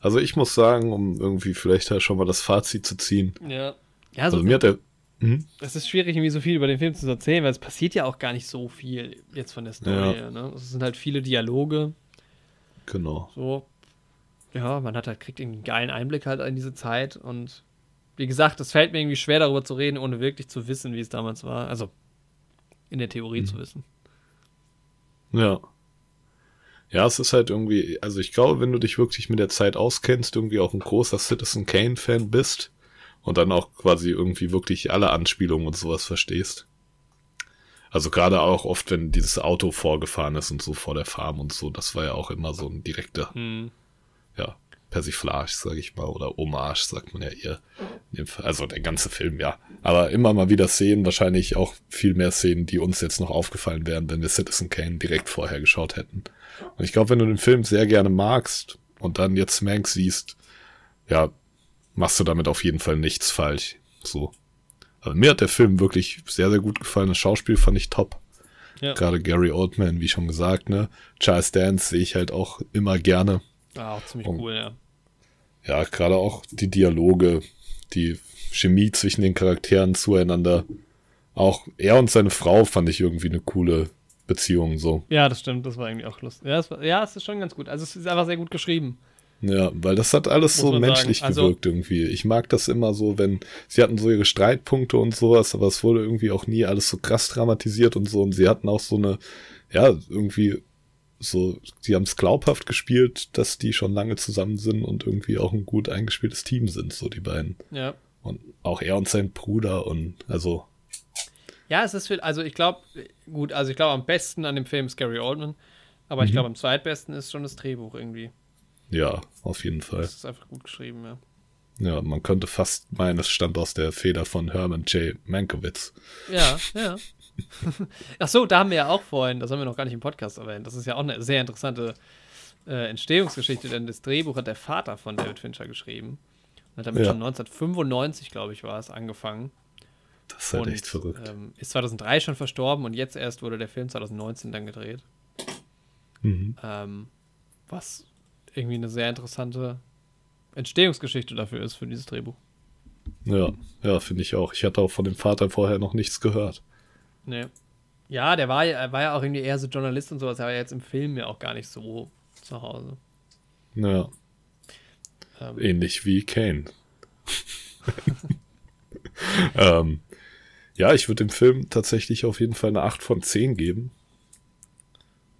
Also ich muss sagen, um irgendwie vielleicht halt schon mal das Fazit zu ziehen. Ja. ja also, also mir hat der. Hm? Es ist schwierig, irgendwie so viel über den Film zu erzählen, weil es passiert ja auch gar nicht so viel jetzt von der Story. Ja. Ne? Es sind halt viele Dialoge. Genau. So. Ja, man hat halt, kriegt einen geilen Einblick halt in diese Zeit und wie gesagt, es fällt mir irgendwie schwer darüber zu reden, ohne wirklich zu wissen, wie es damals war. Also in der Theorie mhm. zu wissen. Ja. Ja, es ist halt irgendwie, also ich glaube, wenn du dich wirklich mit der Zeit auskennst, irgendwie auch ein großer Citizen Kane-Fan bist und dann auch quasi irgendwie wirklich alle Anspielungen und sowas verstehst. Also gerade auch oft, wenn dieses Auto vorgefahren ist und so vor der Farm und so, das war ja auch immer so ein direkter, hm. ja, Persiflage, sag ich mal, oder Hommage, sagt man ja eher. Also der ganze Film, ja. Aber immer mal wieder Szenen, wahrscheinlich auch viel mehr Szenen, die uns jetzt noch aufgefallen wären, wenn wir Citizen Kane direkt vorher geschaut hätten. Und ich glaube, wenn du den Film sehr gerne magst und dann jetzt Mank siehst, ja, machst du damit auf jeden Fall nichts falsch. So. Aber mir hat der Film wirklich sehr, sehr gut gefallen. Das Schauspiel fand ich top. Ja. Gerade Gary Oldman, wie schon gesagt, ne? Charles Dance sehe ich halt auch immer gerne. Ah, auch ziemlich und, cool, ja. Ja, gerade auch die Dialoge, die Chemie zwischen den Charakteren zueinander. Auch er und seine Frau fand ich irgendwie eine coole Beziehung so. Ja, das stimmt, das war irgendwie auch lustig. Ja, es, war, ja, es ist schon ganz gut. Also es ist einfach sehr gut geschrieben. Ja, weil das hat alles Muss so menschlich also, gewirkt irgendwie. Ich mag das immer so, wenn sie hatten so ihre Streitpunkte und sowas, aber es wurde irgendwie auch nie alles so krass dramatisiert und so und sie hatten auch so eine, ja, irgendwie so, sie haben es glaubhaft gespielt, dass die schon lange zusammen sind und irgendwie auch ein gut eingespieltes Team sind, so die beiden. Ja. Und auch er und sein Bruder und also Ja, es ist viel, also ich glaube, gut, also ich glaube am besten an dem Film ist Gary Oldman, aber mhm. ich glaube am zweitbesten ist schon das Drehbuch irgendwie. Ja, auf jeden Fall. Das ist einfach gut geschrieben, ja. Ja, man könnte fast meinen, es stammt aus der Feder von Herman J. Mankiewicz. Ja, ja. Ach so, da haben wir ja auch vorhin, das haben wir noch gar nicht im Podcast erwähnt. Das ist ja auch eine sehr interessante äh, Entstehungsgeschichte, denn das Drehbuch hat der Vater von David Fincher geschrieben. Und hat damit ja. schon 1995, glaube ich, war es, angefangen. Das ist halt und, echt verrückt. Ähm, ist 2003 schon verstorben und jetzt erst wurde der Film 2019 dann gedreht. Mhm. Ähm, was irgendwie eine sehr interessante Entstehungsgeschichte dafür ist, für dieses Drehbuch. Ja, ja, finde ich auch. Ich hatte auch von dem Vater vorher noch nichts gehört. Nee. Ja, der war, er war ja auch irgendwie eher so Journalist und sowas, aber jetzt im Film ja auch gar nicht so zu Hause. Ja. Ähm. Ähnlich wie Kane. ähm, ja, ich würde dem Film tatsächlich auf jeden Fall eine 8 von 10 geben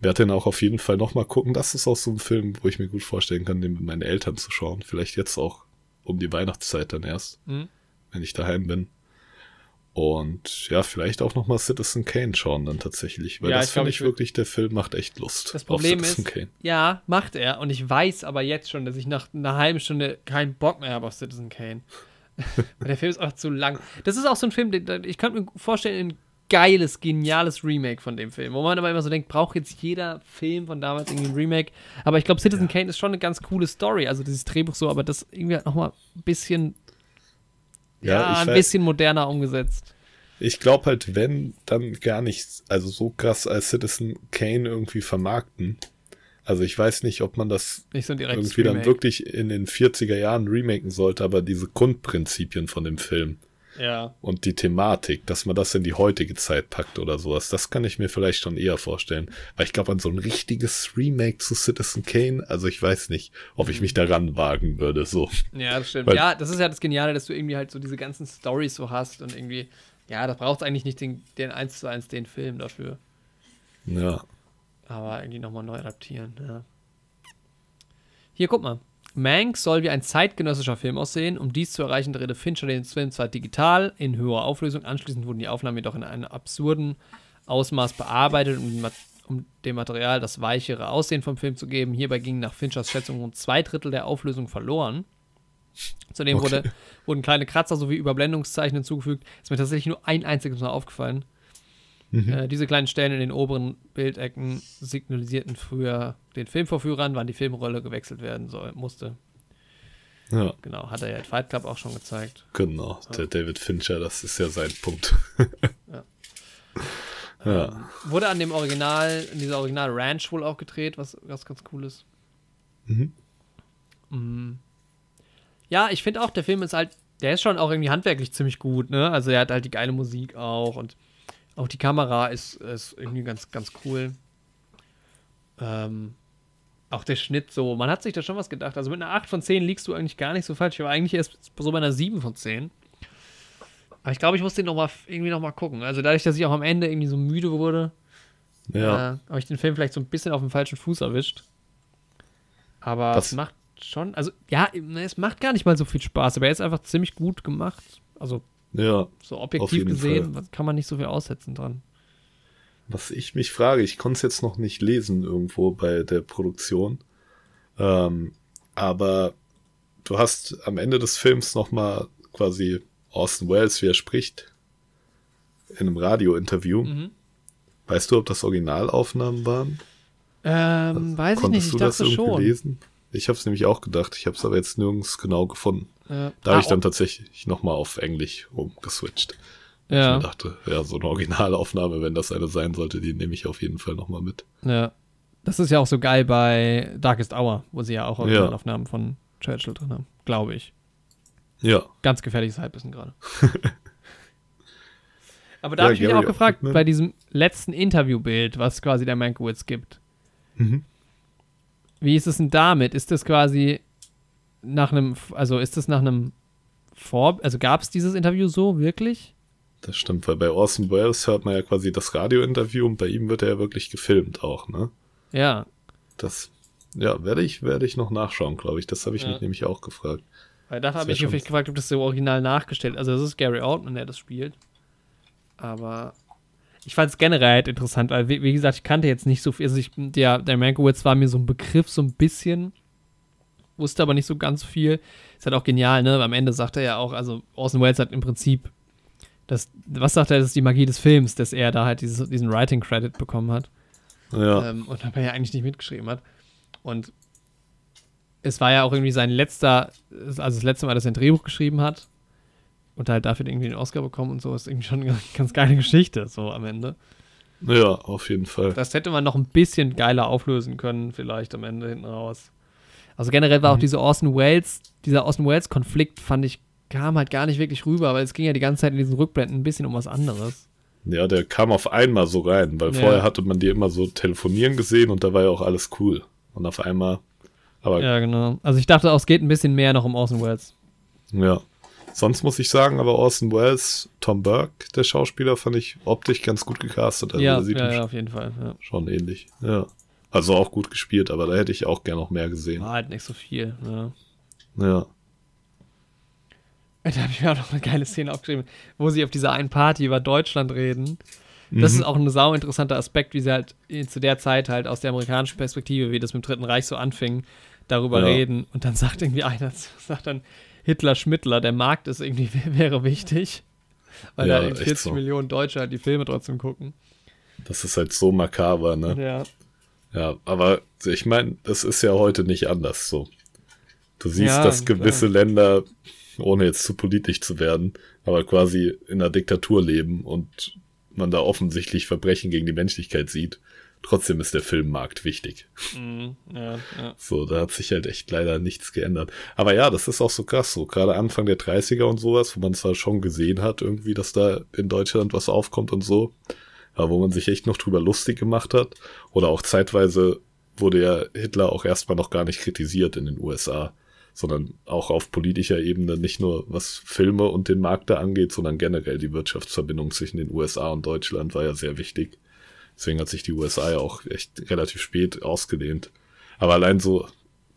werde den auch auf jeden Fall nochmal gucken. Das ist auch so ein Film, wo ich mir gut vorstellen kann, den mit meinen Eltern zu schauen. Vielleicht jetzt auch um die Weihnachtszeit dann erst, mhm. wenn ich daheim bin. Und ja, vielleicht auch nochmal Citizen Kane schauen dann tatsächlich, weil ja, das finde ich, ich wirklich, der Film macht echt Lust. Das Problem ist, Kane. ja, macht er. Und ich weiß aber jetzt schon, dass ich nach einer halben Stunde keinen Bock mehr habe auf Citizen Kane. der Film ist auch zu lang. Das ist auch so ein Film, den, ich könnte mir vorstellen, in geiles, geniales Remake von dem Film. Wo man aber immer so denkt, braucht jetzt jeder Film von damals irgendwie ein Remake. Aber ich glaube, Citizen ja. Kane ist schon eine ganz coole Story. Also dieses Drehbuch so, aber das irgendwie halt nochmal ein bisschen, ja, ja ein bisschen moderner umgesetzt. Ich glaube halt, wenn, dann gar nicht, also so krass als Citizen Kane irgendwie vermarkten. Also ich weiß nicht, ob man das so irgendwie dann wirklich in den 40er Jahren remaken sollte, aber diese Grundprinzipien von dem Film ja. Und die Thematik, dass man das in die heutige Zeit packt oder sowas, das kann ich mir vielleicht schon eher vorstellen. Weil ich glaube, an so ein richtiges Remake zu Citizen Kane, also ich weiß nicht, ob ich mich daran wagen würde, so. Ja, das stimmt. Weil, ja, das ist ja das Geniale, dass du irgendwie halt so diese ganzen Stories so hast und irgendwie, ja, da braucht es eigentlich nicht den, den 1 zu 1 den Film dafür. Ja. Aber irgendwie nochmal neu adaptieren, ja. Hier, guck mal. Mank soll wie ein zeitgenössischer Film aussehen. Um dies zu erreichen, drehte Fincher den Film zwar digital in höherer Auflösung, anschließend wurden die Aufnahmen jedoch in einem absurden Ausmaß bearbeitet, um, um dem Material das weichere Aussehen vom Film zu geben. Hierbei gingen nach Finchers Schätzung rund zwei Drittel der Auflösung verloren. Zudem okay. wurde, wurden kleine Kratzer sowie Überblendungszeichen hinzugefügt. Ist mir tatsächlich nur ein einziges Mal aufgefallen. Mhm. Äh, diese kleinen Stellen in den oberen Bildecken signalisierten früher den Filmvorführern, wann die Filmrolle gewechselt werden soll, musste. Ja. Genau, hat er ja in Fight Club auch schon gezeigt. Genau, der David Fincher, das ist ja sein Punkt. ja. ja. Ähm, wurde an dem Original, in dieser Original Ranch wohl auch gedreht, was, was ganz cool ist. Mhm. Mhm. Ja, ich finde auch, der Film ist halt, der ist schon auch irgendwie handwerklich ziemlich gut, ne? Also er hat halt die geile Musik auch und auch die Kamera ist, ist irgendwie ganz, ganz cool. Ähm, auch der Schnitt so, man hat sich da schon was gedacht. Also mit einer 8 von 10 liegst du eigentlich gar nicht so falsch. Ich war eigentlich erst so bei einer 7 von 10. Aber ich glaube, ich muss den noch mal, irgendwie nochmal gucken. Also dadurch, dass ich auch am Ende irgendwie so müde wurde, ja. äh, habe ich den Film vielleicht so ein bisschen auf dem falschen Fuß erwischt. Aber was? es macht schon, also ja, es macht gar nicht mal so viel Spaß, aber er ist einfach ziemlich gut gemacht. Also ja. So objektiv gesehen Fall. kann man nicht so viel aussetzen dran. Was ich mich frage, ich konnte es jetzt noch nicht lesen irgendwo bei der Produktion, ähm, aber du hast am Ende des Films nochmal quasi Austin Wells, wie er spricht, in einem Radiointerview. Mhm. Weißt du, ob das Originalaufnahmen waren? Ähm, weiß ich nicht, ich dachte schon. Lesen? Ich habe es nämlich auch gedacht, ich habe es aber jetzt nirgends genau gefunden. Ja. Da habe ah, ich dann tatsächlich nochmal auf Englisch umgeswitcht. Ja. Ich mir dachte, ja, so eine Originalaufnahme, wenn das eine sein sollte, die nehme ich auf jeden Fall nochmal mit. Ja. Das ist ja auch so geil bei Darkest Hour, wo sie ja auch Originalaufnahmen ja. von Churchill drin haben, glaube ich. Ja. Ganz gefährliches Halbwissen gerade. Aber da ja, habe ich mich auch gefragt, auch, bei diesem letzten Interviewbild, was quasi der Mankiewicz gibt. Mhm. Wie ist es denn damit? Ist das quasi nach einem, also ist das nach einem Vor, also gab es dieses Interview so wirklich? Das stimmt, weil bei Orson Welles hört man ja quasi das Radiointerview und bei ihm wird er ja wirklich gefilmt auch, ne? Ja. Das, ja, werde ich, werde ich noch nachschauen, glaube ich. Das habe ich ja. mich nämlich auch gefragt. Weil da habe ich mich gefragt, ob das so original nachgestellt Also, das ist Gary Oldman, der das spielt. Aber ich fand es generell halt interessant, weil, wie, wie, gesagt, ich kannte jetzt nicht so viel. Also, ich, der, der Mankiewicz war mir so ein Begriff, so ein bisschen. Wusste aber nicht so ganz viel. Ist halt auch genial, ne? Am Ende sagt er ja auch, also Orson Welles hat im Prinzip das, was sagt er, das ist die Magie des Films, dass er da halt dieses, diesen Writing-Credit bekommen hat. Ja. Ähm, und dabei ja eigentlich nicht mitgeschrieben hat. Und es war ja auch irgendwie sein letzter, also das letzte Mal, dass er ein Drehbuch geschrieben hat und halt dafür irgendwie den Oscar bekommen und so, ist irgendwie schon eine ganz geile Geschichte, so am Ende. Ja, auf jeden Fall. Das hätte man noch ein bisschen geiler auflösen können, vielleicht am Ende hinten raus. Also generell war mhm. auch diese Orson Welles, dieser Orson Welles-Konflikt, fand ich, kam halt gar nicht wirklich rüber, weil es ging ja die ganze Zeit in diesen Rückblenden ein bisschen um was anderes. Ja, der kam auf einmal so rein, weil ja. vorher hatte man die immer so telefonieren gesehen und da war ja auch alles cool. Und auf einmal. Aber ja, genau. Also ich dachte auch, es geht ein bisschen mehr noch um Orson Welles. Ja. Sonst muss ich sagen, aber Orson Welles, Tom Burke, der Schauspieler, fand ich optisch ganz gut gecastet. Also ja, ja, ja, auf jeden Fall. Ja. Schon ähnlich. Ja. Also auch gut gespielt, aber da hätte ich auch gerne noch mehr gesehen. War halt nicht so viel. Ja. ja. Da habe ich mir auch noch eine geile Szene aufgeschrieben, wo sie auf dieser einen Party über Deutschland reden. Das mhm. ist auch ein sau interessanter Aspekt, wie sie halt zu der Zeit halt aus der amerikanischen Perspektive, wie das mit dem Dritten Reich so anfing, darüber ja. reden. Und dann sagt irgendwie einer, sagt dann Hitler Schmittler, der Markt ist irgendwie, wäre wichtig, weil ja, da 40 so. Millionen Deutsche halt die Filme trotzdem gucken. Das ist halt so makaber, ne? Ja. Ja, aber ich meine, das ist ja heute nicht anders so. Du siehst, ja, dass gewisse klar. Länder ohne jetzt zu politisch zu werden, aber quasi in einer Diktatur leben und man da offensichtlich Verbrechen gegen die Menschlichkeit sieht. Trotzdem ist der Filmmarkt wichtig. Mm, ja, ja. So, da hat sich halt echt leider nichts geändert. Aber ja, das ist auch so krass, so gerade Anfang der 30er und sowas, wo man zwar schon gesehen hat, irgendwie, dass da in Deutschland was aufkommt und so, wo man sich echt noch drüber lustig gemacht hat. Oder auch zeitweise wurde ja Hitler auch erstmal noch gar nicht kritisiert in den USA sondern auch auf politischer Ebene nicht nur was Filme und den Markt da angeht, sondern generell die Wirtschaftsverbindung zwischen den USA und Deutschland war ja sehr wichtig. Deswegen hat sich die USA ja auch echt relativ spät ausgedehnt. Aber allein so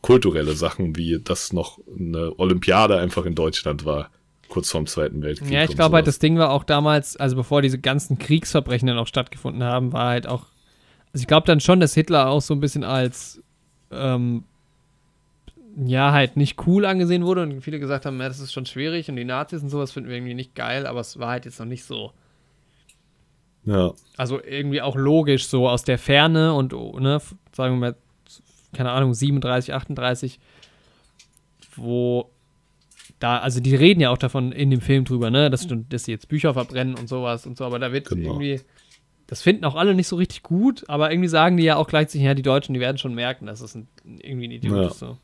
kulturelle Sachen, wie dass noch eine Olympiade einfach in Deutschland war, kurz vorm Zweiten Weltkrieg. Ja, ich glaube halt, das Ding war auch damals, also bevor diese ganzen Kriegsverbrechen dann auch stattgefunden haben, war halt auch, also ich glaube dann schon, dass Hitler auch so ein bisschen als ähm, ja, halt nicht cool angesehen wurde und viele gesagt haben, ja, das ist schon schwierig und die Nazis und sowas finden wir irgendwie nicht geil, aber es war halt jetzt noch nicht so. Ja. Also irgendwie auch logisch, so aus der Ferne und, ne, sagen wir mal, keine Ahnung, 37, 38, wo da, also die reden ja auch davon in dem Film drüber, ne, dass, dass sie jetzt Bücher verbrennen und sowas und so, aber da wird genau. irgendwie, das finden auch alle nicht so richtig gut, aber irgendwie sagen die ja auch gleichzeitig, ja, die Deutschen, die werden schon merken, dass es ein, irgendwie ein Idiot ja. ist, so.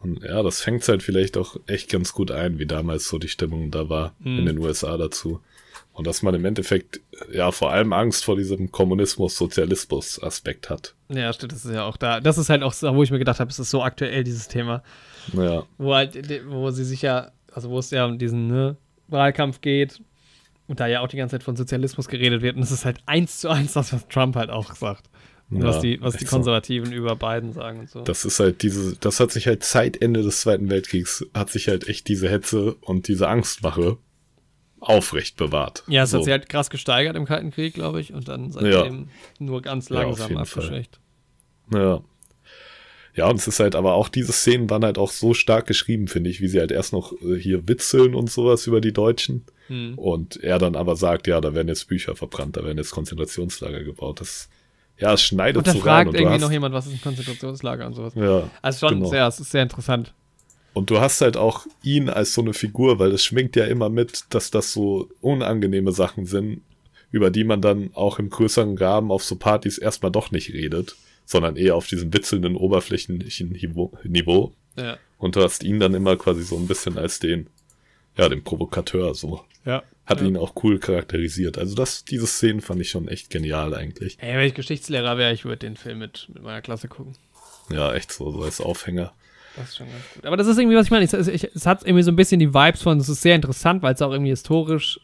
Und ja, das fängt halt vielleicht auch echt ganz gut ein, wie damals so die Stimmung da war mhm. in den USA dazu. Und dass man im Endeffekt ja vor allem Angst vor diesem Kommunismus-Sozialismus-Aspekt hat. Ja, stimmt, das ist ja auch da. Das ist halt auch, wo ich mir gedacht habe, es ist so aktuell, dieses Thema. Ja. Wo halt, wo sie sich ja, also wo es ja um diesen ne, Wahlkampf geht und da ja auch die ganze Zeit von Sozialismus geredet wird. Und es ist halt eins zu eins das, was Trump halt auch sagt. Ja, was die, was die Konservativen so. über Biden sagen und so. Das ist halt diese, das hat sich halt seit Ende des Zweiten Weltkriegs, hat sich halt echt diese Hetze und diese Angstmache aufrecht bewahrt. Ja, es so. hat sich halt krass gesteigert im Kalten Krieg, glaube ich, und dann seitdem ja. nur ganz langsam ja, abgeschwächt. Ja. Ja, und es ist halt aber auch, diese Szenen waren halt auch so stark geschrieben, finde ich, wie sie halt erst noch äh, hier witzeln und sowas über die Deutschen. Hm. Und er dann aber sagt, ja, da werden jetzt Bücher verbrannt, da werden jetzt Konzentrationslager gebaut. Das ja, es schneidet und da so fragt rein. irgendwie noch jemand, was ist ein Konzentrationslager und sowas. Ja, also schon genau. sehr, es ist sehr interessant. Und du hast halt auch ihn als so eine Figur, weil es schwingt ja immer mit, dass das so unangenehme Sachen sind, über die man dann auch im größeren Rahmen auf so Partys erstmal doch nicht redet, sondern eher auf diesem witzelnden, oberflächlichen Niveau. Ja. Und du hast ihn dann immer quasi so ein bisschen als den, ja, den Provokateur so. Ja. Hat ja. ihn auch cool charakterisiert. Also das, diese Szenen fand ich schon echt genial eigentlich. Ey, wenn ich Geschichtslehrer wäre, ich würde den Film mit, mit meiner Klasse gucken. Ja, echt so, so als Aufhänger. Das ist schon ganz gut. Aber das ist irgendwie, was ich meine. Es, es, es hat irgendwie so ein bisschen die Vibes von, es ist sehr interessant, weil es auch irgendwie historisch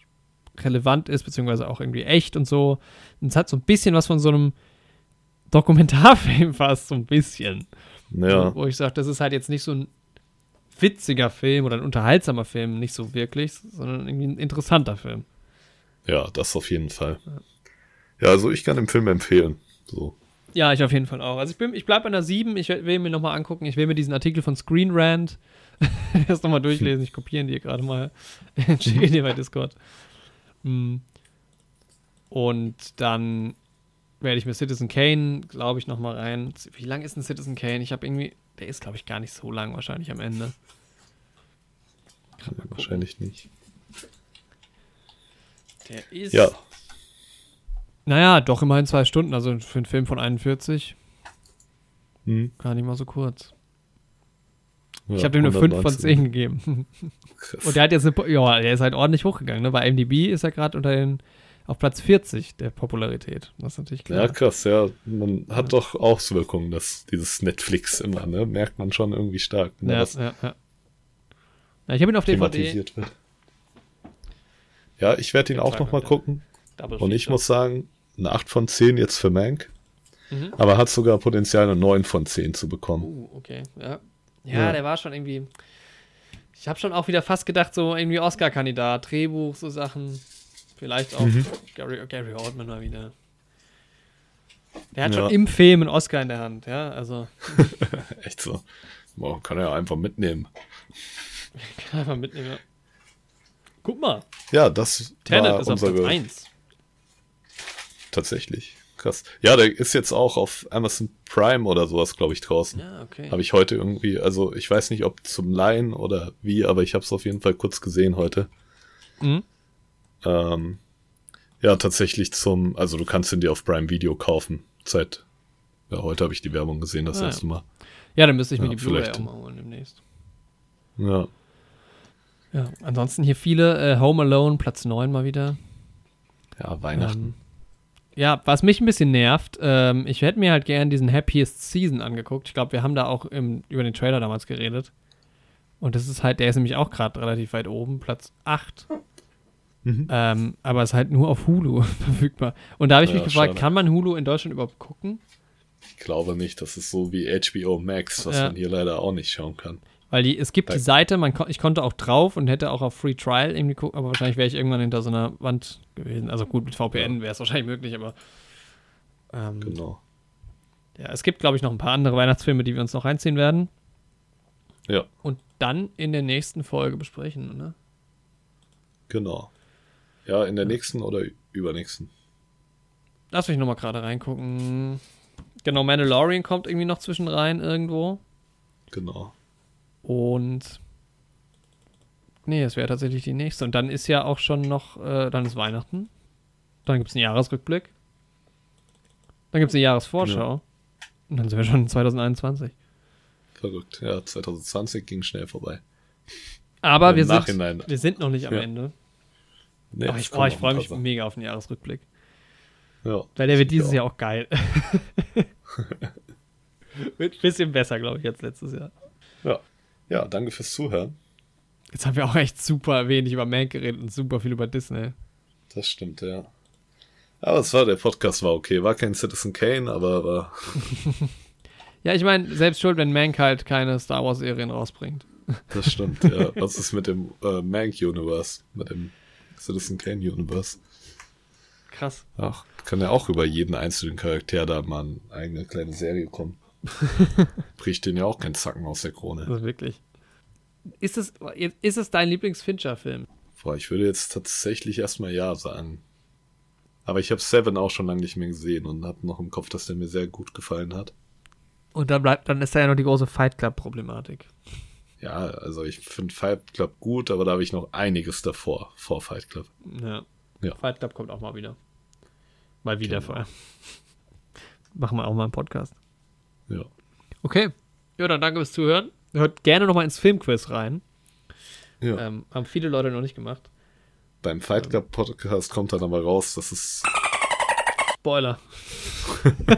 relevant ist, beziehungsweise auch irgendwie echt und so. Und es hat so ein bisschen was von so einem Dokumentarfilm fast, so ein bisschen. Ja. Wo ich sage, das ist halt jetzt nicht so ein witziger Film oder ein unterhaltsamer Film, nicht so wirklich, sondern irgendwie ein interessanter Film. Ja, das auf jeden Fall. Ja, also ich kann den Film empfehlen. So. Ja, ich auf jeden Fall auch. Also ich, bin, ich bleibe an der 7. Ich will mir nochmal angucken. Ich will mir diesen Artikel von Screen Rant erst nochmal durchlesen. Ich kopiere ihn dir gerade mal. Schicke dir bei Discord. Hm. Und dann werde ich mir Citizen Kane, glaube ich, nochmal rein. Wie lang ist ein Citizen Kane? Ich habe irgendwie, der ist, glaube ich, gar nicht so lang wahrscheinlich am Ende. Ja, wahrscheinlich nicht. Der ist. Ja. Naja, doch immerhin zwei Stunden, also für einen Film von 41. Hm. Gar nicht mal so kurz. Ja, ich habe dem eine 5 von 10 gegeben. Und der hat jetzt eine, ja, der ist halt ordentlich hochgegangen. Ne? Bei MDB ist er gerade unter den auf Platz 40 der Popularität. Das ist natürlich klar. Ja, krass, ja. Man ja. hat doch Auswirkungen, dass dieses Netflix immer, ne? Merkt man schon irgendwie stark. Ne? Ja, ja, ja. ja, ich habe ihn auf DVD. Wird. Ja, ich werde ihn auch noch mal gucken. Und ich muss sagen, eine 8 von 10 jetzt für Mank. Mhm. Aber hat sogar Potenzial, eine 9 von 10 zu bekommen. Uh, okay, ja. Ja, ja. der war schon irgendwie. Ich habe schon auch wieder fast gedacht, so irgendwie Oscar-Kandidat, Drehbuch, so Sachen. Vielleicht auch mhm. Gary, Gary Oldman mal wieder. Der hat ja. schon im Film einen Oscar in der Hand, ja, also. Echt so. Boah, kann er ja einfach mitnehmen. kann er einfach mitnehmen, ja. Guck mal. Ja, das Tenet war ist auf Platz 1. Tatsächlich. Krass. Ja, der ist jetzt auch auf Amazon Prime oder sowas, glaube ich, draußen. Ja, okay. Habe ich heute irgendwie, also ich weiß nicht, ob zum Laien oder wie, aber ich habe es auf jeden Fall kurz gesehen heute. Mhm. Ähm, ja, tatsächlich zum, also du kannst ihn dir auf Prime Video kaufen. Seit, ja, heute habe ich die Werbung gesehen, das ah, erste Mal. Ja, dann müsste ich mir die Blu-ray auch mal holen demnächst. Ja. Ja, ansonsten hier viele, äh, Home Alone, Platz 9 mal wieder. Ja, Weihnachten. Ähm, ja, was mich ein bisschen nervt, ähm, ich hätte mir halt gern diesen Happiest Season angeguckt. Ich glaube, wir haben da auch im, über den Trailer damals geredet. Und das ist halt, der ist nämlich auch gerade relativ weit oben, Platz 8. Mhm. Ähm, aber es ist halt nur auf Hulu verfügbar. Und da habe ich ja, mich gefragt, schade. kann man Hulu in Deutschland überhaupt gucken? Ich glaube nicht. Das ist so wie HBO Max, was ja. man hier leider auch nicht schauen kann. Weil die, es gibt da die Seite, man, ich konnte auch drauf und hätte auch auf Free Trial irgendwie gucken, aber wahrscheinlich wäre ich irgendwann hinter so einer Wand gewesen. Also gut, mit VPN wäre es wahrscheinlich möglich, aber. Ähm, genau. Ja, es gibt, glaube ich, noch ein paar andere Weihnachtsfilme, die wir uns noch reinziehen werden. Ja. Und dann in der nächsten Folge besprechen, ne? Genau. Ja, in der nächsten oder übernächsten? Lass mich nochmal gerade reingucken. Genau, Mandalorian kommt irgendwie noch zwischen rein irgendwo. Genau. Und. Nee, es wäre tatsächlich die nächste. Und dann ist ja auch schon noch. Äh, dann ist Weihnachten. Dann gibt es einen Jahresrückblick. Dann gibt es eine Jahresvorschau. Ja. Und dann sind wir schon in 2021. Verrückt. Ja, 2020 ging schnell vorbei. Aber wir sind, wir sind noch nicht am ja. Ende. Nee, oh, ich, oh, ich freue mich mega auf den Jahresrückblick. Ja, Weil der wird dieses auch. Jahr auch geil. wird ein bisschen besser, glaube ich, als letztes Jahr. Ja. Ja, danke fürs Zuhören. Jetzt haben wir auch echt super wenig über Mank geredet und super viel über Disney. Das stimmt, ja. Aber es war, der Podcast war okay. War kein Citizen Kane, aber war. ja, ich meine, selbst schuld, wenn Mank halt keine Star Wars-Serien rausbringt. Das stimmt, ja. Was ist mit dem äh, Mank-Universe? Mit dem Citizen Kane Universe. Krass. Ach, kann ja auch über jeden einzelnen Charakter da mal eine eigene kleine Serie kommen. Bricht den ja auch kein Zacken aus der Krone. Also wirklich. Ist es, ist es dein Lieblings-Fincher-Film? Boah, ich würde jetzt tatsächlich erstmal ja sagen. Aber ich habe Seven auch schon lange nicht mehr gesehen und habe noch im Kopf, dass der mir sehr gut gefallen hat. Und dann bleibt, dann ist da ja noch die große Fight Club-Problematik. Ja, also ich finde Fight Club gut, aber da habe ich noch einiges davor, vor Fight Club. Ja. ja. Fight Club kommt auch mal wieder. Mal wieder genau. vorher. Machen wir auch mal einen Podcast. Ja. Okay. Ja, dann danke fürs Zuhören. Hört gerne nochmal ins Filmquiz rein. Ja. Ähm, haben viele Leute noch nicht gemacht. Beim Fight Club Podcast kommt dann aber raus, dass es. Spoiler.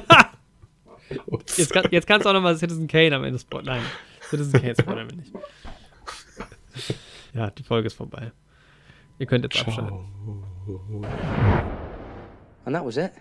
jetzt, kann, jetzt kannst du auch nochmal Citizen Kane am Ende spoilern. Nein. Citizen Kane spoilern wir nicht. Ja, die Folge ist vorbei. Ihr könnt jetzt abschalten. And that was it.